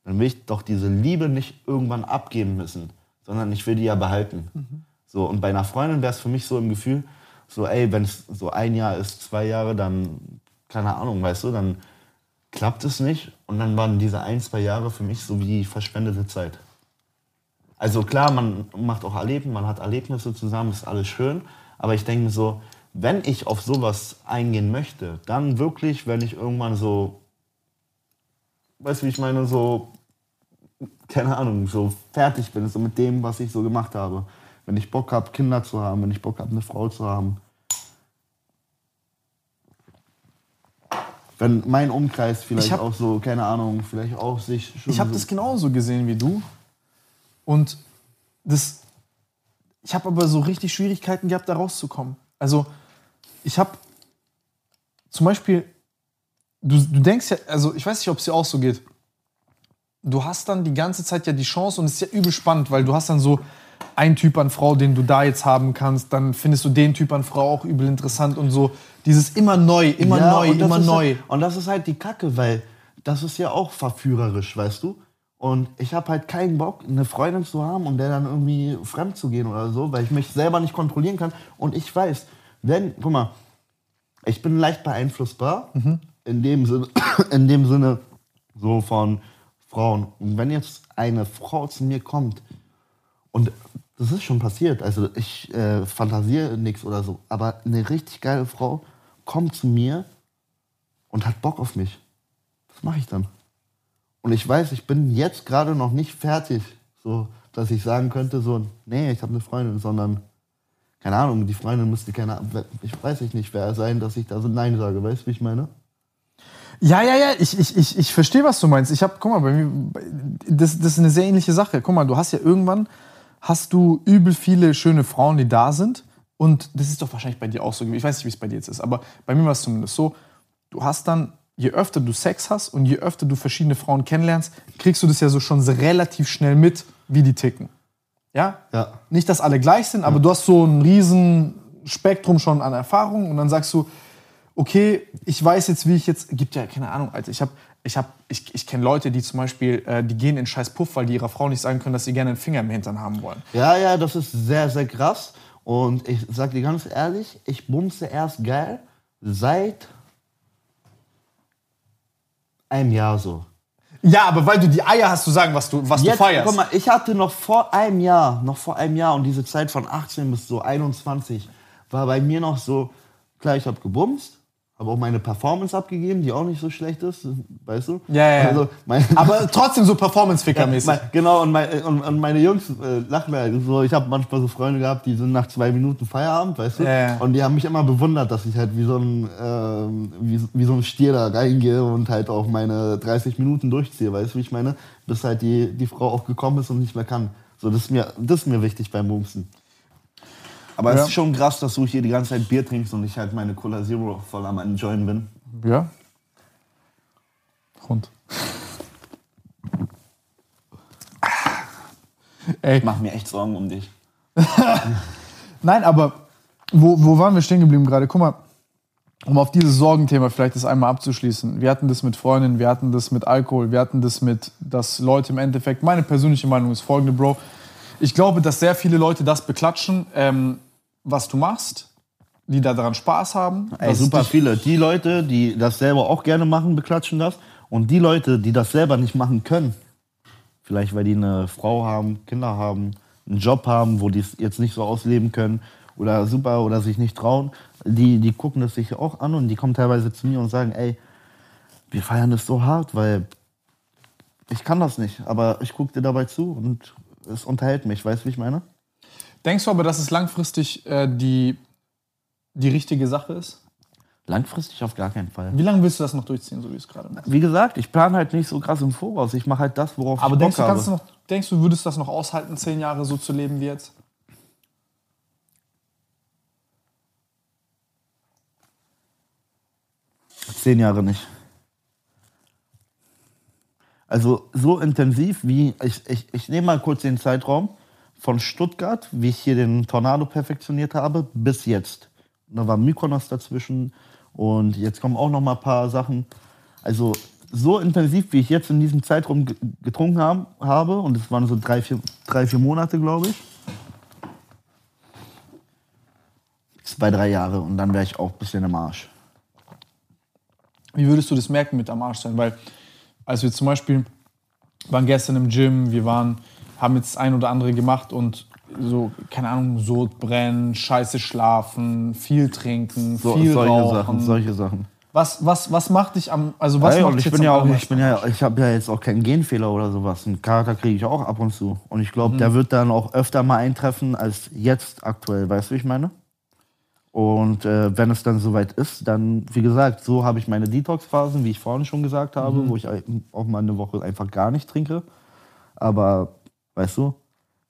dann will ich doch diese Liebe nicht irgendwann abgeben müssen, sondern ich will die ja behalten. So, und bei einer Freundin wäre es für mich so im Gefühl, so, ey, wenn es so ein Jahr ist, zwei Jahre, dann, keine Ahnung, weißt du, dann klappt es nicht. Und dann waren diese ein, zwei Jahre für mich so wie verschwendete Zeit. Also klar, man macht auch Erleben, man hat Erlebnisse zusammen, ist alles schön. Aber ich denke mir so, wenn ich auf sowas eingehen möchte, dann wirklich, wenn ich irgendwann so, weißt du, wie ich meine, so, keine Ahnung, so fertig bin, so mit dem, was ich so gemacht habe. Wenn ich Bock habe, Kinder zu haben, wenn ich Bock habe, eine Frau zu haben. Wenn mein Umkreis vielleicht Ich hab- auch so, keine Ahnung, vielleicht auch sich schon Ich habe so das genauso gesehen wie du. Und das, ich habe aber so richtig Schwierigkeiten gehabt, da rauszukommen. Also, ich habe zum Beispiel, du, du denkst ja, also ich weiß nicht, ob es dir auch so geht. Du hast dann die ganze Zeit ja die Chance und es ist ja übel spannend, weil du hast dann so einen Typ an Frau, den du da jetzt haben kannst, dann findest du den Typ an Frau auch übel interessant und so. Dieses immer neu, immer Ja, neu, immer neu. Halt, und das ist halt die Kacke, weil das ist ja auch verführerisch, weißt du? Und ich habe halt keinen Bock, eine Freundin zu haben und der dann irgendwie fremd zu gehen oder so, weil ich mich selber nicht kontrollieren kann. Und ich weiß, wenn, guck mal, ich bin leicht beeinflussbar, in, dem Sinne, *coughs* in dem Sinne so von Frauen. Und wenn jetzt eine Frau zu mir kommt, und das ist schon passiert, also ich äh, fantasiere nichts oder so, aber eine richtig geile Frau kommt zu mir und hat Bock auf mich. Was mache ich dann? Und ich weiß, ich bin jetzt gerade noch nicht fertig, so dass ich sagen könnte, so, nee, ich habe eine Freundin, sondern, keine Ahnung, die Freundin müsste keine Ahnung, ich weiß ich nicht, wer sein, dass ich da so Nein sage, weißt du, wie ich meine? Ja, ja, ja, ich, ich, ich, ich verstehe, was du meinst. Ich habe, guck mal, bei mir, das, das ist eine sehr ähnliche Sache. Guck mal, du hast ja irgendwann, hast du übel viele schöne Frauen, die da sind. Und das ist doch wahrscheinlich bei dir auch so. Ich weiß nicht, wie es bei dir jetzt ist, aber bei mir war es zumindest so. Du hast dann, je öfter du Sex hast und je öfter du verschiedene Frauen kennenlernst, kriegst du das ja so schon relativ schnell mit, wie die ticken. Ja? Ja. Nicht, dass alle gleich sind, aber du hast so ein riesen Spektrum schon an Erfahrung und dann sagst du, okay, ich weiß jetzt, wie ich jetzt, gibt ja keine Ahnung, Alter, ich habe, ich habe, ich, ich kenne Leute, die zum Beispiel, äh, die gehen in scheiß Puff, weil die ihrer Frau nicht sagen können, dass sie gerne einen Finger im Hintern haben wollen. Ja, ja, das ist sehr, sehr krass. Und ich sag dir ganz ehrlich, ich bumse erst geil seit einem Jahr so. Ja, aber weil du die Eier hast zu sagen, was du, was du Jetzt, feierst. guck mal, ich hatte noch vor einem Jahr, noch vor einem Jahr und diese Zeit von 18 bis so 21 war bei mir noch so, klar, ich habe gebumst, habe auch meine Performance abgegeben, die auch nicht so schlecht ist, weißt du? Ja, ja, ja. Also, mein, *laughs* aber trotzdem so Performance-Ficker-mäßig. mein, genau, und, mein, und, und meine Jungs äh, lachen mir halt so. Ich habe manchmal so Freunde gehabt, die sind nach zwei Minuten Feierabend, weißt du? Ja, ja. Und die haben mich immer bewundert, dass ich halt wie so ein, ähm, wie, wie so ein Stier da reingehe und halt auch meine 30 Minuten durchziehe, weißt du, wie ich meine? Bis halt die, die Frau auch gekommen ist und nicht mehr kann. So, das ist mir, das ist mir wichtig beim Bumsen. Aber Ja. es ist schon krass, dass du hier die ganze Zeit Bier trinkst und ich halt meine Cola Zero voll am Enjoyen bin. ja. Hund. Ey, Ich mach mir echt Sorgen um dich. *laughs* Nein, aber wo, wo waren wir stehen geblieben gerade? Guck mal, um auf dieses Sorgenthema vielleicht das einmal abzuschließen. Wir hatten das mit Freundinnen, wir hatten das mit Alkohol, wir hatten das mit, dass Leute im Endeffekt, meine persönliche Meinung ist folgende, Bro. Ich glaube, dass sehr viele Leute das beklatschen, ähm, was du machst, die da daran Spaß haben. Ey, super viele. Die Leute, die das selber auch gerne machen, beklatschen das. Und die Leute, die das selber nicht machen können, vielleicht weil die eine Frau haben, Kinder haben, einen Job haben, wo die es jetzt nicht so ausleben können oder super oder sich nicht trauen, die, die gucken das sich auch an und die kommen teilweise zu mir und sagen, ey, wir feiern das so hart, weil ich kann das nicht, aber ich gucke dir dabei zu und es unterhält mich, weißt du, wie ich meine? Denkst du aber, dass es langfristig äh, die, die richtige Sache ist? Langfristig auf gar keinen Fall. Wie lange willst du das noch durchziehen, so wie es gerade machst? Wie gesagt, ich plane halt nicht so krass im Voraus. Ich mache halt das, worauf Aber ich Bock denkst du, habe. kannst du noch, denkst du, würdest du das noch aushalten, zehn Jahre so zu leben wie jetzt? Zehn Jahre nicht. Also so intensiv wie, ich, ich, ich nehme mal kurz den Zeitraum von Stuttgart, wie ich hier den Tornado perfektioniert habe, bis jetzt. Da war Mykonos dazwischen und jetzt kommen auch noch mal ein paar Sachen. Also so intensiv, wie ich jetzt in diesem Zeitraum ge- getrunken haben, habe, und es waren so drei, vier, drei, vier Monate, glaube ich. Zwei, drei Jahre und dann wäre ich auch ein bisschen im Arsch. Wie würdest du das merken mit am Arsch sein? Weil, als wir zum Beispiel waren gestern im Gym, wir waren, haben jetzt ein oder andere gemacht und so, keine Ahnung, Sodbrennen, scheiße schlafen, viel trinken, So, viel solche rauchen. Sachen, solche Sachen. Was, was, was macht dich am, also was Ey, macht ich jetzt bin ja auch, ich bin ja, ich habe ja jetzt auch keinen Genfehler oder sowas. Einen Kater kriege ich auch ab und zu. Und ich glaube, der wird dann auch öfter mal eintreffen als jetzt aktuell. Weißt du, wie ich meine? Und äh, wenn es dann soweit ist, dann, wie gesagt, so habe ich meine Detox-Phasen, wie ich vorhin schon gesagt habe, wo ich auch mal eine Woche einfach gar nicht trinke. Aber, weißt du,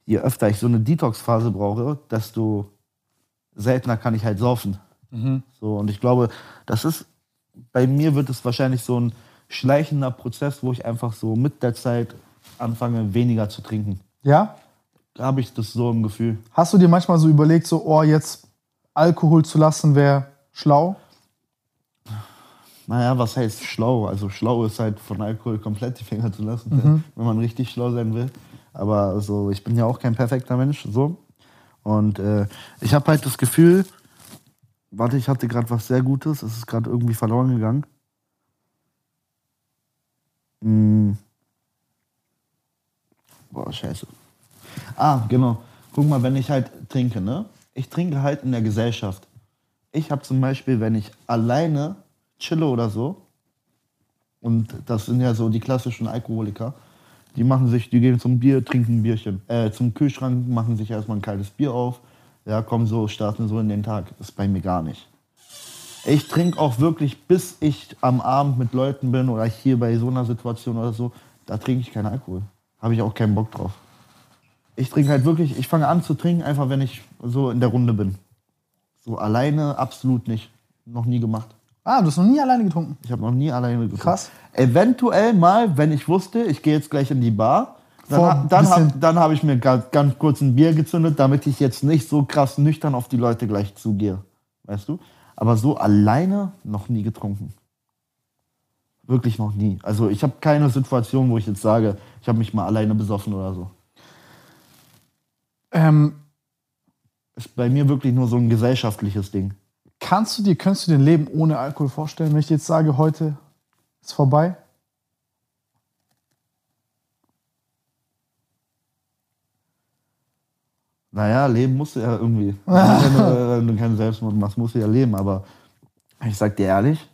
je öfter ich so eine Detox-Phase brauche, desto seltener kann ich halt saufen. So, und ich glaube, das ist, bei mir wird es wahrscheinlich so ein schleichender Prozess, wo ich einfach so mit der Zeit anfange, weniger zu trinken. Ja? Da habe ich das so im Gefühl. Hast du dir manchmal so überlegt, so, oh, jetzt Alkohol zu lassen wäre schlau? Naja, was heißt schlau? Also schlau ist halt von Alkohol komplett die Finger zu lassen, wenn man richtig schlau sein will. Aber also, ich bin ja auch kein perfekter Mensch, so. Und äh, ich habe halt das Gefühl, warte, ich hatte gerade was sehr Gutes, es ist gerade irgendwie verloren gegangen. Hm. Boah, scheiße. Ah, genau. Guck mal, wenn ich halt trinke, ne? Ich trinke halt in der Gesellschaft. Ich habe zum Beispiel, wenn ich alleine chille oder so, und das sind ja so die klassischen Alkoholiker, die machen sich, die gehen zum Bier, trinken ein Bierchen, äh, zum Kühlschrank, machen sich erstmal ein kaltes Bier auf, ja, kommen so, starten so in den Tag. Das ist bei mir gar nicht. Ich trinke auch wirklich, bis ich am Abend mit Leuten bin oder hier bei so einer Situation oder so, da trinke ich keinen Alkohol. Habe ich auch keinen Bock drauf. Ich trinke halt wirklich, ich fange an zu trinken, einfach wenn ich so in der Runde bin. So alleine absolut nicht. Noch nie gemacht. Ah, du hast noch nie alleine getrunken. Ich habe noch nie alleine getrunken. Krass. Eventuell mal, wenn ich wusste, ich gehe jetzt gleich in die Bar, dann, Vor ha- dann, bisschen- hab, dann habe ich mir ganz, ganz kurz ein Bier gezündet, damit ich jetzt nicht so krass nüchtern auf die Leute gleich zugehe. Weißt du? Aber so alleine noch nie getrunken. Wirklich noch nie. Also ich habe keine Situation, wo ich jetzt sage, ich habe mich mal alleine besoffen oder so. Ähm, Ist bei mir wirklich nur so ein gesellschaftliches Ding. Kannst du dir, könntest du dir ein Leben ohne Alkohol vorstellen, wenn ich jetzt sage, heute ist vorbei? Naja, leben musst du ja irgendwie. *laughs* wenn, du, wenn du keinen Selbstmord machst, musst du ja leben. Aber ich sag dir ehrlich,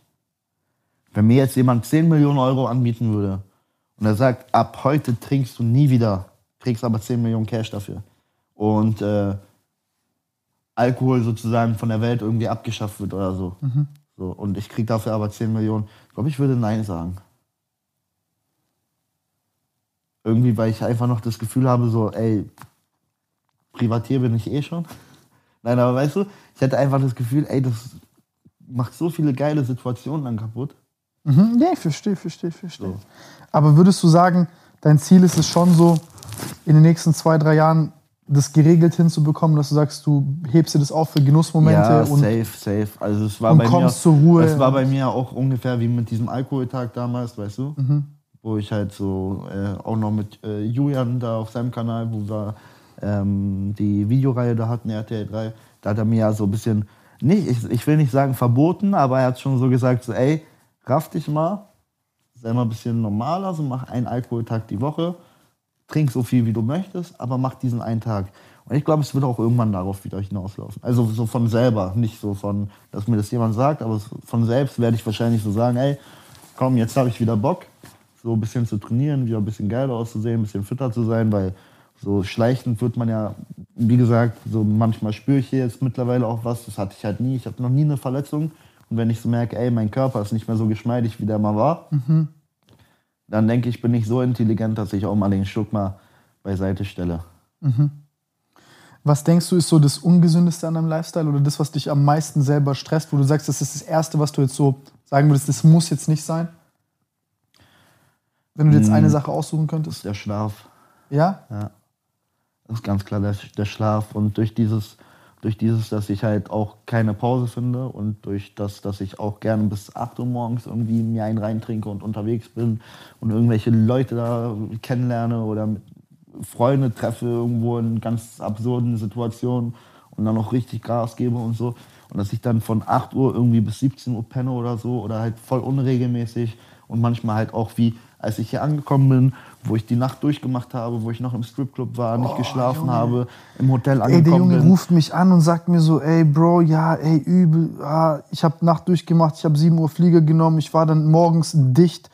wenn mir jetzt jemand 10 Millionen Euro anbieten würde und er sagt, ab heute trinkst du nie wieder, kriegst aber 10 Millionen Cash dafür und äh, Alkohol sozusagen von der Welt irgendwie abgeschafft wird oder so, so und ich krieg dafür aber 10 Millionen, ich glaube, ich würde Nein sagen. Irgendwie, weil ich einfach noch das Gefühl habe, so, ey, Privatier bin ich eh schon. *laughs* Nein, aber weißt du, ich hatte einfach das Gefühl, ey, das macht so viele geile Situationen dann kaputt. Mhm, nee, verstehe, verstehe, verstehe. So. Aber würdest du sagen, dein Ziel ist es schon so, in den nächsten zwei, drei Jahren das geregelt hinzubekommen, dass du sagst, du hebst dir das auf für Genussmomente ja, und safe, safe. Also es war und bei mir, kommst zur Ruhe. Es war bei mir auch ungefähr wie mit diesem Alkoholtag damals, weißt du? Mhm. Wo ich halt so äh, auch noch mit äh, Julian da auf seinem Kanal, wo wir ähm, die Videoreihe da hatten, RTL 3, da hat er mir ja so ein bisschen, nicht, ich, ich will nicht sagen verboten, aber er hat schon so gesagt, so ey, raff dich mal, sei mal ein bisschen normaler, so mach einen Alkoholtag die Woche, trink so viel wie du möchtest, aber mach diesen einen Tag. Und ich glaube, es wird auch irgendwann darauf wieder hinauslaufen. Also so von selber, nicht so von, dass mir das jemand sagt, aber von selbst werde ich wahrscheinlich so sagen, ey, komm, jetzt habe ich wieder Bock, so ein bisschen zu trainieren, wieder ein bisschen geiler auszusehen, ein bisschen fitter zu sein, weil so schleichend wird man ja, wie gesagt, so manchmal spüre ich hier jetzt mittlerweile auch was, das hatte ich halt nie, ich hatte noch nie eine Verletzung. Und wenn ich so merke, ey, mein Körper ist nicht mehr so geschmeidig, wie der mal war, dann denke ich, bin ich so intelligent, dass ich auch mal den Schluck mal beiseite stelle. Was denkst du, ist so das Ungesündeste an deinem Lifestyle oder das, was dich am meisten selber stresst, wo du sagst, das ist das Erste, was du jetzt so sagen würdest, das muss jetzt nicht sein? Wenn du dir jetzt eine Sache aussuchen könntest? der Schlaf. Ja? Das ist ganz klar der, der Schlaf. Und durch dieses, durch dieses, dass ich halt auch keine Pause finde und durch das, dass ich auch gerne bis 8 Uhr morgens irgendwie mir einen reintrinke und unterwegs bin und irgendwelche Leute da kennenlerne oder Freunde treffe irgendwo in ganz absurden Situationen und dann auch richtig Gas gebe und so. Und dass ich dann von 8 Uhr irgendwie bis 17 Uhr penne oder so oder halt voll unregelmäßig und manchmal halt auch wie als ich hier angekommen bin, wo ich die Nacht durchgemacht habe, wo ich noch im Stripclub war, nicht geschlafen habe, im Hotel Ey, der angekommen Junge bin. ruft mich an und sagt mir so, ey Bro, ja, ey, übel, ah, ich habe Nacht durchgemacht, ich habe 7 Uhr Flieger genommen, ich war dann morgens dicht,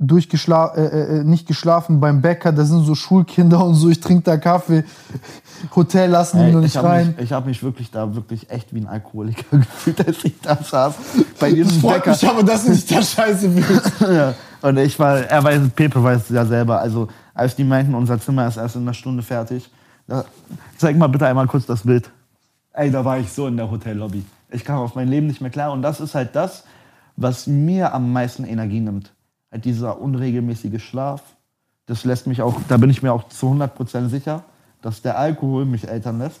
durchgeschla äh, äh, nicht geschlafen beim Bäcker, da sind so Schulkinder und so, ich trinke da Kaffee, *laughs* Hotel lassen die noch ich nicht habe rein. mich, ich hab mich wirklich da wirklich echt wie ein Alkoholiker *laughs* gefühlt, als ich da saß. Bei diesem Bäcker. aber, dass du dich da scheiße *laughs* ja. Und ich war, er weiß, Pepe weiß es ja selber. Also, als die meinten, unser Zimmer ist erst in einer Stunde fertig, da, zeig mal bitte einmal kurz das Bild. Ey, da war ich so in der Hotellobby. Ich kam auf mein Leben nicht mehr klar. Und das ist halt das, was mir am meisten Energie nimmt. Halt dieser unregelmäßige Schlaf. Das lässt mich auch, da bin ich mir auch zu 100% sicher, dass der Alkohol mich ältern lässt.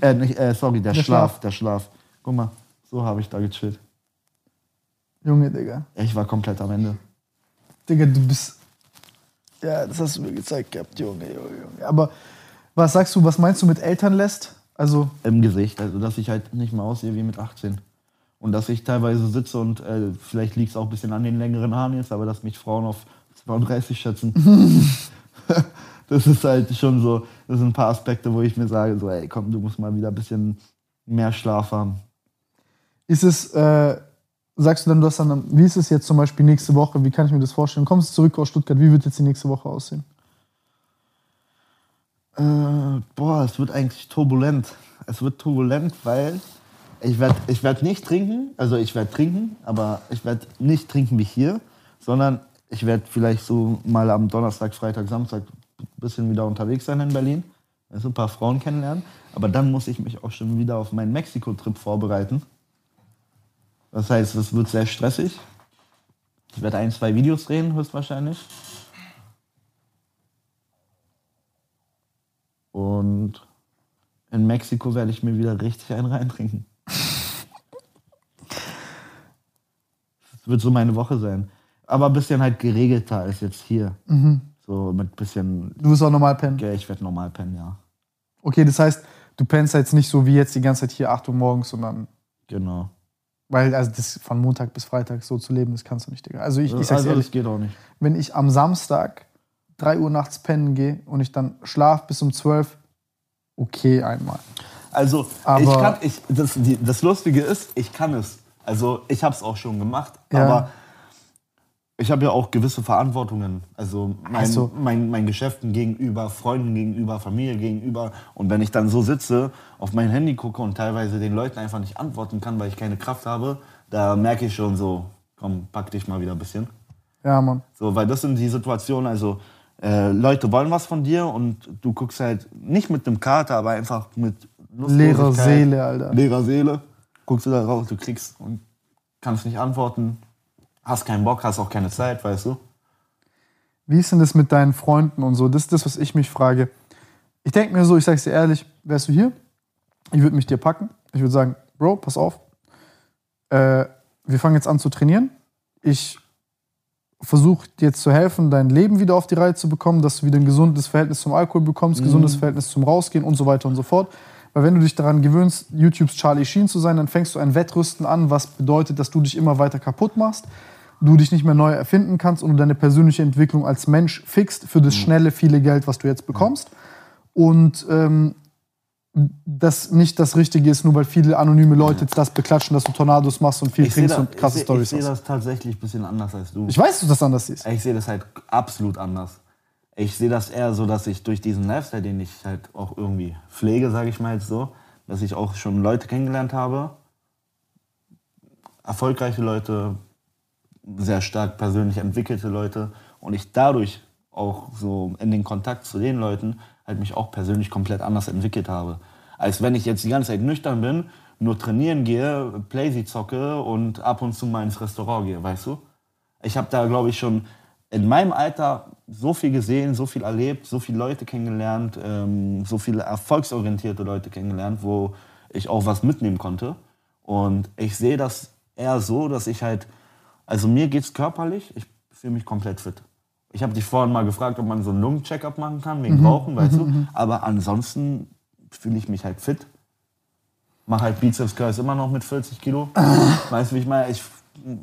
Äh, nicht, äh, sorry, der, Der Schlaf, Schlaf. der Schlaf. Guck mal, so habe ich da gechillt. Junge, Digga. Ich war komplett am Ende. Digga, du bist. Ja, das hast du mir gezeigt gehabt, Junge, Junge, Junge. Aber was sagst du, was meinst du mit Eltern lässt? Also, im Gesicht. Also, dass ich halt nicht mehr aussehe wie mit 18. Und dass ich teilweise sitze und äh, vielleicht liegt es auch ein bisschen an den längeren Haaren jetzt, aber dass mich Frauen auf 32 schätzen. *laughs* *laughs* das ist halt schon so, das sind ein paar Aspekte, wo ich mir sage, so, ey, komm, du musst mal wieder ein bisschen mehr Schlaf haben. ist es, äh, sagst du dann, du hast dann, wie ist es jetzt zum Beispiel nächste Woche? Wie kann ich mir das vorstellen? Kommst du zurück aus Stuttgart? Wie wird jetzt die nächste Woche aussehen? Äh, boah, es wird eigentlich turbulent. Es wird turbulent, weil ich werde ich werd nicht trinken, also ich werde trinken, aber ich werde nicht trinken wie hier, sondern ich werde vielleicht so mal am Donnerstag, Freitag, Samstag ein bisschen wieder unterwegs sein in Berlin. also ein paar Frauen kennenlernen. Aber dann muss ich mich auch schon wieder auf meinen Mexiko-Trip vorbereiten. Das heißt, es wird sehr stressig. Ich werde ein, zwei Videos drehen, höchstwahrscheinlich. Und in Mexiko werde ich mir wieder richtig einen reintrinken. Wird so meine Woche sein. Aber ein bisschen halt geregelter als jetzt hier. So mit bisschen. Du wirst auch normal pennen. Ja, ich werde normal pennen, ja. Okay, das heißt, du pennst jetzt nicht so wie jetzt die ganze Zeit hier 8 Uhr morgens, sondern. Genau. Weil, also das von Montag bis Freitag so zu leben, das kannst du nicht, Digga. Also ich, ich sag's also ehrlich, das geht auch nicht. wenn ich am Samstag 3 Uhr nachts pennen gehe und ich dann schlaf bis um 12, okay einmal. Also, Aber- ich kann, ich, das, die, das Lustige ist, ich kann es. Also, ich habe es auch schon gemacht, Ja. aber ich habe ja auch gewisse Verantwortungen. Also, mein, so. mein, mein Geschäften gegenüber, Freunden gegenüber, Familie gegenüber. Und wenn ich dann so sitze, auf mein Handy gucke und teilweise den Leuten einfach nicht antworten kann, weil ich keine Kraft habe, da merke ich schon so, komm, pack dich mal wieder ein bisschen. Ja, Mann. So, weil das sind die Situationen, also äh, Leute wollen was von dir und du guckst halt nicht mit einem Kater, aber einfach mit Leerer Lustlosigkeit, Seele, Alter. Leerer Seele. Guckst du da raus, du kriegst und kannst nicht antworten, hast keinen Bock, hast auch keine Zeit, weißt du? Wie ist denn das mit deinen Freunden und so? Das ist das, was ich mich frage. Ich denke mir so, ich sag's dir ehrlich, wärst du hier, ich würde mich dir packen. Ich würde sagen, Bro, pass auf. Äh, wir fangen jetzt an zu trainieren. Ich versuche dir jetzt zu helfen, dein Leben wieder auf die Reihe zu bekommen, dass du wieder ein gesundes Verhältnis zum Alkohol bekommst, gesundes Verhältnis zum Rausgehen und so weiter und so fort. Weil wenn du dich daran gewöhnst, YouTubes Charlie Sheen zu sein, dann fängst du ein Wettrüsten an, was bedeutet, dass du dich immer weiter kaputt machst, du dich nicht mehr neu erfinden kannst und du deine persönliche Entwicklung als Mensch fixt für das schnelle, viele Geld, was du jetzt bekommst. Und ähm, das nicht das Richtige ist, nur weil viele anonyme Leute jetzt das beklatschen, dass du Tornados machst und viel Ich trinkst das, und krasse seh- Storys ich sehe hast. das tatsächlich ein bisschen anders als du. Ich weiß, dass du das anders siehst. Ich sehe das halt absolut anders. Ich sehe das eher so, dass ich durch diesen Lifestyle, den ich halt auch irgendwie pflege, sage ich mal jetzt so, dass ich auch schon Leute kennengelernt habe, erfolgreiche Leute, sehr stark persönlich entwickelte Leute und ich dadurch auch so in den Kontakt zu den Leuten halt mich auch persönlich komplett anders entwickelt habe. Als wenn ich jetzt die ganze Zeit nüchtern bin, nur trainieren gehe, Playsy zocke und ab und zu mal ins Restaurant gehe, weißt du? Ich habe da, glaube ich, schon in meinem Alter so viel gesehen, so viel erlebt, so viele Leute kennengelernt, ähm, so viele erfolgsorientierte Leute kennengelernt, wo ich auch was mitnehmen konnte. Und ich sehe das eher so, dass ich halt, also mir geht's körperlich, ich fühle mich komplett fit. Ich habe dich vorhin mal gefragt, ob man so einen Lungencheckup machen kann, wegen Rauchen, weißt du. Aber ansonsten fühle ich mich halt fit. Mach halt Bizeps Curls immer noch mit 40 Kilo. *laughs* weißt du, wie ich meine? Ich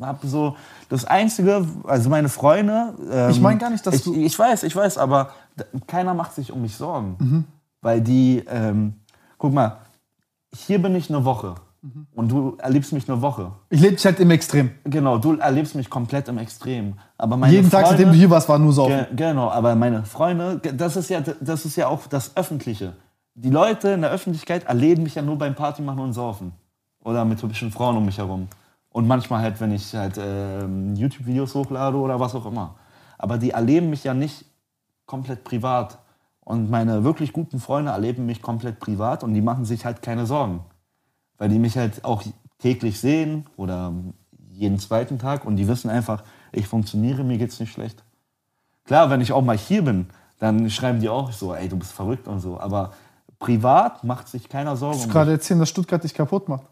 habe so das Einzige, also meine Freunde. Ähm, Ich meine gar nicht, dass ich, du- Ich weiß, ich weiß, aber keiner macht sich um mich Sorgen. Mhm. Weil die, ähm, guck mal, hier bin ich eine Woche. Mhm. Und du erlebst mich eine Woche. Ich lebe dich halt im Extrem. Genau, du erlebst mich komplett im Extrem. Aber meine Jeden Tag, Freunde, seitdem du hier warst, war nur so. Ge genau, aber meine Freunde, das ist, ja, das ist ja auch das Öffentliche. Die Leute in der Öffentlichkeit erleben mich ja nur beim Party machen und saufen. Oder mit hübschen Frauen um mich herum. Und manchmal halt, wenn ich halt ähm, YouTube-Videos hochlade oder was auch immer. Aber die erleben mich ja nicht komplett privat. Und meine wirklich guten Freunde erleben mich komplett privat und die machen sich halt keine Sorgen. Weil die mich halt auch täglich sehen oder jeden zweiten Tag und die wissen einfach, ich funktioniere, mir geht's nicht schlecht. Klar, wenn ich auch mal hier bin, dann schreiben die auch so, ey, du bist verrückt und so. Aber privat macht sich keiner Sorgen Du gerade erzählen, dass Stuttgart dich kaputt macht.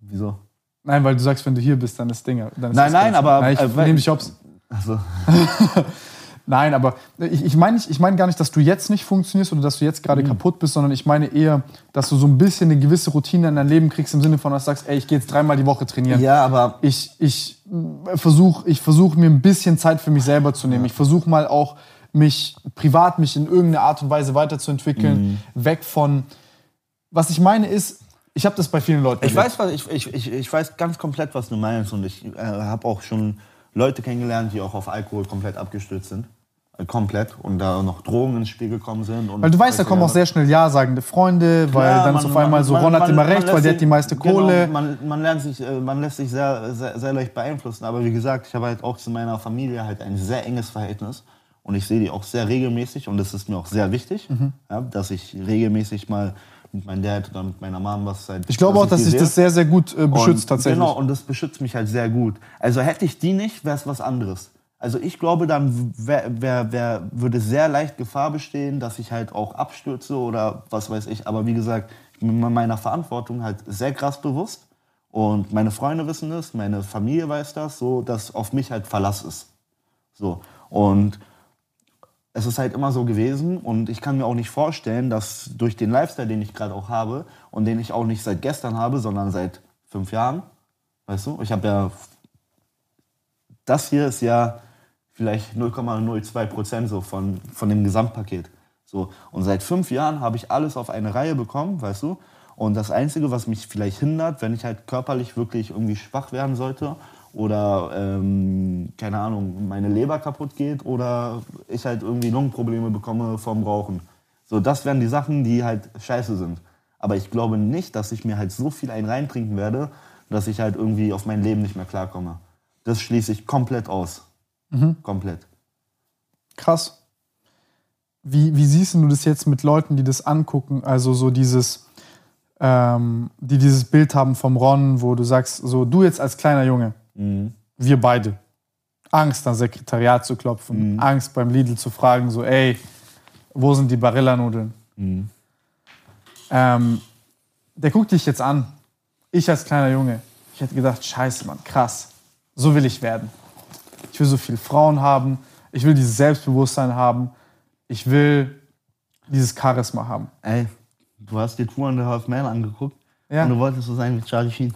Wieso? Nein, weil du sagst, wenn du hier bist, dann ist Ding. Dann ist Nein, das nein, aber- Nein, ich äh, nehme dich hops. Also, *laughs* Nein, aber ich, ich meine ich meine gar nicht, dass du jetzt nicht funktionierst oder dass du jetzt Mhm. gerade kaputt bist, sondern ich meine eher, dass du so ein bisschen eine gewisse Routine in dein Leben kriegst, im Sinne von, dass du sagst, ey, ich gehe jetzt dreimal die Woche trainieren. ja, aber Ich, ich versuche ich versuch mir ein bisschen Zeit für mich selber zu nehmen. Ich versuche mal auch, mich privat, mich in irgendeiner Art und Weise weiterzuentwickeln, Mhm. weg von. Was ich meine ist, ich habe das bei vielen Leuten. Ich erlebt. weiß, was, ich, ich, ich, ich weiß ganz komplett, was du meinst. Und ich äh, habe auch schon Leute kennengelernt, die auch auf Alkohol komplett abgestürzt sind. Äh, komplett. Und da noch Drogen ins Spiel gekommen sind. Und Weil du weißt, da kommen auch sehr schnell Ja-sagende Freunde, weil Ja, dann man- auf einmal man- so, man- Ron hat man- immer man recht, weil der hat die meiste genau, Kohle. Man, man, lernt sich, äh, man lässt sich sehr, sehr, sehr leicht beeinflussen. Aber wie gesagt, ich habe halt auch zu meiner Familie halt ein sehr enges Verhältnis. Und ich sehe die auch sehr regelmäßig und das ist mir auch sehr wichtig, Mhm. ja, dass ich regelmäßig mal mit meinem Dad oder mit meiner Mom was halt. Ich glaube auch, dass sehe. das sehr, sehr gut äh, beschützt Und, tatsächlich. Genau, und das beschützt mich halt sehr gut. Also hätte ich die nicht, wäre es was anderes. Also ich glaube, dann wär, wär, wär, würde sehr leicht Gefahr bestehen, dass ich halt auch abstürze oder was weiß ich. Aber wie gesagt, ich bin meiner Verantwortung halt sehr krass bewusst. Und meine Freunde wissen das, meine Familie weiß das, so dass auf mich halt Verlass ist. So. Und es ist halt immer so gewesen und ich kann mir auch nicht vorstellen, dass durch den Lifestyle, den ich gerade auch habe und den ich auch nicht seit gestern habe, sondern seit fünf Jahren, weißt du, ich habe ja, das hier ist ja vielleicht 0,02 Prozent so von, von dem Gesamtpaket. So. Und seit fünf Jahren habe ich alles auf eine Reihe bekommen, weißt du. Und das Einzige, was mich vielleicht hindert, wenn ich halt körperlich wirklich irgendwie schwach werden sollte oder, ähm, keine Ahnung, meine Leber kaputt geht oder ich halt irgendwie Lungenprobleme bekomme vom Rauchen. So, das wären die Sachen, die halt scheiße sind. Aber ich glaube nicht, dass ich mir halt so viel ein reintrinken werde, dass ich halt irgendwie auf mein Leben nicht mehr klarkomme. Das schließe ich komplett aus. Komplett. Krass. Wie, wie siehst du das jetzt mit Leuten, die das angucken? Also so dieses, ähm, die dieses Bild haben vom Ron, wo du sagst, so du jetzt als kleiner Junge, wir beide. Angst, ans Sekretariat zu klopfen, Angst beim Lidl zu fragen, so ey, wo sind die Barilla-Nudeln? Ähm, der guckt dich jetzt an. Ich als kleiner Junge. Ich hätte gedacht, scheiße, Mann, krass. So will ich werden. Ich will so viele Frauen haben. Ich will dieses Selbstbewusstsein haben. Ich will dieses Charisma haben. Ey, du hast dir Two and a Half Man angeguckt Ja. und du wolltest so sein wie Charlie Sheen.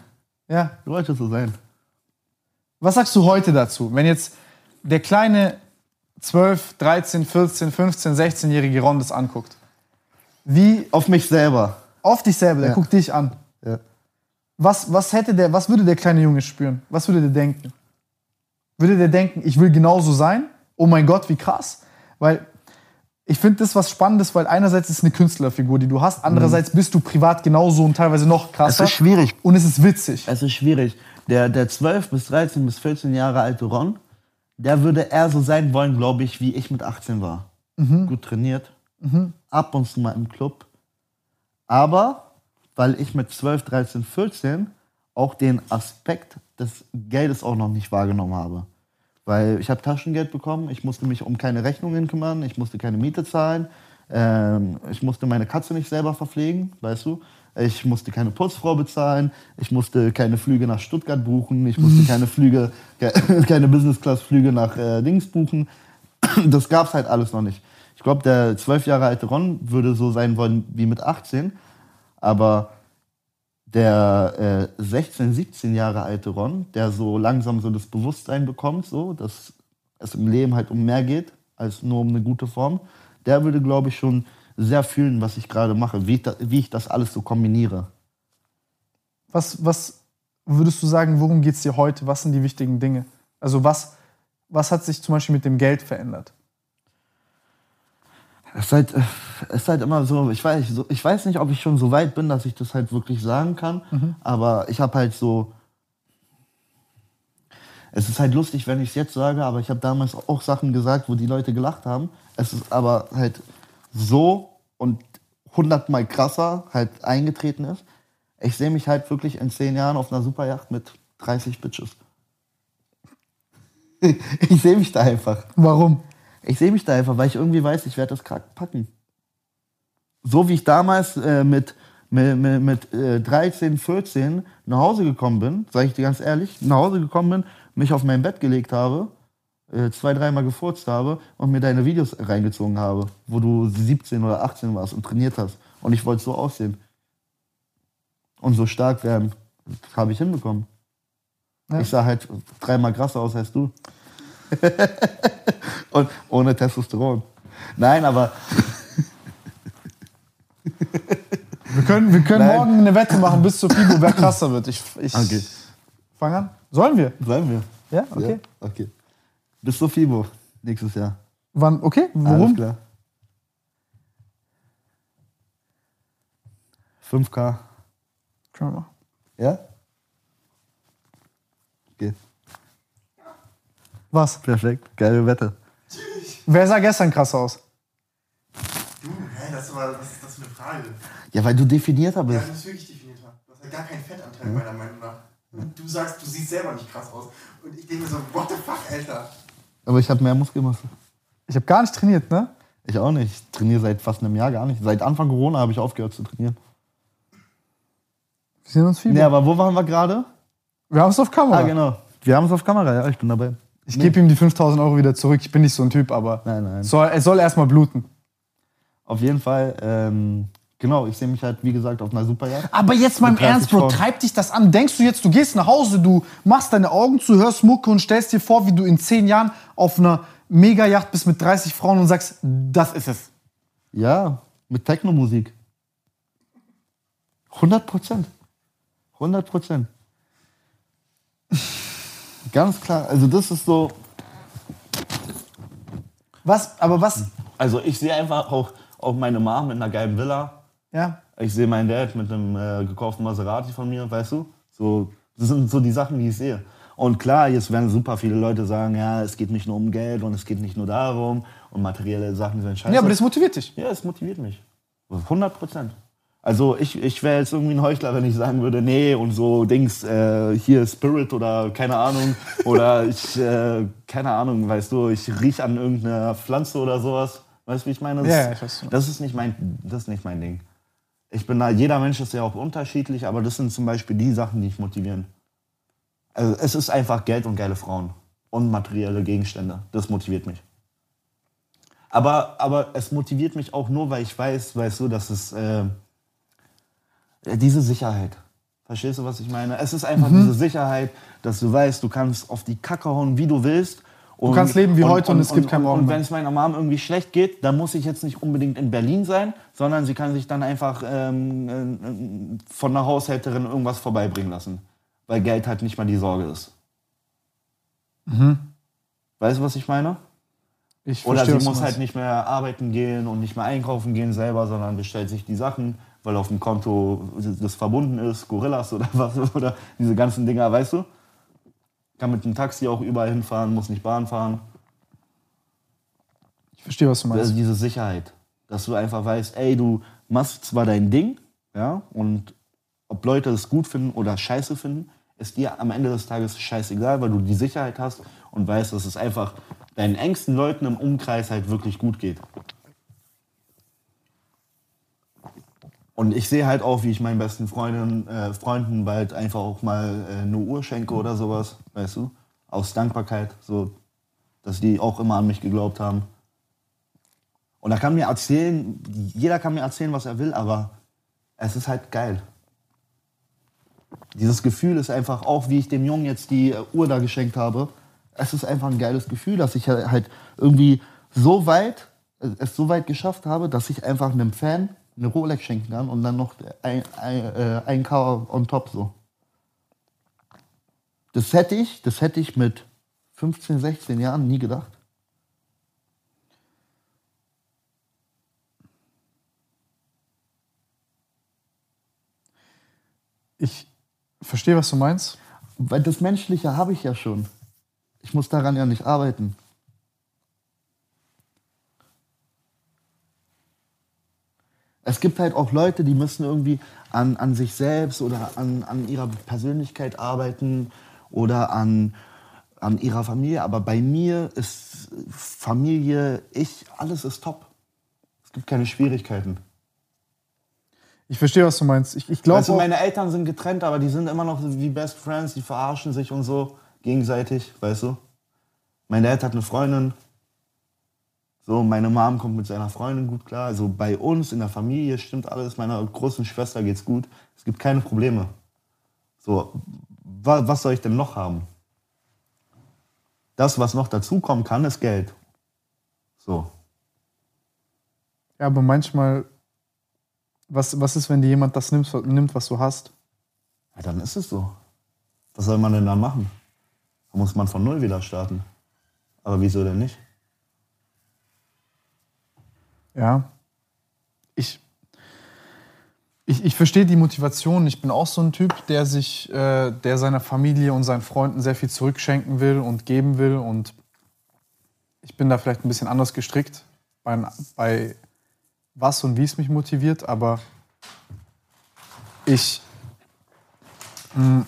Ja. Du wolltest so sein. Was sagst du heute dazu, wenn jetzt der kleine 12, 13, 14, 15, 16-jährige Ron das anguckt? Wie Auf mich selber. auf dich selber, der Ja. guckt dich an. Ja. Was, was hätte der, was würde der kleine Junge spüren? Was würde der denken? Würde der denken, ich will genauso sein? Oh mein Gott, wie krass. Weil ich finde das was Spannendes, weil einerseits ist es eine Künstlerfigur, die du hast, andererseits bist du privat genauso und teilweise noch krasser. Es ist schwierig. Und es ist witzig. Es ist schwierig. Der, der 12 bis 13 bis 14 Jahre alte Ron, der würde eher so sein wollen, glaube ich, wie ich mit 18 war. Gut trainiert, ab und zu mal im Club. Aber weil ich mit 12, 13, 14 auch den Aspekt des Geldes auch noch nicht wahrgenommen habe. Weil ich habe Taschengeld bekommen, ich musste mich um keine Rechnungen kümmern, ich musste keine Miete zahlen, ähm, ich musste meine Katze nicht selber verpflegen, weißt du. Ich musste keine Putzfrau bezahlen, ich musste keine Flüge nach Stuttgart buchen, ich musste *laughs* keine Flüge, ke- *laughs* keine Business-Class-Flüge nach äh, Dings buchen. *clears throat* Das gab's halt alles noch nicht. Ich glaube, der zwölf Jahre alte Ron würde so sein wollen wie mit 18, aber der äh, 16, 17 Jahre alte Ron, der so langsam so das Bewusstsein bekommt, so, dass es im Leben halt um mehr geht als nur um eine gute Form, der würde, glaube ich, schon sehr fühlen, was ich gerade mache, wie ich, da, wie ich das alles so kombiniere. Was, was würdest du sagen, worum geht es dir heute? Was sind die wichtigen Dinge? Also was, was hat sich zum Beispiel mit dem Geld verändert? Es ist halt, äh, es ist halt immer so ich, weiß, so, ich weiß nicht, ob ich schon so weit bin, dass ich das halt wirklich sagen kann, aber ich habe halt so. Es ist halt lustig, wenn ich es jetzt sage, aber ich habe damals auch Sachen gesagt, wo die Leute gelacht haben. Es ist aber halt so und hundertmal krasser halt eingetreten ist. Ich sehe mich halt wirklich in zehn Jahren auf einer Superjacht mit 30 Bitches. *laughs* ich sehe mich da einfach. Warum? Ich sehe mich da einfach, weil ich irgendwie weiß, ich werde das krack packen. So wie ich damals äh, mit, mit, mit, mit äh, 13, 14 nach Hause gekommen bin, sage ich dir ganz ehrlich, nach Hause gekommen bin, mich auf mein Bett gelegt habe, äh, zwei, dreimal gefurzt habe und mir deine Videos reingezogen habe, wo du 17 oder 18 warst und trainiert hast. Und ich wollte so aussehen. Und so stark werden. Habe ich hinbekommen. Ja. Ich sah halt dreimal krasser aus als du. *laughs* Und ohne Testosteron. Nein, aber *laughs* Wir können, wir können Nein. morgen eine Wette machen bis zur FIBO, wer krasser wird. Ich, ich Okay. fang an. Sollen wir? bleiben wir. Ja, okay. Ja, okay. Bis zur FIBO nächstes Jahr. Wann? Okay, Alles warum? klar. 5K. Können wir machen. Ja? Okay. Was? Perfekt. Geile Wette. Wer sah gestern krass aus? Du, hä, das ist aber, was ist das für eine Frage? Ja, weil du definierter Ja, bist. du bist wirklich definierter. Du hast halt gar keinen Fettanteil, meiner Meinung nach. Und du sagst, du siehst selber nicht krass aus. Und ich denke mir so, what the fuck, Alter? Aber ich habe mehr Muskelmasse. Ich habe gar nicht trainiert, ne? Ich auch nicht. Ich trainiere seit fast einem Jahr gar nicht. Seit Anfang Corona habe ich aufgehört zu trainieren. Wir sehen uns viel. Nee, aber wo waren wir gerade? Wir haben es auf Kamera. Ah, genau. Wir haben es auf Kamera, ja, ich bin dabei. Ich gebe ihm die 5000 Euro wieder zurück. Ich bin nicht so ein Typ, aber Nein, nein. Soll, es soll erstmal bluten. Auf jeden Fall, ähm, genau, ich sehe mich halt, wie gesagt, auf einer Superjagd. Aber jetzt mal im Mit 30 Ernst, Bro, treibt dich das an? Denkst du jetzt, du gehst nach Hause, du machst deine Augen zu, hörst Mucke und stellst dir vor, wie du in 10 Jahren auf einer Mega-Yacht bist mit 30 Frauen und sagst, das ist es. Ja, mit Techno-Musik. 100 Prozent. 100 Prozent. Ganz klar, also das ist so, Was, aber was, Also ich sehe einfach auch, auch meine Mom in einer geilen Villa. Ja, Ich sehe meinen Dad mit einem äh, gekauften Maserati von mir, weißt du? So, das sind so die Sachen, die ich sehe. Und klar, jetzt werden super viele Leute sagen, ja, es geht nicht nur um Geld und es geht nicht nur darum und materielle Sachen sind scheiße. ja, aber das motiviert dich. ja, es motiviert mich. 100 Prozent. Also ich, ich wäre jetzt irgendwie ein Heuchler, wenn ich sagen würde, nee, und so Dings, äh, hier Spirit oder keine Ahnung. oder ich, äh, keine Ahnung, weißt du, ich riech an irgendeiner Pflanze oder sowas. Weißt du, wie ich meine? Das, Ja, ich weiß, das, ist nicht mein, das ist nicht mein Ding. Ich bin da, jeder Mensch ist ja auch unterschiedlich, aber das sind zum Beispiel die Sachen, die mich motivieren. Also es ist einfach Geld und geile Frauen und materielle Gegenstände. Das motiviert mich. Aber, aber es motiviert mich auch nur, weil ich weiß, weißt du, dass es äh, diese Sicherheit. Verstehst du, was ich meine? Es ist einfach diese Sicherheit, dass du weißt, du kannst auf die Kacke hauen, wie du willst. Und, kannst leben wie heute und es gibt keinen Morgen Und wenn es meiner Mom irgendwie schlecht geht, dann muss ich jetzt nicht unbedingt in Berlin sein, sondern sie kann sich dann einfach ähm, ähm, von einer Haushälterin irgendwas vorbeibringen lassen. Weil Geld halt nicht mal die Sorge ist. Mhm. Weißt du, was ich meine? Ich Oder verstehe, sie du muss halt nicht mehr arbeiten gehen und nicht mehr einkaufen gehen selber, sondern bestellt sich die Sachen, weil auf dem Konto das verbunden ist, Gorillas oder was, *laughs* oder diese ganzen Dinger, weißt du? Kann mit dem Taxi auch überall hinfahren, muss nicht Bahn fahren. Ich verstehe, was du meinst. Also diese Sicherheit, dass du einfach weißt, ey, du machst zwar dein Ding, ja, und ob Leute es gut finden oder scheiße finden, ist dir am Ende des Tages scheißegal, weil du die Sicherheit hast und weißt, dass es einfach deinen engsten Leuten im Umkreis halt wirklich gut geht. Und ich sehe halt auch, wie ich meinen besten Freundinnen, äh, Freunden bald einfach auch mal äh, eine Uhr schenke oder sowas, weißt du? Aus Dankbarkeit, so, dass die auch immer an mich geglaubt haben. Und da kann mir erzählen, jeder kann mir erzählen, was er will, aber es ist halt geil. Dieses Gefühl ist einfach auch, wie ich dem Jungen jetzt die äh, Uhr da geschenkt habe. Es ist einfach ein geiles Gefühl, dass ich halt irgendwie so weit, äh, es so weit geschafft habe, dass ich einfach einem Fan eine Rolex schenken kann und dann noch ein, ein, äh, ein K on top so. Das hätte ich, das hätte ich mit 15, 16 Jahren nie gedacht. Ich verstehe, was du meinst. Weil das Menschliche habe ich ja schon. Ich muss daran ja nicht arbeiten. Es gibt halt auch Leute, die müssen irgendwie an, an sich selbst oder an, an ihrer Persönlichkeit arbeiten oder an, an ihrer Familie. Aber bei mir ist Familie, ich, alles ist top. Es gibt keine Schwierigkeiten. Ich verstehe, was du meinst. Ich, ich glaube, du, meine Eltern sind getrennt, aber die sind immer noch wie Best Friends, die verarschen sich und so gegenseitig, weißt du? Mein Dad hat eine Freundin. So, meine Mom kommt mit seiner Freundin gut klar. Also bei uns in der Familie stimmt alles. Meiner großen Schwester geht's gut. Es gibt keine Probleme. So, wa was soll ich denn noch haben? Das, was noch dazukommen kann, ist Geld. So. ja, aber manchmal, was, was ist, wenn dir jemand das nimmt, nimmt, was du hast? Ja, dann ist es so. Was soll man denn dann machen? Da muss man von Null wieder starten. Aber wieso denn nicht? Ja. Ich, ich, ich verstehe die Motivation. Ich bin auch so ein Typ, der sich, äh, der seiner Familie und seinen Freunden sehr viel zurückschenken will und geben will. Und ich bin da vielleicht ein bisschen anders gestrickt bei, bei was und wie es mich motiviert, aber ich, mh,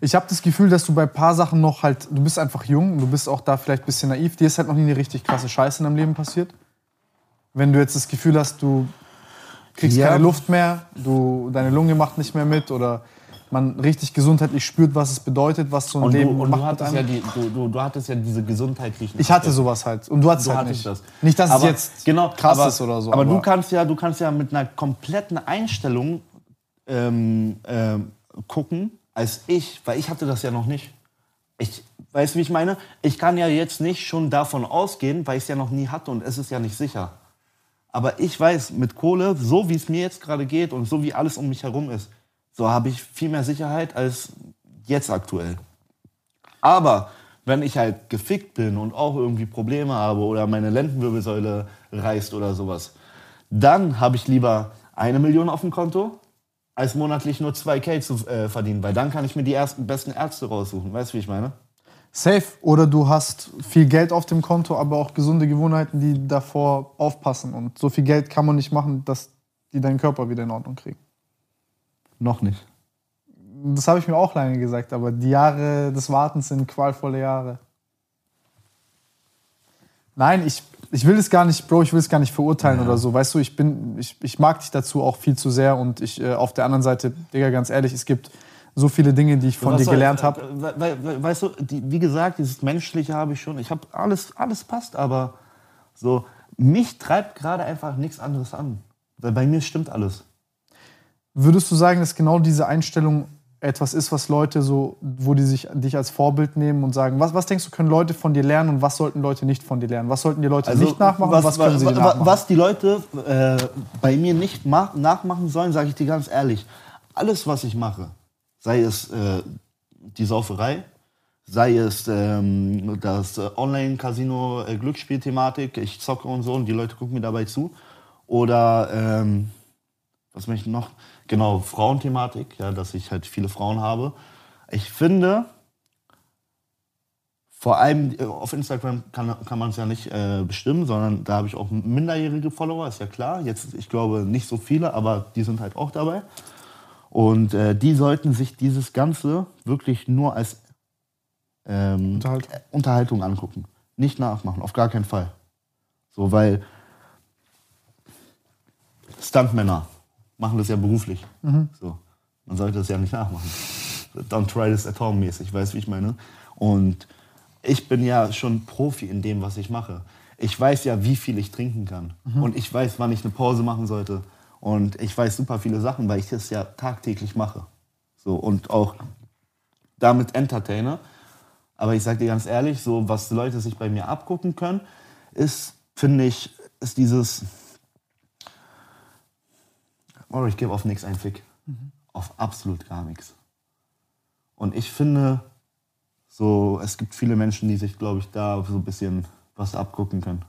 ich habe das Gefühl, dass du bei ein paar Sachen noch halt, du bist einfach jung, du bist auch da vielleicht ein bisschen naiv, dir ist halt noch nie eine richtig krasse Scheiße in deinem Leben passiert. Wenn du jetzt das Gefühl hast, du kriegst Ja. keine Luft mehr, du, deine Lunge macht nicht mehr mit oder man richtig gesundheitlich spürt, was es bedeutet, was so ein Und, du, Leben und macht du, hattest ja die, du, du, du hattest ja diese gesundheitlichen. Ich hatte sowas halt. Und du hattest Du halt hattest nicht. das. Nicht, dass aber, es jetzt genau, krass aber, ist oder so. Aber, du kannst ja, du kannst ja mit einer kompletten Einstellung ähm, ähm, gucken als ich, weil ich hatte das ja noch nicht. Ich, weißt du, wie ich meine? Ich kann ja jetzt nicht schon davon ausgehen, weil ich es ja noch nie hatte und es ist ja nicht sicher. Aber ich weiß, mit Kohle, so wie es mir jetzt gerade geht und so wie alles um mich herum ist, so habe ich viel mehr Sicherheit als jetzt aktuell. Aber wenn ich halt gefickt bin und auch irgendwie Probleme habe oder meine Lendenwirbelsäule reißt oder sowas, dann habe ich lieber eine Million auf dem Konto, als monatlich nur 2K zu äh, verdienen. Weil dann kann ich mir die ersten besten Ärzte raussuchen. Weißt du, wie ich meine? Safe. Oder du hast viel Geld auf dem Konto, aber auch gesunde Gewohnheiten, die davor aufpassen. Und so viel Geld kann man nicht machen, dass die deinen Körper wieder in Ordnung kriegen. Noch nicht. Das habe ich mir auch lange gesagt, aber die Jahre des Wartens sind qualvolle Jahre. Nein, ich, ich will es gar nicht, Bro, ich will es gar nicht verurteilen oder so. Weißt du, ich bin, ich, ich mag dich dazu auch viel zu sehr und ich äh, auf der anderen Seite, Digga, ganz ehrlich, es gibt so viele Dinge, die ich von Was dir soll- gelernt habe. äh, we- we- we- Weißt du, die, wie gesagt, dieses Menschliche habe ich schon. Ich habe alles, alles passt, aber so, mich treibt gerade einfach nichts anderes an. Weil bei mir stimmt alles. Würdest du sagen, dass genau diese Einstellung etwas ist, was Leute so, wo die sich dich als Vorbild nehmen und sagen, was, was denkst du, können Leute von dir lernen und was sollten Leute nicht von dir lernen? Was sollten die Leute nicht nachmachen Also, was, und was können sie dir wa- nachmachen? was die Leute äh, bei mir nicht ma- nachmachen sollen, sage ich dir ganz ehrlich. Alles, was ich mache, sei es äh, die Sauferei, sei es ähm, das äh, Online-Casino-Glücksspiel-Thematik, ich zocke und so und die Leute gucken mir dabei zu. Oder ähm, was möchte ich noch? Genau, Frauenthematik, ja, dass ich halt viele Frauen habe. Ich finde, vor allem äh, auf Instagram kann, kann man es ja nicht äh, bestimmen, sondern da habe ich auch minderjährige Follower, ist ja klar. Jetzt, ich glaube, nicht so viele, aber die sind halt auch dabei. Und äh, die sollten sich dieses Ganze wirklich nur als ähm, Unterhaltung. äh, Unterhaltung angucken. Nicht nachmachen, auf gar keinen Fall. So, weil Stuntmänner machen das ja beruflich. So. Man sollte das ja nicht nachmachen. Don't try this at home mäßig, weißt du, wie ich meine? Und ich bin ja schon Profi in dem, was ich mache. Ich weiß ja, wie viel ich trinken kann. Und ich weiß, wann ich eine Pause machen sollte. Und ich weiß super viele Sachen, weil ich das ja tagtäglich mache. So, und auch damit entertaine. Aber ich sag dir ganz ehrlich, so was Leute sich bei mir abgucken können, ist, finde ich, ist dieses. Oh, ich gebe auf nichts einen Fick. Auf absolut gar nichts. Und ich finde, so, es gibt viele Menschen, die sich, glaube ich, da so ein bisschen was abgucken können.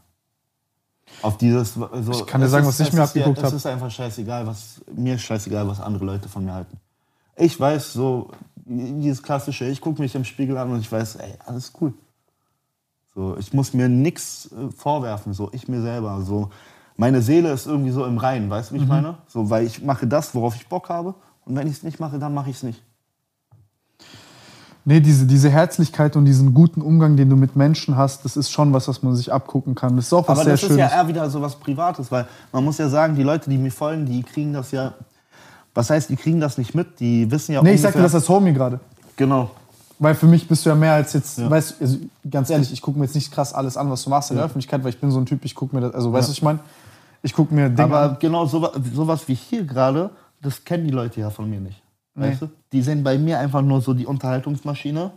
Auf dieses. So, Ich kann dir es sagen, ist- was ich es mir abgeguckt Es hab. ist einfach scheißegal, was. Mir ist scheißegal, was andere Leute von mir halten. Ich weiß so, dieses klassische, ich gucke mich im Spiegel an und ich weiß, ey, alles cool. So, ich muss mir nichts äh, vorwerfen, so ich mir selber. So, meine Seele ist irgendwie so im Reinen, weißt du, wie ich meine? So, weil ich mache das, worauf ich Bock habe. Und wenn ich es nicht mache, dann mache ich es nicht. Nee, diese, diese Herzlichkeit und diesen guten Umgang, den du mit Menschen hast, das ist schon was, was man sich abgucken kann. Das ist auch was Aber sehr das ist Schönes. ja eher wieder so was Privates, weil man muss ja sagen, die Leute, die mir folgen, die kriegen das ja. Was heißt, die kriegen das nicht mit? Die wissen ja nee, ich sag dir ungefähr- das als Homie gerade. Genau. Weil für mich bist du ja mehr als jetzt, Ja. weißt du, also ganz ehrlich, ich gucke mir jetzt nicht krass alles an, was du machst in der Öffentlichkeit, weil ich bin so ein Typ, ich gucke mir das, also weißt du, was ich meine? Ich gucke mir Dinge Aber an. genau sowas, sowas wie hier gerade, das kennen die Leute ja von mir nicht. Weißt du? Die sehen bei mir einfach nur so die Unterhaltungsmaschine,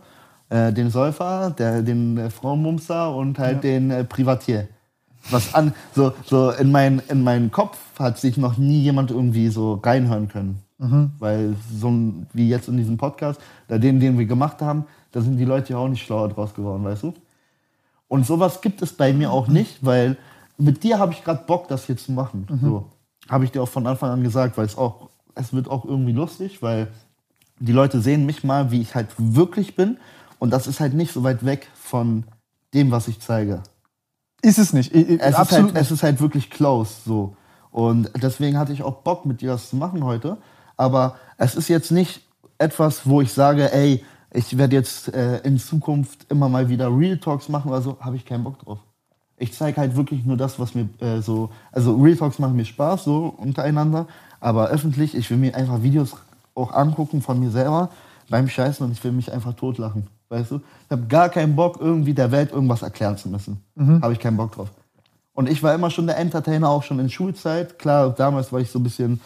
äh, den Säufer, der, den äh, Frauenmumser und halt den äh, Privatier. Was an, so, so in, mein, in meinen Kopf hat sich noch nie jemand irgendwie so reinhören können. Weil so ein, wie jetzt in diesem Podcast, da den, den wir gemacht haben, da sind die Leute ja auch nicht schlauer draus geworden, weißt du? Und sowas gibt es bei mir auch nicht, weil mit dir habe ich gerade Bock, das hier zu machen. So habe ich dir auch von Anfang an gesagt, weil es auch, es wird auch irgendwie lustig, weil die Leute sehen mich mal, wie ich halt wirklich bin. Und das ist halt nicht so weit weg von dem, was ich zeige. Ist es nicht. I- i- Es ist, halt, es ist halt wirklich close so. Und deswegen hatte ich auch Bock, mit dir das zu machen heute. Aber es ist jetzt nicht etwas, wo ich sage, ey, ich werde jetzt äh, in Zukunft immer mal wieder Real Talks machen oder so, habe ich keinen Bock drauf. Ich zeige halt wirklich nur das, was mir äh, so. Also Real Talks machen mir Spaß, so untereinander. Aber öffentlich, ich will mir einfach Videos auch angucken von mir selber beim Scheißen und ich will mich einfach totlachen. Weißt du? Ich habe gar keinen Bock, irgendwie der Welt irgendwas erklären zu müssen. Habe ich keinen Bock drauf. Und ich war immer schon der Entertainer, auch schon in Schulzeit. Klar, damals war ich so ein bisschen.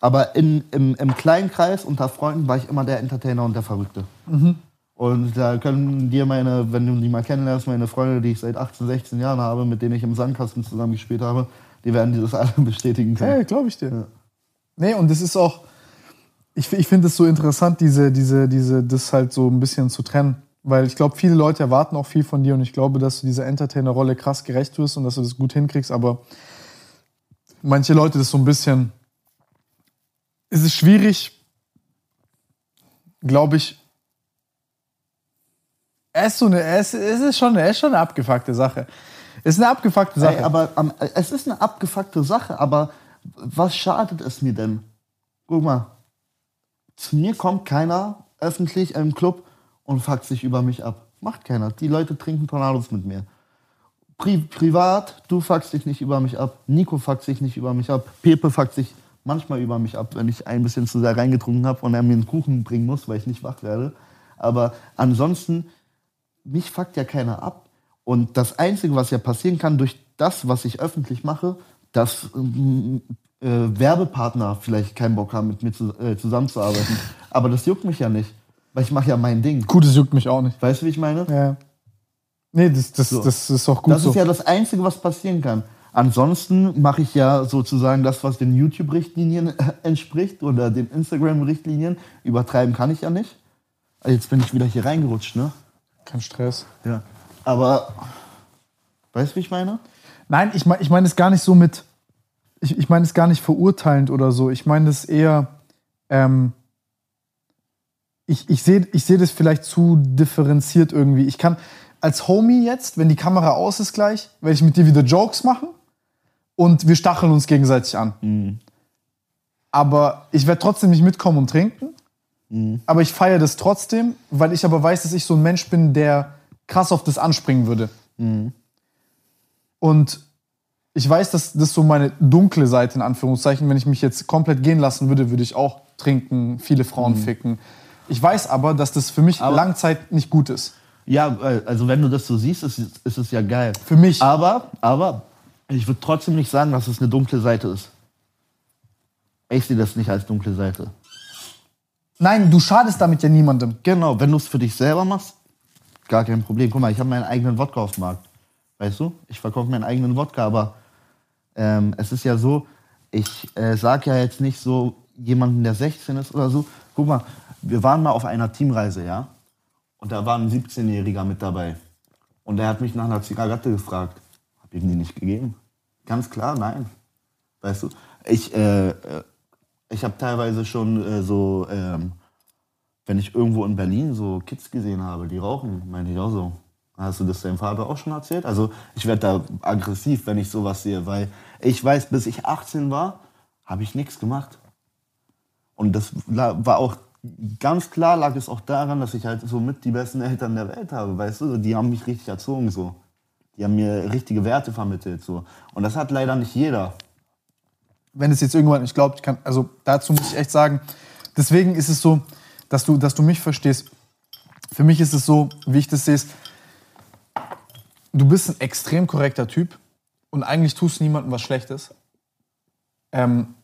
Aber in, im, im kleinen Kreis unter Freunden war ich immer der Entertainer und der Verrückte. Und da können dir meine, wenn du die mal kennenlernst, meine Freunde, die ich seit 18, 16 Jahren habe, mit denen ich im Sandkasten zusammen gespielt habe, die werden dieses *laughs* alle bestätigen können. Hey, glaube ich dir. Nee, und das ist auch, ich, ich finde es so interessant, diese, diese, diese, das halt so ein bisschen zu trennen. Weil ich glaube, viele Leute erwarten auch viel von dir und ich glaube, dass du dieser Entertainer-Rolle krass gerecht wirst und dass du das gut hinkriegst, aber manche Leute das so ein bisschen. Es ist schwierig, glaube ich. Es ist, so eine, es, es, ist schon, es ist schon eine abgefuckte Sache. Es ist eine abgefuckte Sache. Ey, aber es ist eine abgefuckte Sache, aber was schadet es mir denn? Guck mal, zu mir kommt keiner öffentlich im Club und fuckt sich über mich ab. Macht keiner. Die Leute trinken Tornados mit mir. Pri privat, du fuckst dich nicht über mich ab. Nico fuckt sich nicht über mich ab. Pepe fuckt sich manchmal über mich ab, wenn ich ein bisschen zu sehr reingetrunken habe und er mir einen Kuchen bringen muss, weil ich nicht wach werde. Aber ansonsten, mich fuckt ja keiner ab. Und das Einzige, was ja passieren kann durch das, was ich öffentlich mache, dass äh, Werbepartner vielleicht keinen Bock haben, mit mir zu, äh, zusammenzuarbeiten. *laughs* Aber das juckt mich ja nicht, weil ich mache ja mein Ding. Gut, das juckt mich auch nicht. Weißt du, wie ich meine? Ja. Nee, das, das, So. das ist auch gut das so. ist ja das Einzige, was passieren kann. Ansonsten mache ich ja sozusagen das, was den YouTube-Richtlinien *laughs* entspricht oder den Instagram-Richtlinien. Übertreiben kann ich ja nicht. Jetzt bin ich wieder hier reingerutscht, ne? Kein Stress. Ja. Aber, weißt du, wie ich meine? Nein, ich meine ich mein es gar nicht so mit. Ich, ich meine es gar nicht verurteilend oder so. Ich meine es eher. Ähm, ich ich sehe ich seh das vielleicht zu differenziert irgendwie. Ich kann als Homie jetzt, wenn die Kamera aus ist gleich, werde ich mit dir wieder Jokes machen und wir stacheln uns gegenseitig an. Aber ich werde trotzdem nicht mitkommen und trinken. Aber ich feiere das trotzdem, weil ich aber weiß, dass ich so ein Mensch bin, der krass auf das anspringen würde. Und ich weiß, dass das so meine dunkle Seite in Anführungszeichen, wenn ich mich jetzt komplett gehen lassen würde, würde ich auch trinken, viele Frauen ficken. Ich weiß aber, dass das für mich Aber- Langzeit nicht gut ist. Ja, äh, also wenn du das so siehst, ist, ist es ja geil. Für mich. Aber, aber ich würde trotzdem nicht sagen, dass es eine dunkle Seite ist. Ich sehe das nicht als dunkle Seite. Nein, du schadest damit ja niemandem. Genau, wenn du es für dich selber machst, gar kein Problem. Guck mal, ich habe meinen eigenen Wodka auf dem Markt. Weißt du? Ich verkaufe meinen eigenen Wodka, aber ähm, es ist ja so, ich äh, sage ja jetzt nicht so jemanden, der 16 ist oder so. Guck mal, wir waren mal auf einer Teamreise, ja? Und da war ein 17-Jähriger mit dabei. Und er hat mich nach einer Zigarette gefragt. Hab ihm die nicht gegeben. Ganz klar, nein. Weißt du? Ich, äh, äh, ich habe teilweise schon äh, so, ähm, wenn ich irgendwo in Berlin so Kids gesehen habe, die rauchen, meine ich auch so. Hast du das deinem Vater auch schon erzählt? Also ich werde da aggressiv, wenn ich sowas sehe, weil ich weiß, bis ich 18 war, habe ich nichts gemacht. Und das war auch ganz klar, lag es auch daran, dass ich halt so mit die besten Eltern der Welt habe, weißt du? Die haben mich richtig erzogen so. Die haben mir richtige Werte vermittelt so. Und das hat leider nicht jeder. wenn es jetzt irgendwann, ich glaube, ich kann, also dazu muss ich echt sagen, deswegen ist es so, dass du, dass du mich verstehst. Für mich ist es so, wie ich das sehe, du bist ein extrem korrekter Typ und eigentlich tust du niemandem was Schlechtes. Ähm,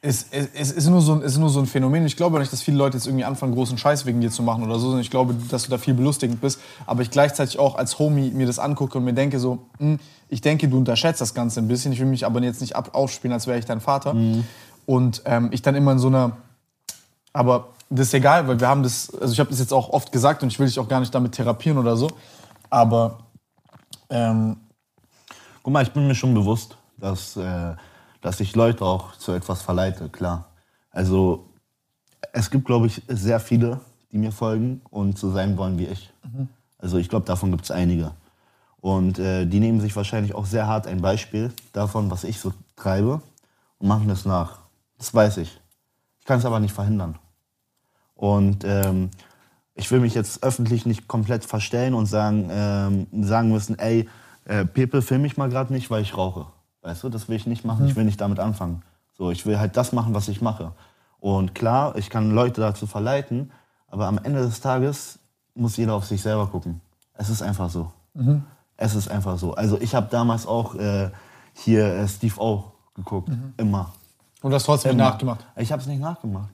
es, es, es, ist nur so ein, es ist nur so ein Phänomen. Ich glaube nicht, dass viele Leute jetzt irgendwie anfangen, großen Scheiß wegen dir zu machen oder so, sondern ich glaube, dass du da viel belustigend bist. Aber ich gleichzeitig auch als Homie mir das angucke und mir denke so, hm, ich denke, du unterschätzt das Ganze ein bisschen. Ich will mich aber jetzt nicht ab aufspielen, als wäre ich dein Vater. Und ähm, ich dann immer in so einer, aber das ist egal, weil wir haben das, also ich habe das jetzt auch oft gesagt und ich will dich auch gar nicht damit therapieren oder so. Aber ähm, Guck mal, ich bin mir schon bewusst, dass, äh, dass ich Leute auch zu etwas verleite, klar. Also es gibt, glaube ich, sehr viele, die mir folgen und so sein wollen wie ich. Also ich glaube, davon gibt es einige. Und äh, die nehmen sich wahrscheinlich auch sehr hart ein Beispiel davon, was ich so treibe und machen es nach. Das weiß ich. Ich kann es aber nicht verhindern. Und ähm, ich will mich jetzt öffentlich nicht komplett verstellen und sagen, ähm, sagen müssen, ey, äh, Pepe, film mich mal gerade nicht, weil ich rauche. Weißt du, das will ich nicht machen. Ich will nicht damit anfangen. So, ich will halt das machen, was ich mache. Und klar, ich kann Leute dazu verleiten, aber am Ende des Tages muss jeder auf sich selber gucken. Es ist einfach so. Es ist einfach so. Also ich habe damals auch äh, hier äh, Steve O geguckt, immer. Und das trotzdem Immer. nachgemacht. Ich habe es nicht nachgemacht.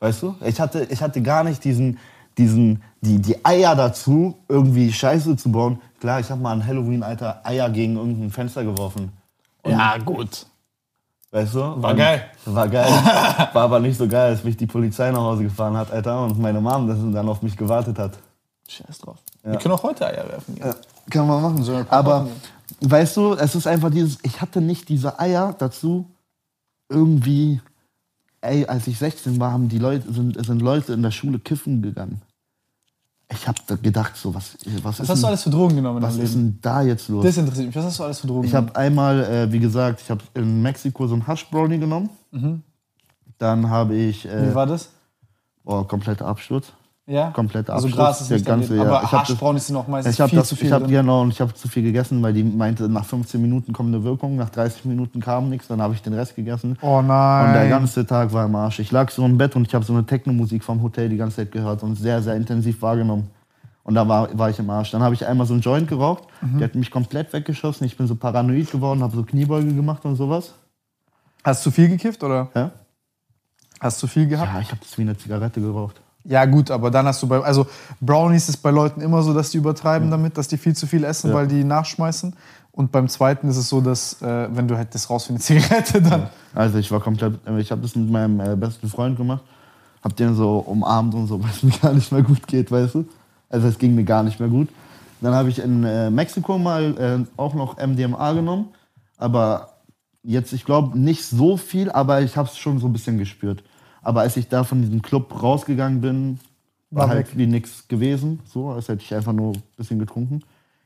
Weißt du? Ich hatte, ich hatte gar nicht diesen, diesen, die, die Eier dazu, irgendwie Scheiße zu bauen. Klar, ich habe mal an Halloween, Alter, Eier gegen irgendein Fenster geworfen. Ja, gut. Weißt du? War geil. War geil. *laughs* War aber nicht so geil, als mich die Polizei nach Hause gefahren hat, Alter, und meine Mom das dann auf mich gewartet hat. Scheiß drauf. Wir können auch heute Eier werfen. gehen. Kann man machen. So, aber man weißt du, es ist einfach dieses, ich hatte nicht diese Eier dazu, irgendwie, ey, als ich 16 war, haben die Leute, sind, sind Leute in der Schule kiffen gegangen. Ich habe gedacht, so, was, was, Was ist, hast du denn, alles für Drogen genommen was ist denn da jetzt los? Das interessiert mich. Was hast du alles für Drogen Ich genommen? habe einmal, äh, wie gesagt, ich habe in Mexiko so einen Hash Brownie genommen. Dann habe ich Mhm. Wie äh, war das? oh, kompletter Absturz. Ja? Kompletter Also Absturz. Gras ist der ganze, ja. Aber Ich das- sind auch meistens ich habe viel das, zu viel ich hab, drin. genau, und ich habe zu viel gegessen, weil die meinte, nach 15 Minuten kommt eine Wirkung, nach 30 Minuten kam nichts, dann habe ich den Rest gegessen. Oh nein. Und der ganze Tag war im Arsch. Ich lag so im Bett und ich habe so eine Techno-Musik vom Hotel die ganze Zeit gehört und sehr, sehr intensiv wahrgenommen. Und da war, war ich im Arsch. Dann habe ich einmal so einen Joint geraucht, Mhm. der hat mich komplett weggeschossen. Ich bin so paranoid geworden, habe so Kniebeuge gemacht und sowas. Hast du viel gekifft oder Ja, hast du viel gehabt? ja ich habe das wie eine Zigarette geraucht. Ja, gut, aber dann hast du bei. Also, Brownies ist bei Leuten immer so, dass die übertreiben damit, dass die viel zu viel essen, Ja. weil die nachschmeißen. Und beim zweiten ist es so, dass, äh, wenn du halt das raus für eine *laughs* Zigarette, dann. Also ich war komplett, ich habe das mit meinem äh, besten Freund gemacht, hab den so umarmt und so, *laughs* weil es mir gar nicht mehr gut geht, weißt du? Also es ging mir gar nicht mehr gut. Dann habe ich in äh, Mexiko mal äh, auch noch MDMA genommen, aber jetzt, ich glaube, nicht so viel, aber ich habe es schon so ein bisschen gespürt. Aber als ich da von diesem Club rausgegangen bin, war, War halt weg. wie nichts gewesen, so, als hätte ich einfach nur ein bisschen getrunken.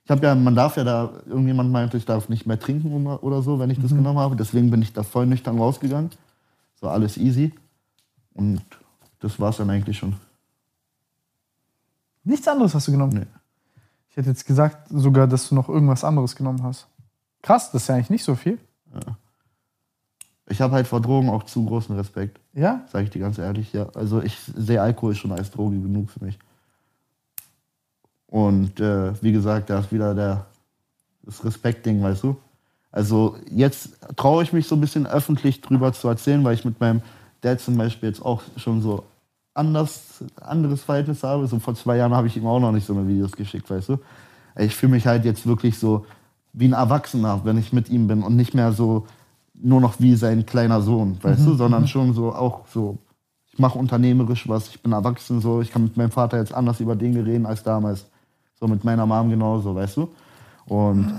Ich habe ja, man darf ja da, irgendjemand meinte, ich darf nicht mehr trinken oder, oder so, wenn ich das genommen habe. Deswegen bin ich da voll nüchtern rausgegangen. So alles easy. Und das war's dann eigentlich schon. Nichts anderes hast du genommen. Nee. Ich hätte jetzt gesagt, sogar, dass du noch irgendwas anderes genommen hast. Krass, das ist ja eigentlich nicht so viel. Ich habe halt vor Drogen auch zu großen Respekt, Ja? sage ich dir ganz ehrlich. Ja. Also ich sehe Alkohol schon als Droge genug für mich. Und äh, wie gesagt, da ist wieder der, das Respektding, weißt du? Also jetzt traue ich mich so ein bisschen öffentlich drüber zu erzählen, weil ich mit meinem Dad zum Beispiel jetzt auch schon so anders, anderes Verhältnis habe. So vor zwei Jahren habe ich ihm auch noch nicht so eine Videos geschickt, weißt du? Ich fühle mich halt jetzt wirklich so wie ein Erwachsener, wenn ich mit ihm bin und nicht mehr so nur noch wie sein kleiner Sohn, weißt du, sondern schon so auch so, ich mache unternehmerisch was, ich bin erwachsen so, ich kann mit meinem Vater jetzt anders über Dinge reden als damals. So mit meiner Mom genauso, weißt du? Und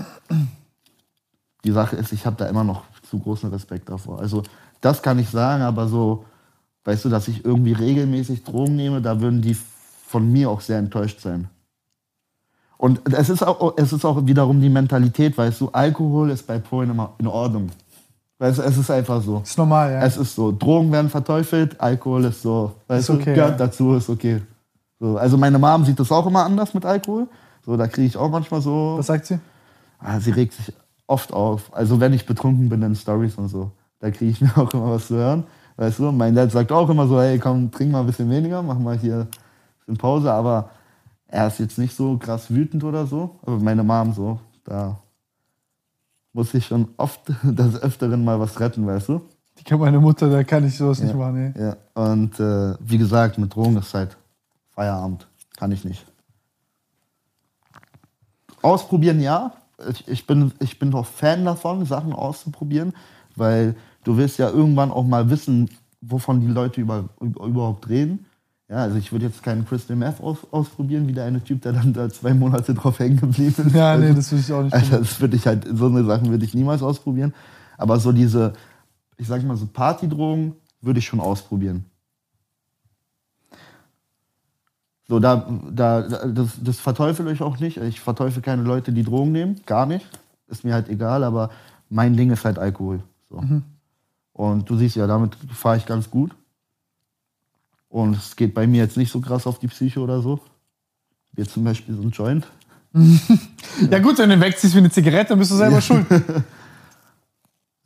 die Sache ist, ich habe da immer noch zu großen Respekt davor. Also das kann ich sagen, aber so, weißt du, dass ich irgendwie regelmäßig Drogen nehme, da würden die von mir auch sehr enttäuscht sein. Und es ist auch, es ist auch wiederum die Mentalität, weißt du, Alkohol ist bei Polen immer in Ordnung. Weißt du, es ist einfach so. Ist normal, ja. Es ist so, Drogen werden verteufelt, Alkohol ist so, weißt Ist du, okay, gehört ja. dazu, ist okay. So, also meine Mom sieht das auch immer anders mit Alkohol. So, da kriege ich auch manchmal so, Was sagt sie? ah, sie regt sich oft auf. Also wenn ich betrunken bin in Stories und so, da kriege ich *laughs* mir auch immer was zu hören. Weißt du, mein Dad sagt auch immer so, hey, komm, trink mal ein bisschen weniger, mach mal hier ein bisschen Pause, aber er ist jetzt nicht so krass wütend oder so. Aber meine Mom so, da muss ich schon oft *laughs* des Öfteren mal was retten, weißt du? Die kennt meine Mutter, da kann ich sowas nicht machen. Ey. Ja, und äh, wie gesagt, mit Drogen ist halt Feierabend. Kann ich nicht. Ausprobieren ja. Ich, ich, bin, ich bin doch Fan davon, Sachen auszuprobieren, weil du willst ja irgendwann auch mal wissen, wovon die Leute über, über, überhaupt reden. Ja, also ich würde jetzt keinen Crystal Meth aus, ausprobieren, wie der eine Typ, der dann da zwei Monate drauf hängen geblieben ist. Ja, nee, Also- das will ich auch nicht. also das würde ich halt, so eine Sachen würde ich niemals ausprobieren. Aber so diese, ich sag mal so Partydrogen würde ich schon ausprobieren. So, da, da, da- das, das verteufel ich auch nicht. Ich verteufel keine Leute, die Drogen nehmen. Gar nicht. Ist mir halt egal, aber mein Ding ist halt Alkohol. So. Und du siehst ja, damit fahre ich ganz gut. Und es geht bei mir jetzt nicht so krass auf die Psyche oder so. Wie zum Beispiel so ein Joint. *laughs* Ja gut, wenn du wegziehst wie eine Zigarette, dann bist du selber schuld. *laughs*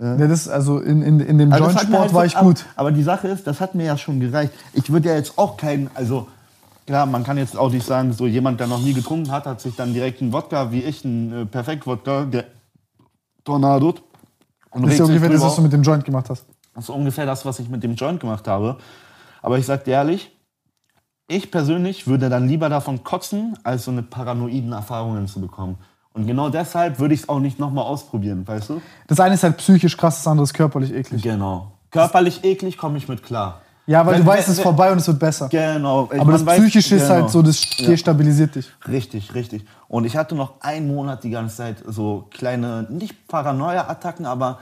Ja. das ist also in, in, in dem Also das Joint-Sport halt war ich gut. Aber, aber die Sache ist, das hat mir ja schon gereicht. Ich würde ja jetzt auch keinen, also klar, man kann jetzt auch nicht sagen, so jemand, der noch nie getrunken hat, hat sich dann direkt einen Wodka, wie ich, einen äh, Perfekt-Wodka, der Tornado. Und Das ist ja ungefähr das, was du mit dem Joint gemacht hast. Das ist ungefähr das, was ich mit dem Joint gemacht habe. Aber ich sag dir ehrlich, ich persönlich würde dann lieber davon kotzen, als so eine paranoiden Erfahrungen zu bekommen. Und genau deshalb würde ich es auch nicht nochmal ausprobieren, weißt du? Das eine ist halt psychisch krass, das andere ist körperlich eklig. Genau. Körperlich eklig komme ich mit klar. Ja, weil Wenn- du weißt, wenn- es ist vorbei und es wird besser. Genau. Aber das weiß- Psychische ist genau. halt so, das destabilisiert dich. Richtig, richtig. Und ich hatte noch einen Monat die ganze Zeit so kleine, nicht Paranoia-Attacken, aber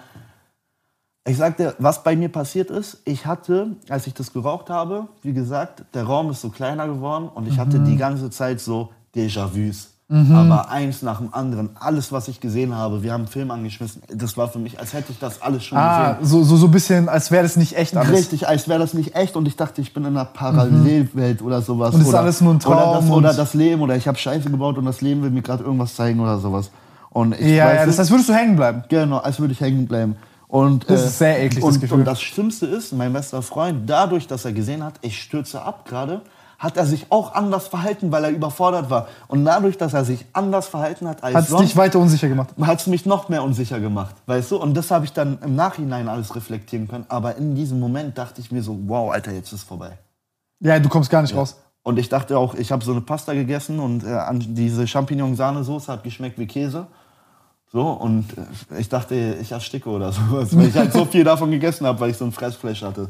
ich sagte, was bei mir passiert ist, ich hatte, als ich das geraucht habe, wie gesagt, der Raum ist so kleiner geworden und ich hatte Mhm. die ganze Zeit so Déjà-vus. Aber eins nach dem anderen, alles, was ich gesehen habe, wir haben einen Film angeschmissen, das war für mich, als hätte ich das alles schon Ah, gesehen. so, so, so ein bisschen, als wäre das nicht echt alles. Richtig, als wäre das nicht echt und ich dachte, ich bin in einer Parallelwelt oder sowas. Und ist oder, alles nur ein Oder Traum das, oder das Leben oder ich habe Scheiße gebaut und das Leben will mir gerade irgendwas zeigen oder sowas. Und ich Ja, weiß ja, das heißt, würdest du hängen bleiben. Genau, als würde ich hängen bleiben. Und, Das äh, ist sehr eklig, das und, Gefühl. Und das Schlimmste ist, mein bester Freund, dadurch, dass er gesehen hat, ich stürze ab gerade, hat er sich auch anders verhalten, weil er überfordert war. Und dadurch, dass er sich anders verhalten hat als Hat es sonst, dich weiter unsicher gemacht. hat es mich noch mehr unsicher gemacht, weißt du? Und das habe ich dann im Nachhinein alles reflektieren können. Aber in diesem Moment dachte ich mir so, wow, Alter, jetzt ist vorbei. Ja, du kommst gar nicht raus. Und ich dachte auch, ich habe so eine Pasta gegessen und äh, diese Champignon-Sahnesoße hat geschmeckt wie Käse. So, und äh, ich dachte, ich ersticke oder *laughs* sowas, weil ich halt so viel davon gegessen habe, weil ich so ein Fressfleisch hatte.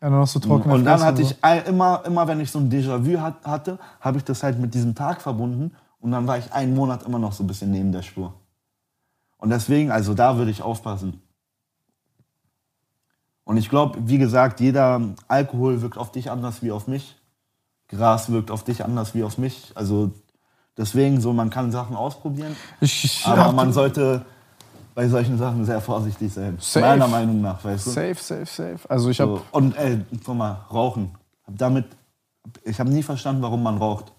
Ja, dann hast du trockene Und dann hatte ich immer, immer wenn ich so ein Déjà-vu hat, hatte, habe ich das halt mit diesem Tag verbunden. Und dann war ich einen Monat immer noch so ein bisschen neben der Spur. Und deswegen, also da würde ich aufpassen. Und ich glaube, wie gesagt, jeder Alkohol wirkt auf dich anders wie auf mich. Gras wirkt auf dich anders wie auf mich. Also deswegen so, man kann Sachen ausprobieren. Ich, Aber man sollte bei solchen Sachen sehr vorsichtig sein. Safe. Meiner Meinung nach, weißt du? Safe, safe, safe. Also ich habe So. Und ey, guck mal, rauchen. Damit, ich habe nie verstanden, warum man raucht.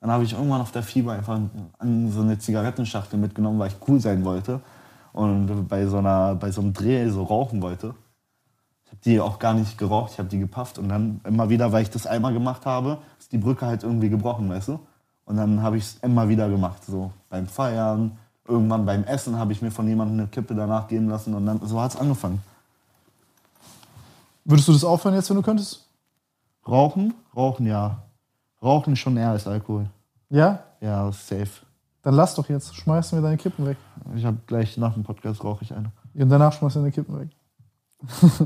Dann habe ich irgendwann auf der Fieber einfach so eine Zigarettenschachtel mitgenommen, weil ich cool sein wollte. Und bei so, einer, bei so einem Dreh so rauchen wollte. Ich habe die auch gar nicht geraucht, ich habe die gepafft. Und dann immer wieder, weil ich das einmal gemacht habe, ist die Brücke halt irgendwie gebrochen, weißt du? Und dann habe ich es immer wieder gemacht. So beim Feiern, irgendwann beim Essen habe ich mir von jemandem eine Kippe danach geben lassen. Und dann so hat es angefangen. Würdest du das aufhören jetzt, wenn du könntest? Rauchen? Rauchen, ja. Rauchen schon eher als Alkohol. Ja? Ja, safe. Dann lass doch jetzt. Schmeiß mir deine Kippen weg. Ich habe gleich nach dem Podcast rauche ich eine. Und danach schmeiß mir deine Kippen weg.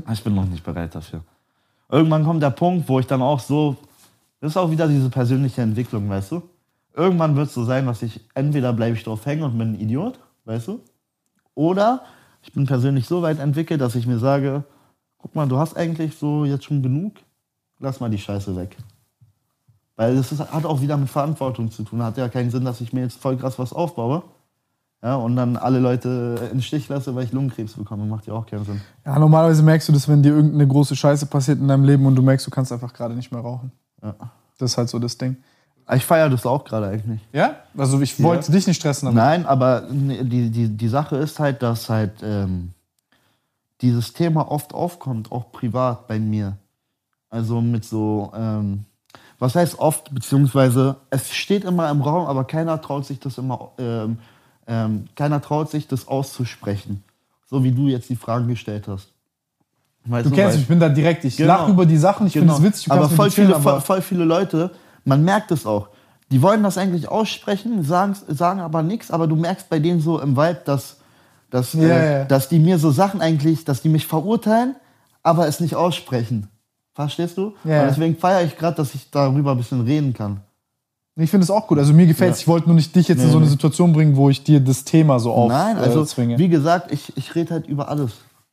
*laughs* Ich bin noch nicht bereit dafür. Irgendwann kommt der Punkt, wo ich dann auch so. Das ist auch wieder diese persönliche Entwicklung, weißt du? Irgendwann wird es so sein, dass ich entweder bleibe ich drauf hängen und bin ein Idiot, weißt du? Oder ich bin persönlich so weit entwickelt, dass ich mir sage, guck mal, du hast eigentlich so jetzt schon genug, lass mal die Scheiße weg. Weil das ist, hat auch wieder mit Verantwortung zu tun. Hat ja keinen Sinn, dass ich mir jetzt voll krass was aufbaue. Ja, und dann alle Leute in den Stich lasse, weil ich Lungenkrebs bekomme. Macht ja auch keinen Sinn. Ja, normalerweise merkst du das, wenn dir irgendeine große Scheiße passiert in deinem Leben und du merkst, du kannst einfach gerade nicht mehr rauchen. Ja. Das ist halt so das Ding. Ich feiere das auch gerade eigentlich. Ja? Also ich wollte dich nicht stressen damit. Nein, aber nee, die, die, die Sache ist halt, dass halt ähm, dieses Thema oft aufkommt, auch privat bei mir. Also mit so, ähm, was heißt oft, beziehungsweise es steht immer im Raum, aber keiner traut sich das immer, ähm, ähm, keiner traut sich das auszusprechen. So wie du jetzt die Fragen gestellt hast. Weißt Du kennst mich, ich bin da direkt. Ich Genau. lache über die Sachen, ich Genau. finde es witzig, aber voll chillen, viele, aber voll viele Leute, man merkt es auch. Die wollen das eigentlich aussprechen, sagen, sagen aber nichts, aber du merkst bei denen so im Vibe, dass, dass, Ja, äh, ja. dass die mir so Sachen eigentlich, dass die mich verurteilen, aber es nicht aussprechen. Verstehst du? Ja, Und deswegen feiere ich gerade, dass ich darüber ein bisschen reden kann. ich finde es auch gut. Also mir gefällt es. Ja. Ich wollte nur nicht dich jetzt in Nee, so eine nee. Situation bringen, wo ich dir das Thema so auf Nein, also äh, wie gesagt, ich, ich rede halt über alles.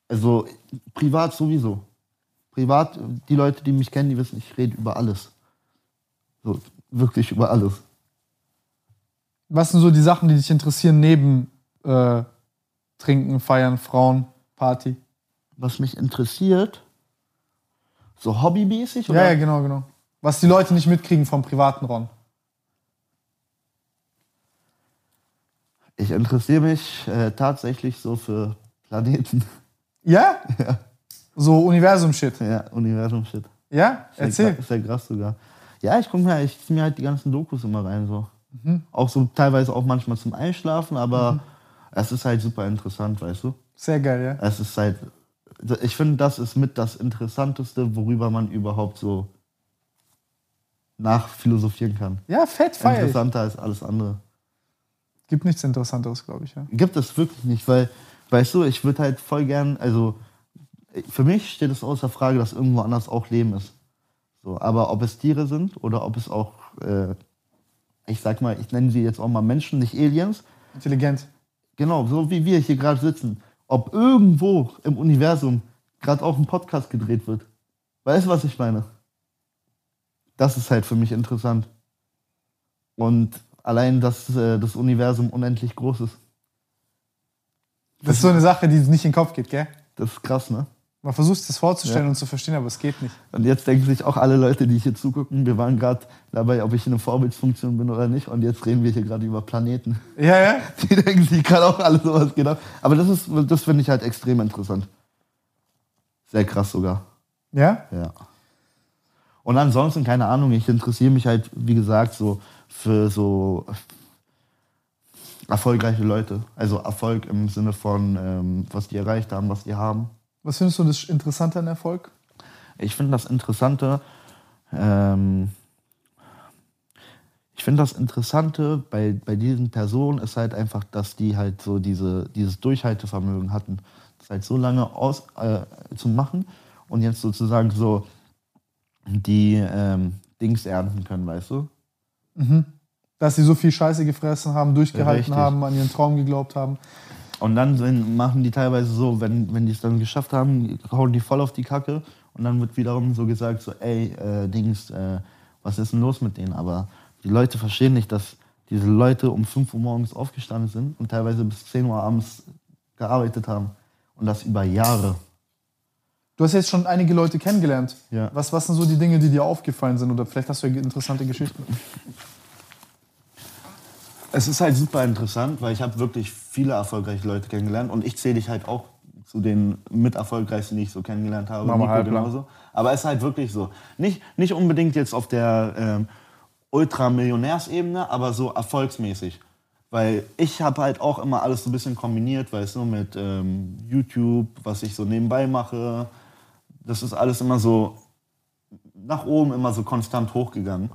Also privat sowieso. Privat, die Leute, die mich kennen, die wissen, ich rede über alles. So, wirklich über alles. Was sind so die Sachen, die dich interessieren neben äh, Trinken, Feiern, Frauen, Party? Was mich interessiert, so hobbymäßig? Ja, ja, genau, genau. Was die Leute nicht mitkriegen vom privaten Ron. Ich interessiere mich äh, tatsächlich so für Planeten. Ja? *laughs* So Universum-Shit. Ja, Universum-Shit. Ja? Erzähl. gra- Sehr krass sogar. Ja, ich gucke mir, ich zieh mir halt die ganzen Dokus immer rein so. Mhm. Auch so teilweise auch manchmal zum Einschlafen, aber es ist halt super interessant, weißt du? Sehr geil, ja. Es ist halt, ich finde, das ist mit das Interessanteste, worüber man überhaupt so nachphilosophieren kann. Ja, fett, feier. Interessanter als alles andere. Gibt nichts Interessanteres, glaube ich, ja. Gibt es wirklich nicht, weil, weißt du, ich würde halt voll gern, also für mich steht es außer Frage, dass irgendwo anders auch Leben ist. So, aber ob es Tiere sind oder ob es auch, äh, ich sag mal, ich nenne sie jetzt auch mal Menschen, nicht Aliens, Intelligent. genau, so wie wir hier gerade sitzen, ob irgendwo im Universum gerade auch ein Podcast gedreht wird. Weißt du, was ich meine? Das ist halt für mich interessant. Und allein, dass äh, das Universum unendlich groß ist. Das ist so eine Sache, die nicht in den Kopf geht, gell? Das ist krass, ne? Man versucht es vorzustellen Ja. und zu verstehen, aber es geht nicht. Und jetzt denken sich auch alle Leute, die hier zugucken, wir waren gerade dabei, ob ich in einer Vorbildsfunktion bin oder nicht. Und jetzt reden wir hier gerade über Planeten. Ja, ja. *laughs* Die denken sich gerade auch alle sowas genau. Aber das ist, das finde ich halt extrem interessant. Sehr krass sogar. Ja? Ja. Und ansonsten, keine Ahnung, ich interessiere mich halt, wie gesagt, so für so erfolgreiche Leute. Also Erfolg im Sinne von, ähm, was die erreicht haben, was die haben. Was findest du das Interessante an Erfolg? Ich finde das Interessante, ähm, ich finde das Interessante bei, bei diesen Personen ist halt einfach, dass die halt so diese, dieses Durchhaltevermögen hatten, das halt so lange aus, äh, zu machen und jetzt sozusagen so die ähm, Dings ernten können, weißt du? Dass sie so viel Scheiße gefressen haben, durchgehalten Richtig. haben, an ihren Traum geglaubt haben. Und dann sind, machen die teilweise so, wenn, wenn die es dann geschafft haben, hauen die voll auf die Kacke und dann wird wiederum so gesagt, so, ey, äh, Dings, äh, was ist denn los mit denen? Aber die Leute verstehen nicht, dass diese Leute um 5 Uhr morgens aufgestanden sind und teilweise bis 10 Uhr abends gearbeitet haben. Und das über Jahre. Du hast jetzt schon einige Leute kennengelernt. Ja. Was, was sind so die Dinge, die dir aufgefallen sind? Oder vielleicht hast du ja interessante Geschichten. Es ist halt super interessant, weil ich habe wirklich viele erfolgreiche Leute kennengelernt und ich zähle dich halt auch zu den mit erfolgreichsten, die ich so kennengelernt habe. Mama Nico Halblang. genauso. Aber es ist halt wirklich so. Nicht, nicht unbedingt jetzt auf der ähm, Ultramillionärsebene, aber so erfolgsmäßig. Weil ich habe halt auch immer alles so ein bisschen kombiniert, weißt du, mit ähm, YouTube, was ich so nebenbei mache. Das ist alles immer so nach oben immer so konstant hochgegangen.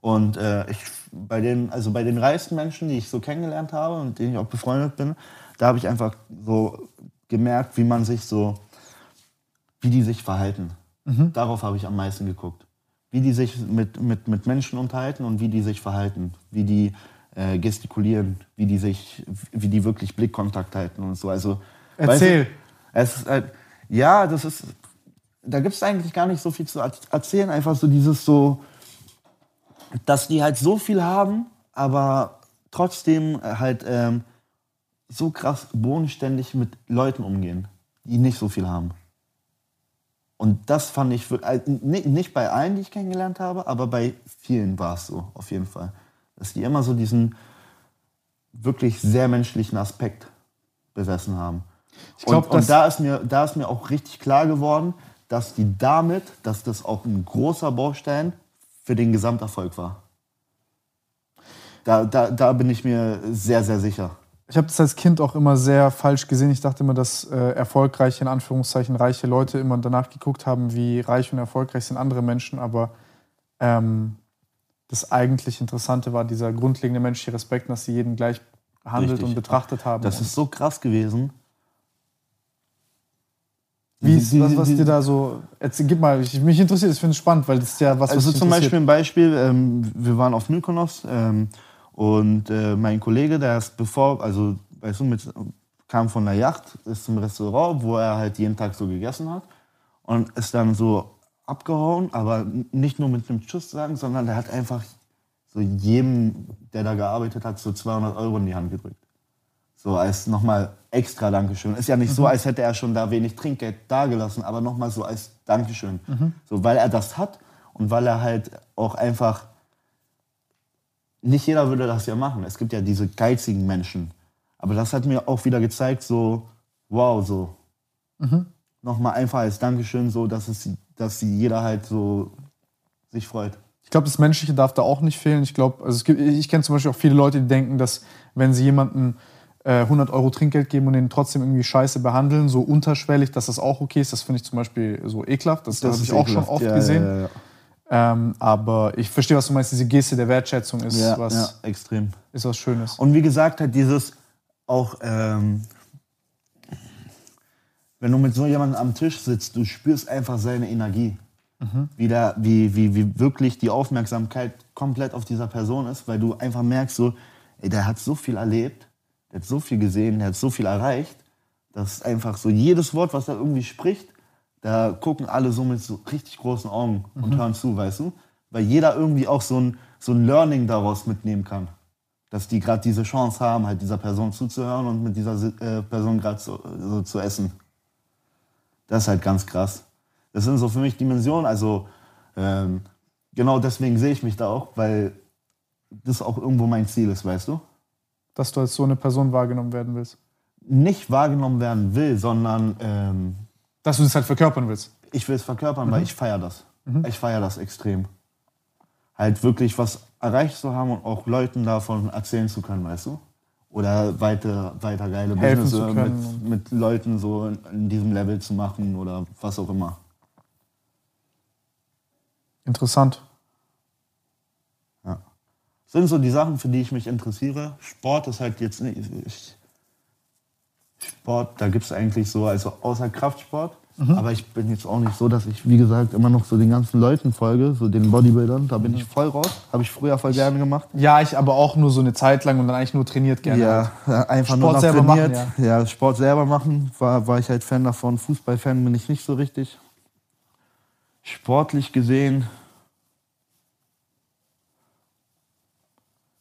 Und äh, ich, bei, den, also bei den reichsten Menschen, die ich so kennengelernt habe und denen ich auch befreundet bin, da habe ich einfach so gemerkt, wie man sich so, wie die sich verhalten. Darauf habe ich am meisten geguckt. Wie die sich mit, mit, mit Menschen unterhalten und wie die sich verhalten. Wie die äh, gestikulieren, wie die sich, wie die wirklich Blickkontakt halten und so. Also, Erzähl. weißt du, es halt, ja, das ist, da gibt es eigentlich gar nicht so viel zu er- erzählen. Einfach so dieses so, dass die halt so viel haben, aber trotzdem halt ähm, so krass bodenständig mit Leuten umgehen, die nicht so viel haben. Und das fand ich, äh, ni- nicht bei allen, die ich kennengelernt habe, aber bei vielen war es so, auf jeden Fall. Dass die immer so diesen wirklich sehr menschlichen Aspekt besessen haben. Ich glaub, und, und da ist, mir, da ist mir auch richtig klar geworden, dass die damit, dass das auch ein großer Baustein für den Gesamterfolg war. Da, da, da bin ich mir sehr, sehr sicher. Ich habe das als Kind auch immer sehr falsch gesehen. Ich dachte immer, dass äh, erfolgreiche, in Anführungszeichen reiche Leute immer danach geguckt haben, wie reich und erfolgreich sind andere Menschen. Aber ähm, das eigentlich Interessante war dieser grundlegende menschliche Respekt, dass sie jeden gleich behandelt Richtig. und betrachtet haben. Das ist so krass gewesen. Wie ist, die- was, was dir da so. Erzähl, gib mal, ich, mich interessiert, ich finde es spannend, weil das ist ja was, was Also dich zum. Beispiel ein Beispiel, ähm, wir waren auf Mykonos ähm, und äh, mein Kollege, der ist bevor, also weißt du, mit, kam von der Yacht, ist zum Restaurant, wo er halt jeden Tag so gegessen hat und ist dann so abgehauen, aber nicht nur mit einem Tschüss sagen, sondern der hat einfach so jedem, der da gearbeitet hat, so 200 Euro in die Hand gedrückt. So als nochmal extra Dankeschön. Ist ja nicht so, als hätte er schon da wenig Trinkgeld dagelassen, aber nochmal so als Dankeschön. So, weil er das hat und weil er halt auch einfach. Nicht jeder würde das ja machen. Es gibt ja diese geizigen Menschen. Aber das hat mir auch wieder gezeigt, so, wow, so. Nochmal einfach als Dankeschön, so, dass, es, dass jeder halt so sich freut. Ich glaube, das Menschliche darf da auch nicht fehlen. Ich glaube, also es gibt, ich kenne zum Beispiel auch viele Leute, die denken, dass wenn sie jemandem äh, 100 Euro Trinkgeld geben und den trotzdem irgendwie scheiße behandeln, so unterschwellig, dass das auch okay ist. Das finde ich zum Beispiel so ekelhaft. Das, habe ist ich auch schon ekelhaft. oft Ja, gesehen. Ja, ja, Ähm, aber ich verstehe, was du meinst. Diese Geste der Wertschätzung ist, was, extrem. ist was Schönes. Und wie gesagt, halt dieses auch, ähm, wenn du mit so jemandem am Tisch sitzt, du spürst einfach seine Energie. Wie, der, wie, wie, wie wirklich die Aufmerksamkeit komplett auf dieser Person ist, weil du einfach merkst, so, ey, der hat so viel erlebt, der hat so viel gesehen, der hat so viel erreicht, dass einfach so jedes Wort, was er irgendwie spricht, da gucken alle so mit so richtig großen Augen und hören zu, weißt du? Weil jeder irgendwie auch so ein, so ein Learning daraus mitnehmen kann dass die gerade diese Chance haben, halt dieser Person zuzuhören und mit dieser äh, Person gerade so, so zu essen. Das ist halt ganz krass. Das sind so für mich Dimensionen. Also ähm, genau deswegen sehe ich mich da auch, weil das auch irgendwo mein Ziel ist, weißt du? Dass du als so eine Person wahrgenommen werden willst. Nicht wahrgenommen werden will, sondern ähm, Dass du das halt verkörpern willst. ich will es verkörpern, weil ich feiere das. Ich feiere das extrem. Halt wirklich was erreicht zu haben und auch Leuten davon erzählen zu können, weißt du? Oder weiter, weiter geile Helfen Business zu können mit, mit Leuten so in diesem Level zu machen oder was auch immer. Interessant. Ja. Das sind so die Sachen, für die ich mich interessiere. Sport ist halt jetzt nicht. Ich, Sport, da gibt es eigentlich so, also außer Kraftsport. Aber ich bin jetzt auch nicht so, dass ich, wie gesagt, immer noch so den ganzen Leuten folge, so den Bodybuildern. Da bin ich voll raus. Habe ich früher voll gerne gemacht. Ja, ich aber auch nur so eine Zeit lang und dann eigentlich nur trainiert gerne. Ja, ja, einfach Sport nur noch selber trainiert. machen, ja. Sport selber machen, war, war ich halt Fan davon. Fußballfan bin ich nicht so richtig. Sportlich gesehen.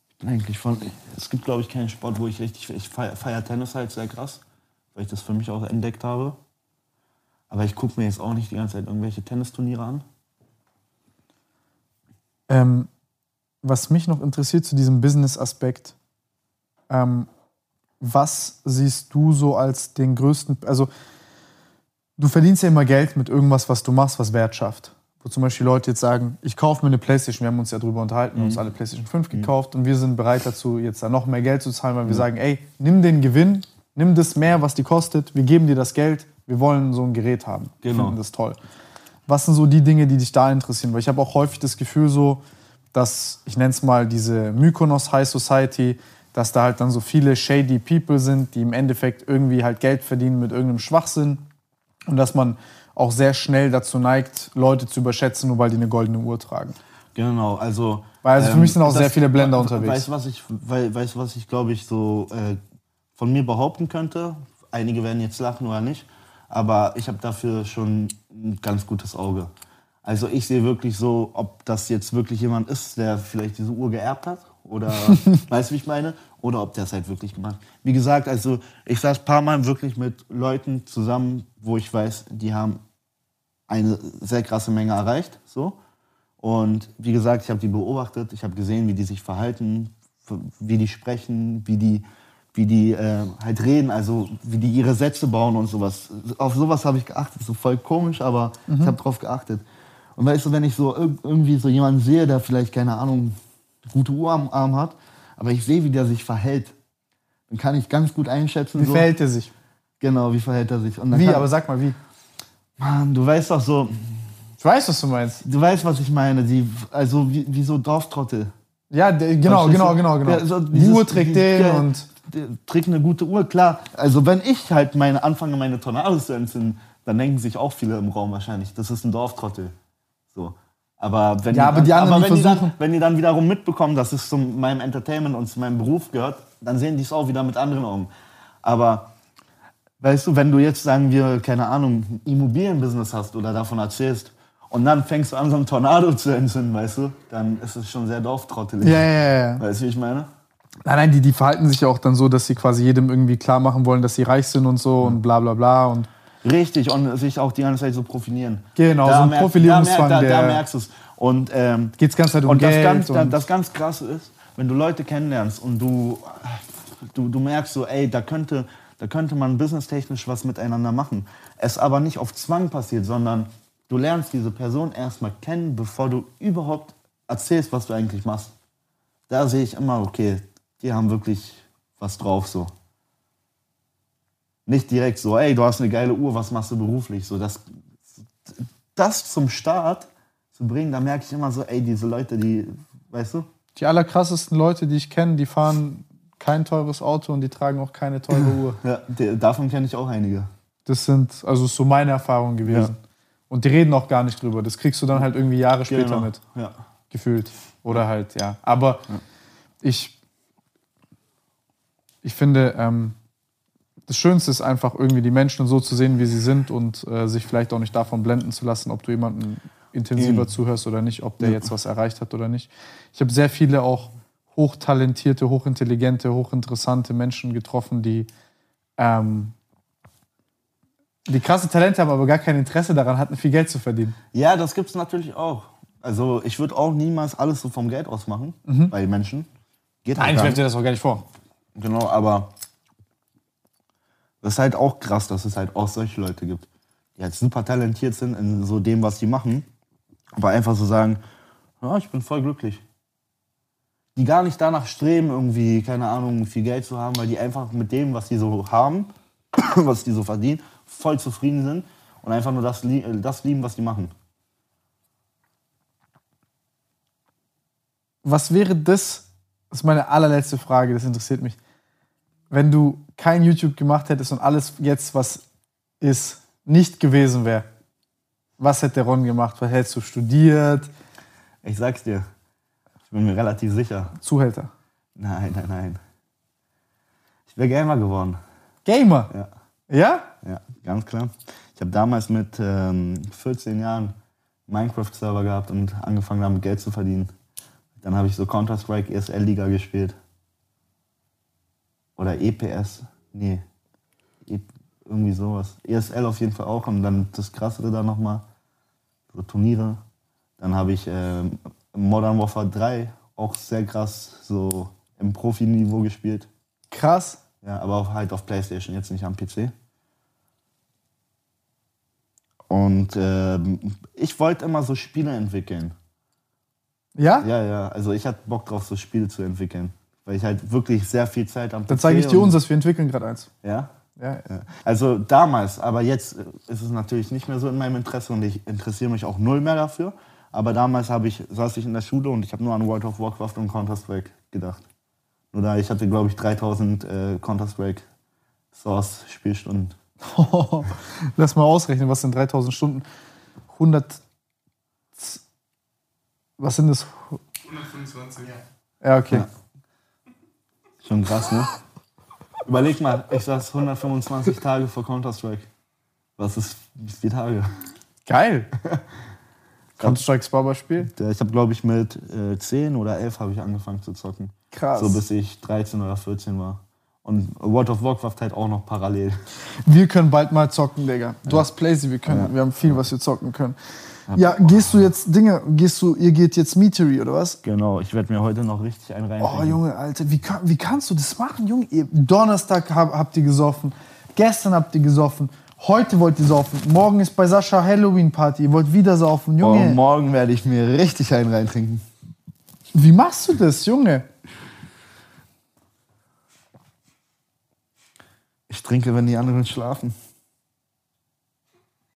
Ich bin eigentlich von. Es gibt, glaube ich, keinen Sport, wo ich richtig. Ich feiere feier Tennis halt sehr krass, weil ich das für mich auch entdeckt habe. Aber ich gucke mir jetzt auch nicht die ganze Zeit irgendwelche Tennisturniere an. Ähm, was mich noch interessiert zu diesem Business-Aspekt, ähm, was siehst du so als den größten, also du verdienst ja immer Geld mit irgendwas, was du machst, was Wert schafft. Wo zum Beispiel Leute jetzt sagen, ich kaufe mir eine Playstation, wir haben uns ja drüber unterhalten, wir haben uns alle Playstation 5 gekauft und wir sind bereit dazu, jetzt da noch mehr Geld zu zahlen, weil wir sagen, ey, nimm den Gewinn, nimm das mehr, was die kostet, wir geben dir das Geld, wir wollen so ein Gerät haben. Wir Genau. finden das toll. Was sind so die Dinge, die dich da interessieren? Weil ich habe auch häufig das Gefühl so, dass, ich nenne es mal diese Mykonos High Society, dass da halt dann so viele shady People sind, die im Endeffekt irgendwie halt Geld verdienen mit irgendeinem Schwachsinn und dass man auch sehr schnell dazu neigt, Leute zu überschätzen, nur weil die eine goldene Uhr tragen. Genau, also. Weil also für mich sind auch sehr viele Blender unterwegs. Weißt du, was ich, wei- weißt, du, was ich glaube ich, so äh, von mir behaupten könnte? Einige werden jetzt lachen oder nicht, aber ich habe dafür schon ein ganz gutes Auge. Also ich sehe wirklich so, ob das jetzt wirklich jemand ist, der vielleicht diese Uhr geerbt hat oder, *laughs* weißt du, wie ich meine? Oder ob der es halt wirklich gemacht hat. Wie gesagt, also ich saß ein paar Mal wirklich mit Leuten zusammen, wo ich weiß, die haben eine sehr krasse Menge erreicht, so. Und wie gesagt, ich habe die beobachtet, ich habe gesehen, wie die sich verhalten, wie die sprechen, wie die, wie die äh, halt reden, also wie die ihre Sätze bauen und sowas. Auf sowas habe ich geachtet. So voll komisch, aber ich habe drauf geachtet. Und weißt du, wenn ich so irg- irgendwie so jemanden sehe, der vielleicht, keine Ahnung, gute Uhr am Arm hat, aber ich sehe, wie der sich verhält, dann kann ich ganz gut einschätzen. Wie so, verhält er sich? Genau, wie verhält er sich. Wie? Aber sag mal wie. Mann, du weißt doch so, Ich weiß, was du meinst. du weißt, was ich meine. Die, also wie, wie so Dorftrottel. Ja, der, genau, genau, genau, genau. Ja, so die Uhr trägt den und trägt eine gute Uhr, klar. Also wenn ich halt meine anfange, meine Tornados zu entzünden, dann denken sich auch viele im Raum wahrscheinlich, das ist ein Dorftrottel. So. Aber wenn Ja, aber die anderen, die wenn, die dann, wenn die dann wiederum mitbekommen, dass es zu meinem Entertainment und zu meinem Beruf gehört, dann sehen die es auch wieder mit anderen Augen. Aber weißt du, wenn du jetzt, sagen wir, keine Ahnung, ein Immobilienbusiness hast oder davon erzählst und dann fängst du an, so einen Tornado zu entzünden, weißt du, dann ist es schon sehr dorftrottelig. Ja, ja, ja. Weißt du, wie ich meine? Nein, nein, die, die verhalten sich ja auch dann so, dass sie quasi jedem irgendwie klar machen wollen, dass sie reich sind und so und bla bla bla. Und Richtig, und sich auch die ganze Zeit so profilieren. Genau, so ein merk- Profilierungszwang, Da, merk, da, da merkst du es. Und, ähm, geht's ganz halt um und, das, Geld. ganz, und das ganz Krasse ist, wenn du Leute kennenlernst und du, du, du merkst so, ey, da könnte, da könnte man businesstechnisch was miteinander machen. Es aber nicht auf Zwang passiert, sondern du lernst diese Person erstmal kennen, bevor du überhaupt erzählst, was du eigentlich machst. Da sehe ich immer, okay, die haben wirklich was drauf so. Nicht direkt so, ey, du hast eine geile Uhr, was machst du beruflich? So, das, das zum Start zu bringen, da merke ich immer so, ey, diese Leute, die, weißt du? die allerkrassesten Leute, die ich kenne, die fahren kein teures Auto und die tragen auch keine teure *laughs* Uhr. Ja, die, davon kenne ich auch einige. Das sind, also ist so meine Erfahrung gewesen. Und die reden auch gar nicht drüber. Das kriegst du dann halt irgendwie Jahre später Genau. mit. Ja. gefühlt. Oder halt, ja. Aber ich, ich finde, ähm, das Schönste ist einfach irgendwie die Menschen so zu sehen, wie sie sind und äh, sich vielleicht auch nicht davon blenden zu lassen, ob du jemanden intensiver Eben. zuhörst oder nicht, ob der jetzt was erreicht hat oder nicht. Ich habe sehr viele auch hochtalentierte, hochintelligente, hochinteressante Menschen getroffen, die, ähm, die krasse Talente haben, aber gar kein Interesse daran hatten, viel Geld zu verdienen. ja, das gibt es natürlich auch. Also ich würde auch niemals alles so vom Geld aus machen bei Menschen. Geht halt gar nicht. dir das auch gar nicht vor. Genau, aber das ist halt auch krass, dass es halt auch solche Leute gibt, die halt super talentiert sind in so dem, was sie machen, aber einfach so sagen, ja, ich bin voll glücklich. Die gar nicht danach streben, irgendwie, keine Ahnung, viel Geld zu haben, weil die einfach mit dem, was die so haben, *coughs* was die so verdienen, voll zufrieden sind und einfach nur das, das lieben, was die machen. Was wäre das? Das ist meine allerletzte Frage, das interessiert mich. Wenn du kein YouTube gemacht hättest und alles jetzt, was ist, nicht gewesen wäre, was hätte Ron gemacht? Was hättest du studiert? Ich sag's dir, ich bin mir relativ sicher. Zuhälter. Nein, nein, nein. Ich wäre Gamer geworden. Gamer. Ja. Ja? Ja, ganz klar. Ich habe damals mit ähm, 14 Jahren Minecraft-Server gehabt und angefangen damit Geld zu verdienen. Dann habe ich so Counter-Strike ESL-Liga gespielt. Oder EPS. Nee. E irgendwie sowas. ESL auf jeden Fall auch. Und dann das Krassere da nochmal. So Turniere. Dann habe ich ähm, Modern Warfare 3 auch sehr krass so im Profiniveau gespielt. Krass. Ja, aber auch halt auf Playstation, jetzt nicht am PC. Und ähm, ich wollte immer so Spiele entwickeln. Ja? Ja, ja, also ich hatte Bock drauf, so Spiele zu entwickeln. Weil ich halt wirklich sehr viel Zeit am Dann zeige ich dir und- unseres, wir entwickeln gerade eins. Ja? Ja. ja. Also damals, aber jetzt ist es natürlich nicht mehr so in meinem Interesse und ich interessiere mich auch null mehr dafür. Aber damals habe ich, saß ich in der Schule und ich habe nur an World of Warcraft und Counter-Strike gedacht. Nur da, ich hatte, glaube ich, 3000 äh, Counter-Strike Source-Spielstunden. *laughs* Lass mal ausrechnen, was sind 3000 Stunden? 100. Was sind das? 125. Ja, okay. Ja. Schon krass, ne? *laughs* Überleg mal, ich saß 125 Tage vor Counter-Strike. Was ist viele Tage? Geil. *laughs* Counter-Strike Barber-Spiel? Ich habe, glaube ich, mit äh, 10 oder 11 habe ich angefangen zu zocken. Krass. So bis ich 13 oder 14 war. Und World of Warcraft halt auch noch parallel. Wir können bald mal zocken, Digga. Du hast Playsee, wir können, wir haben viel, was wir zocken können. Ja, gehst du jetzt Dinge, gehst du, ihr geht jetzt Meetery oder was? Genau, ich werde mir heute noch richtig einen rein. Oh, Junge, Alter, wie, kann, wie kannst du das machen, Junge? Ihr, Donnerstag hab, habt ihr gesoffen, gestern habt ihr gesoffen, heute wollt ihr saufen, morgen ist bei Sascha Halloween-Party, ihr wollt wieder saufen, Oh, Junge. morgen werde ich mir richtig einen reintrinken. wie machst du das, Junge? Ich trinke, wenn die anderen schlafen.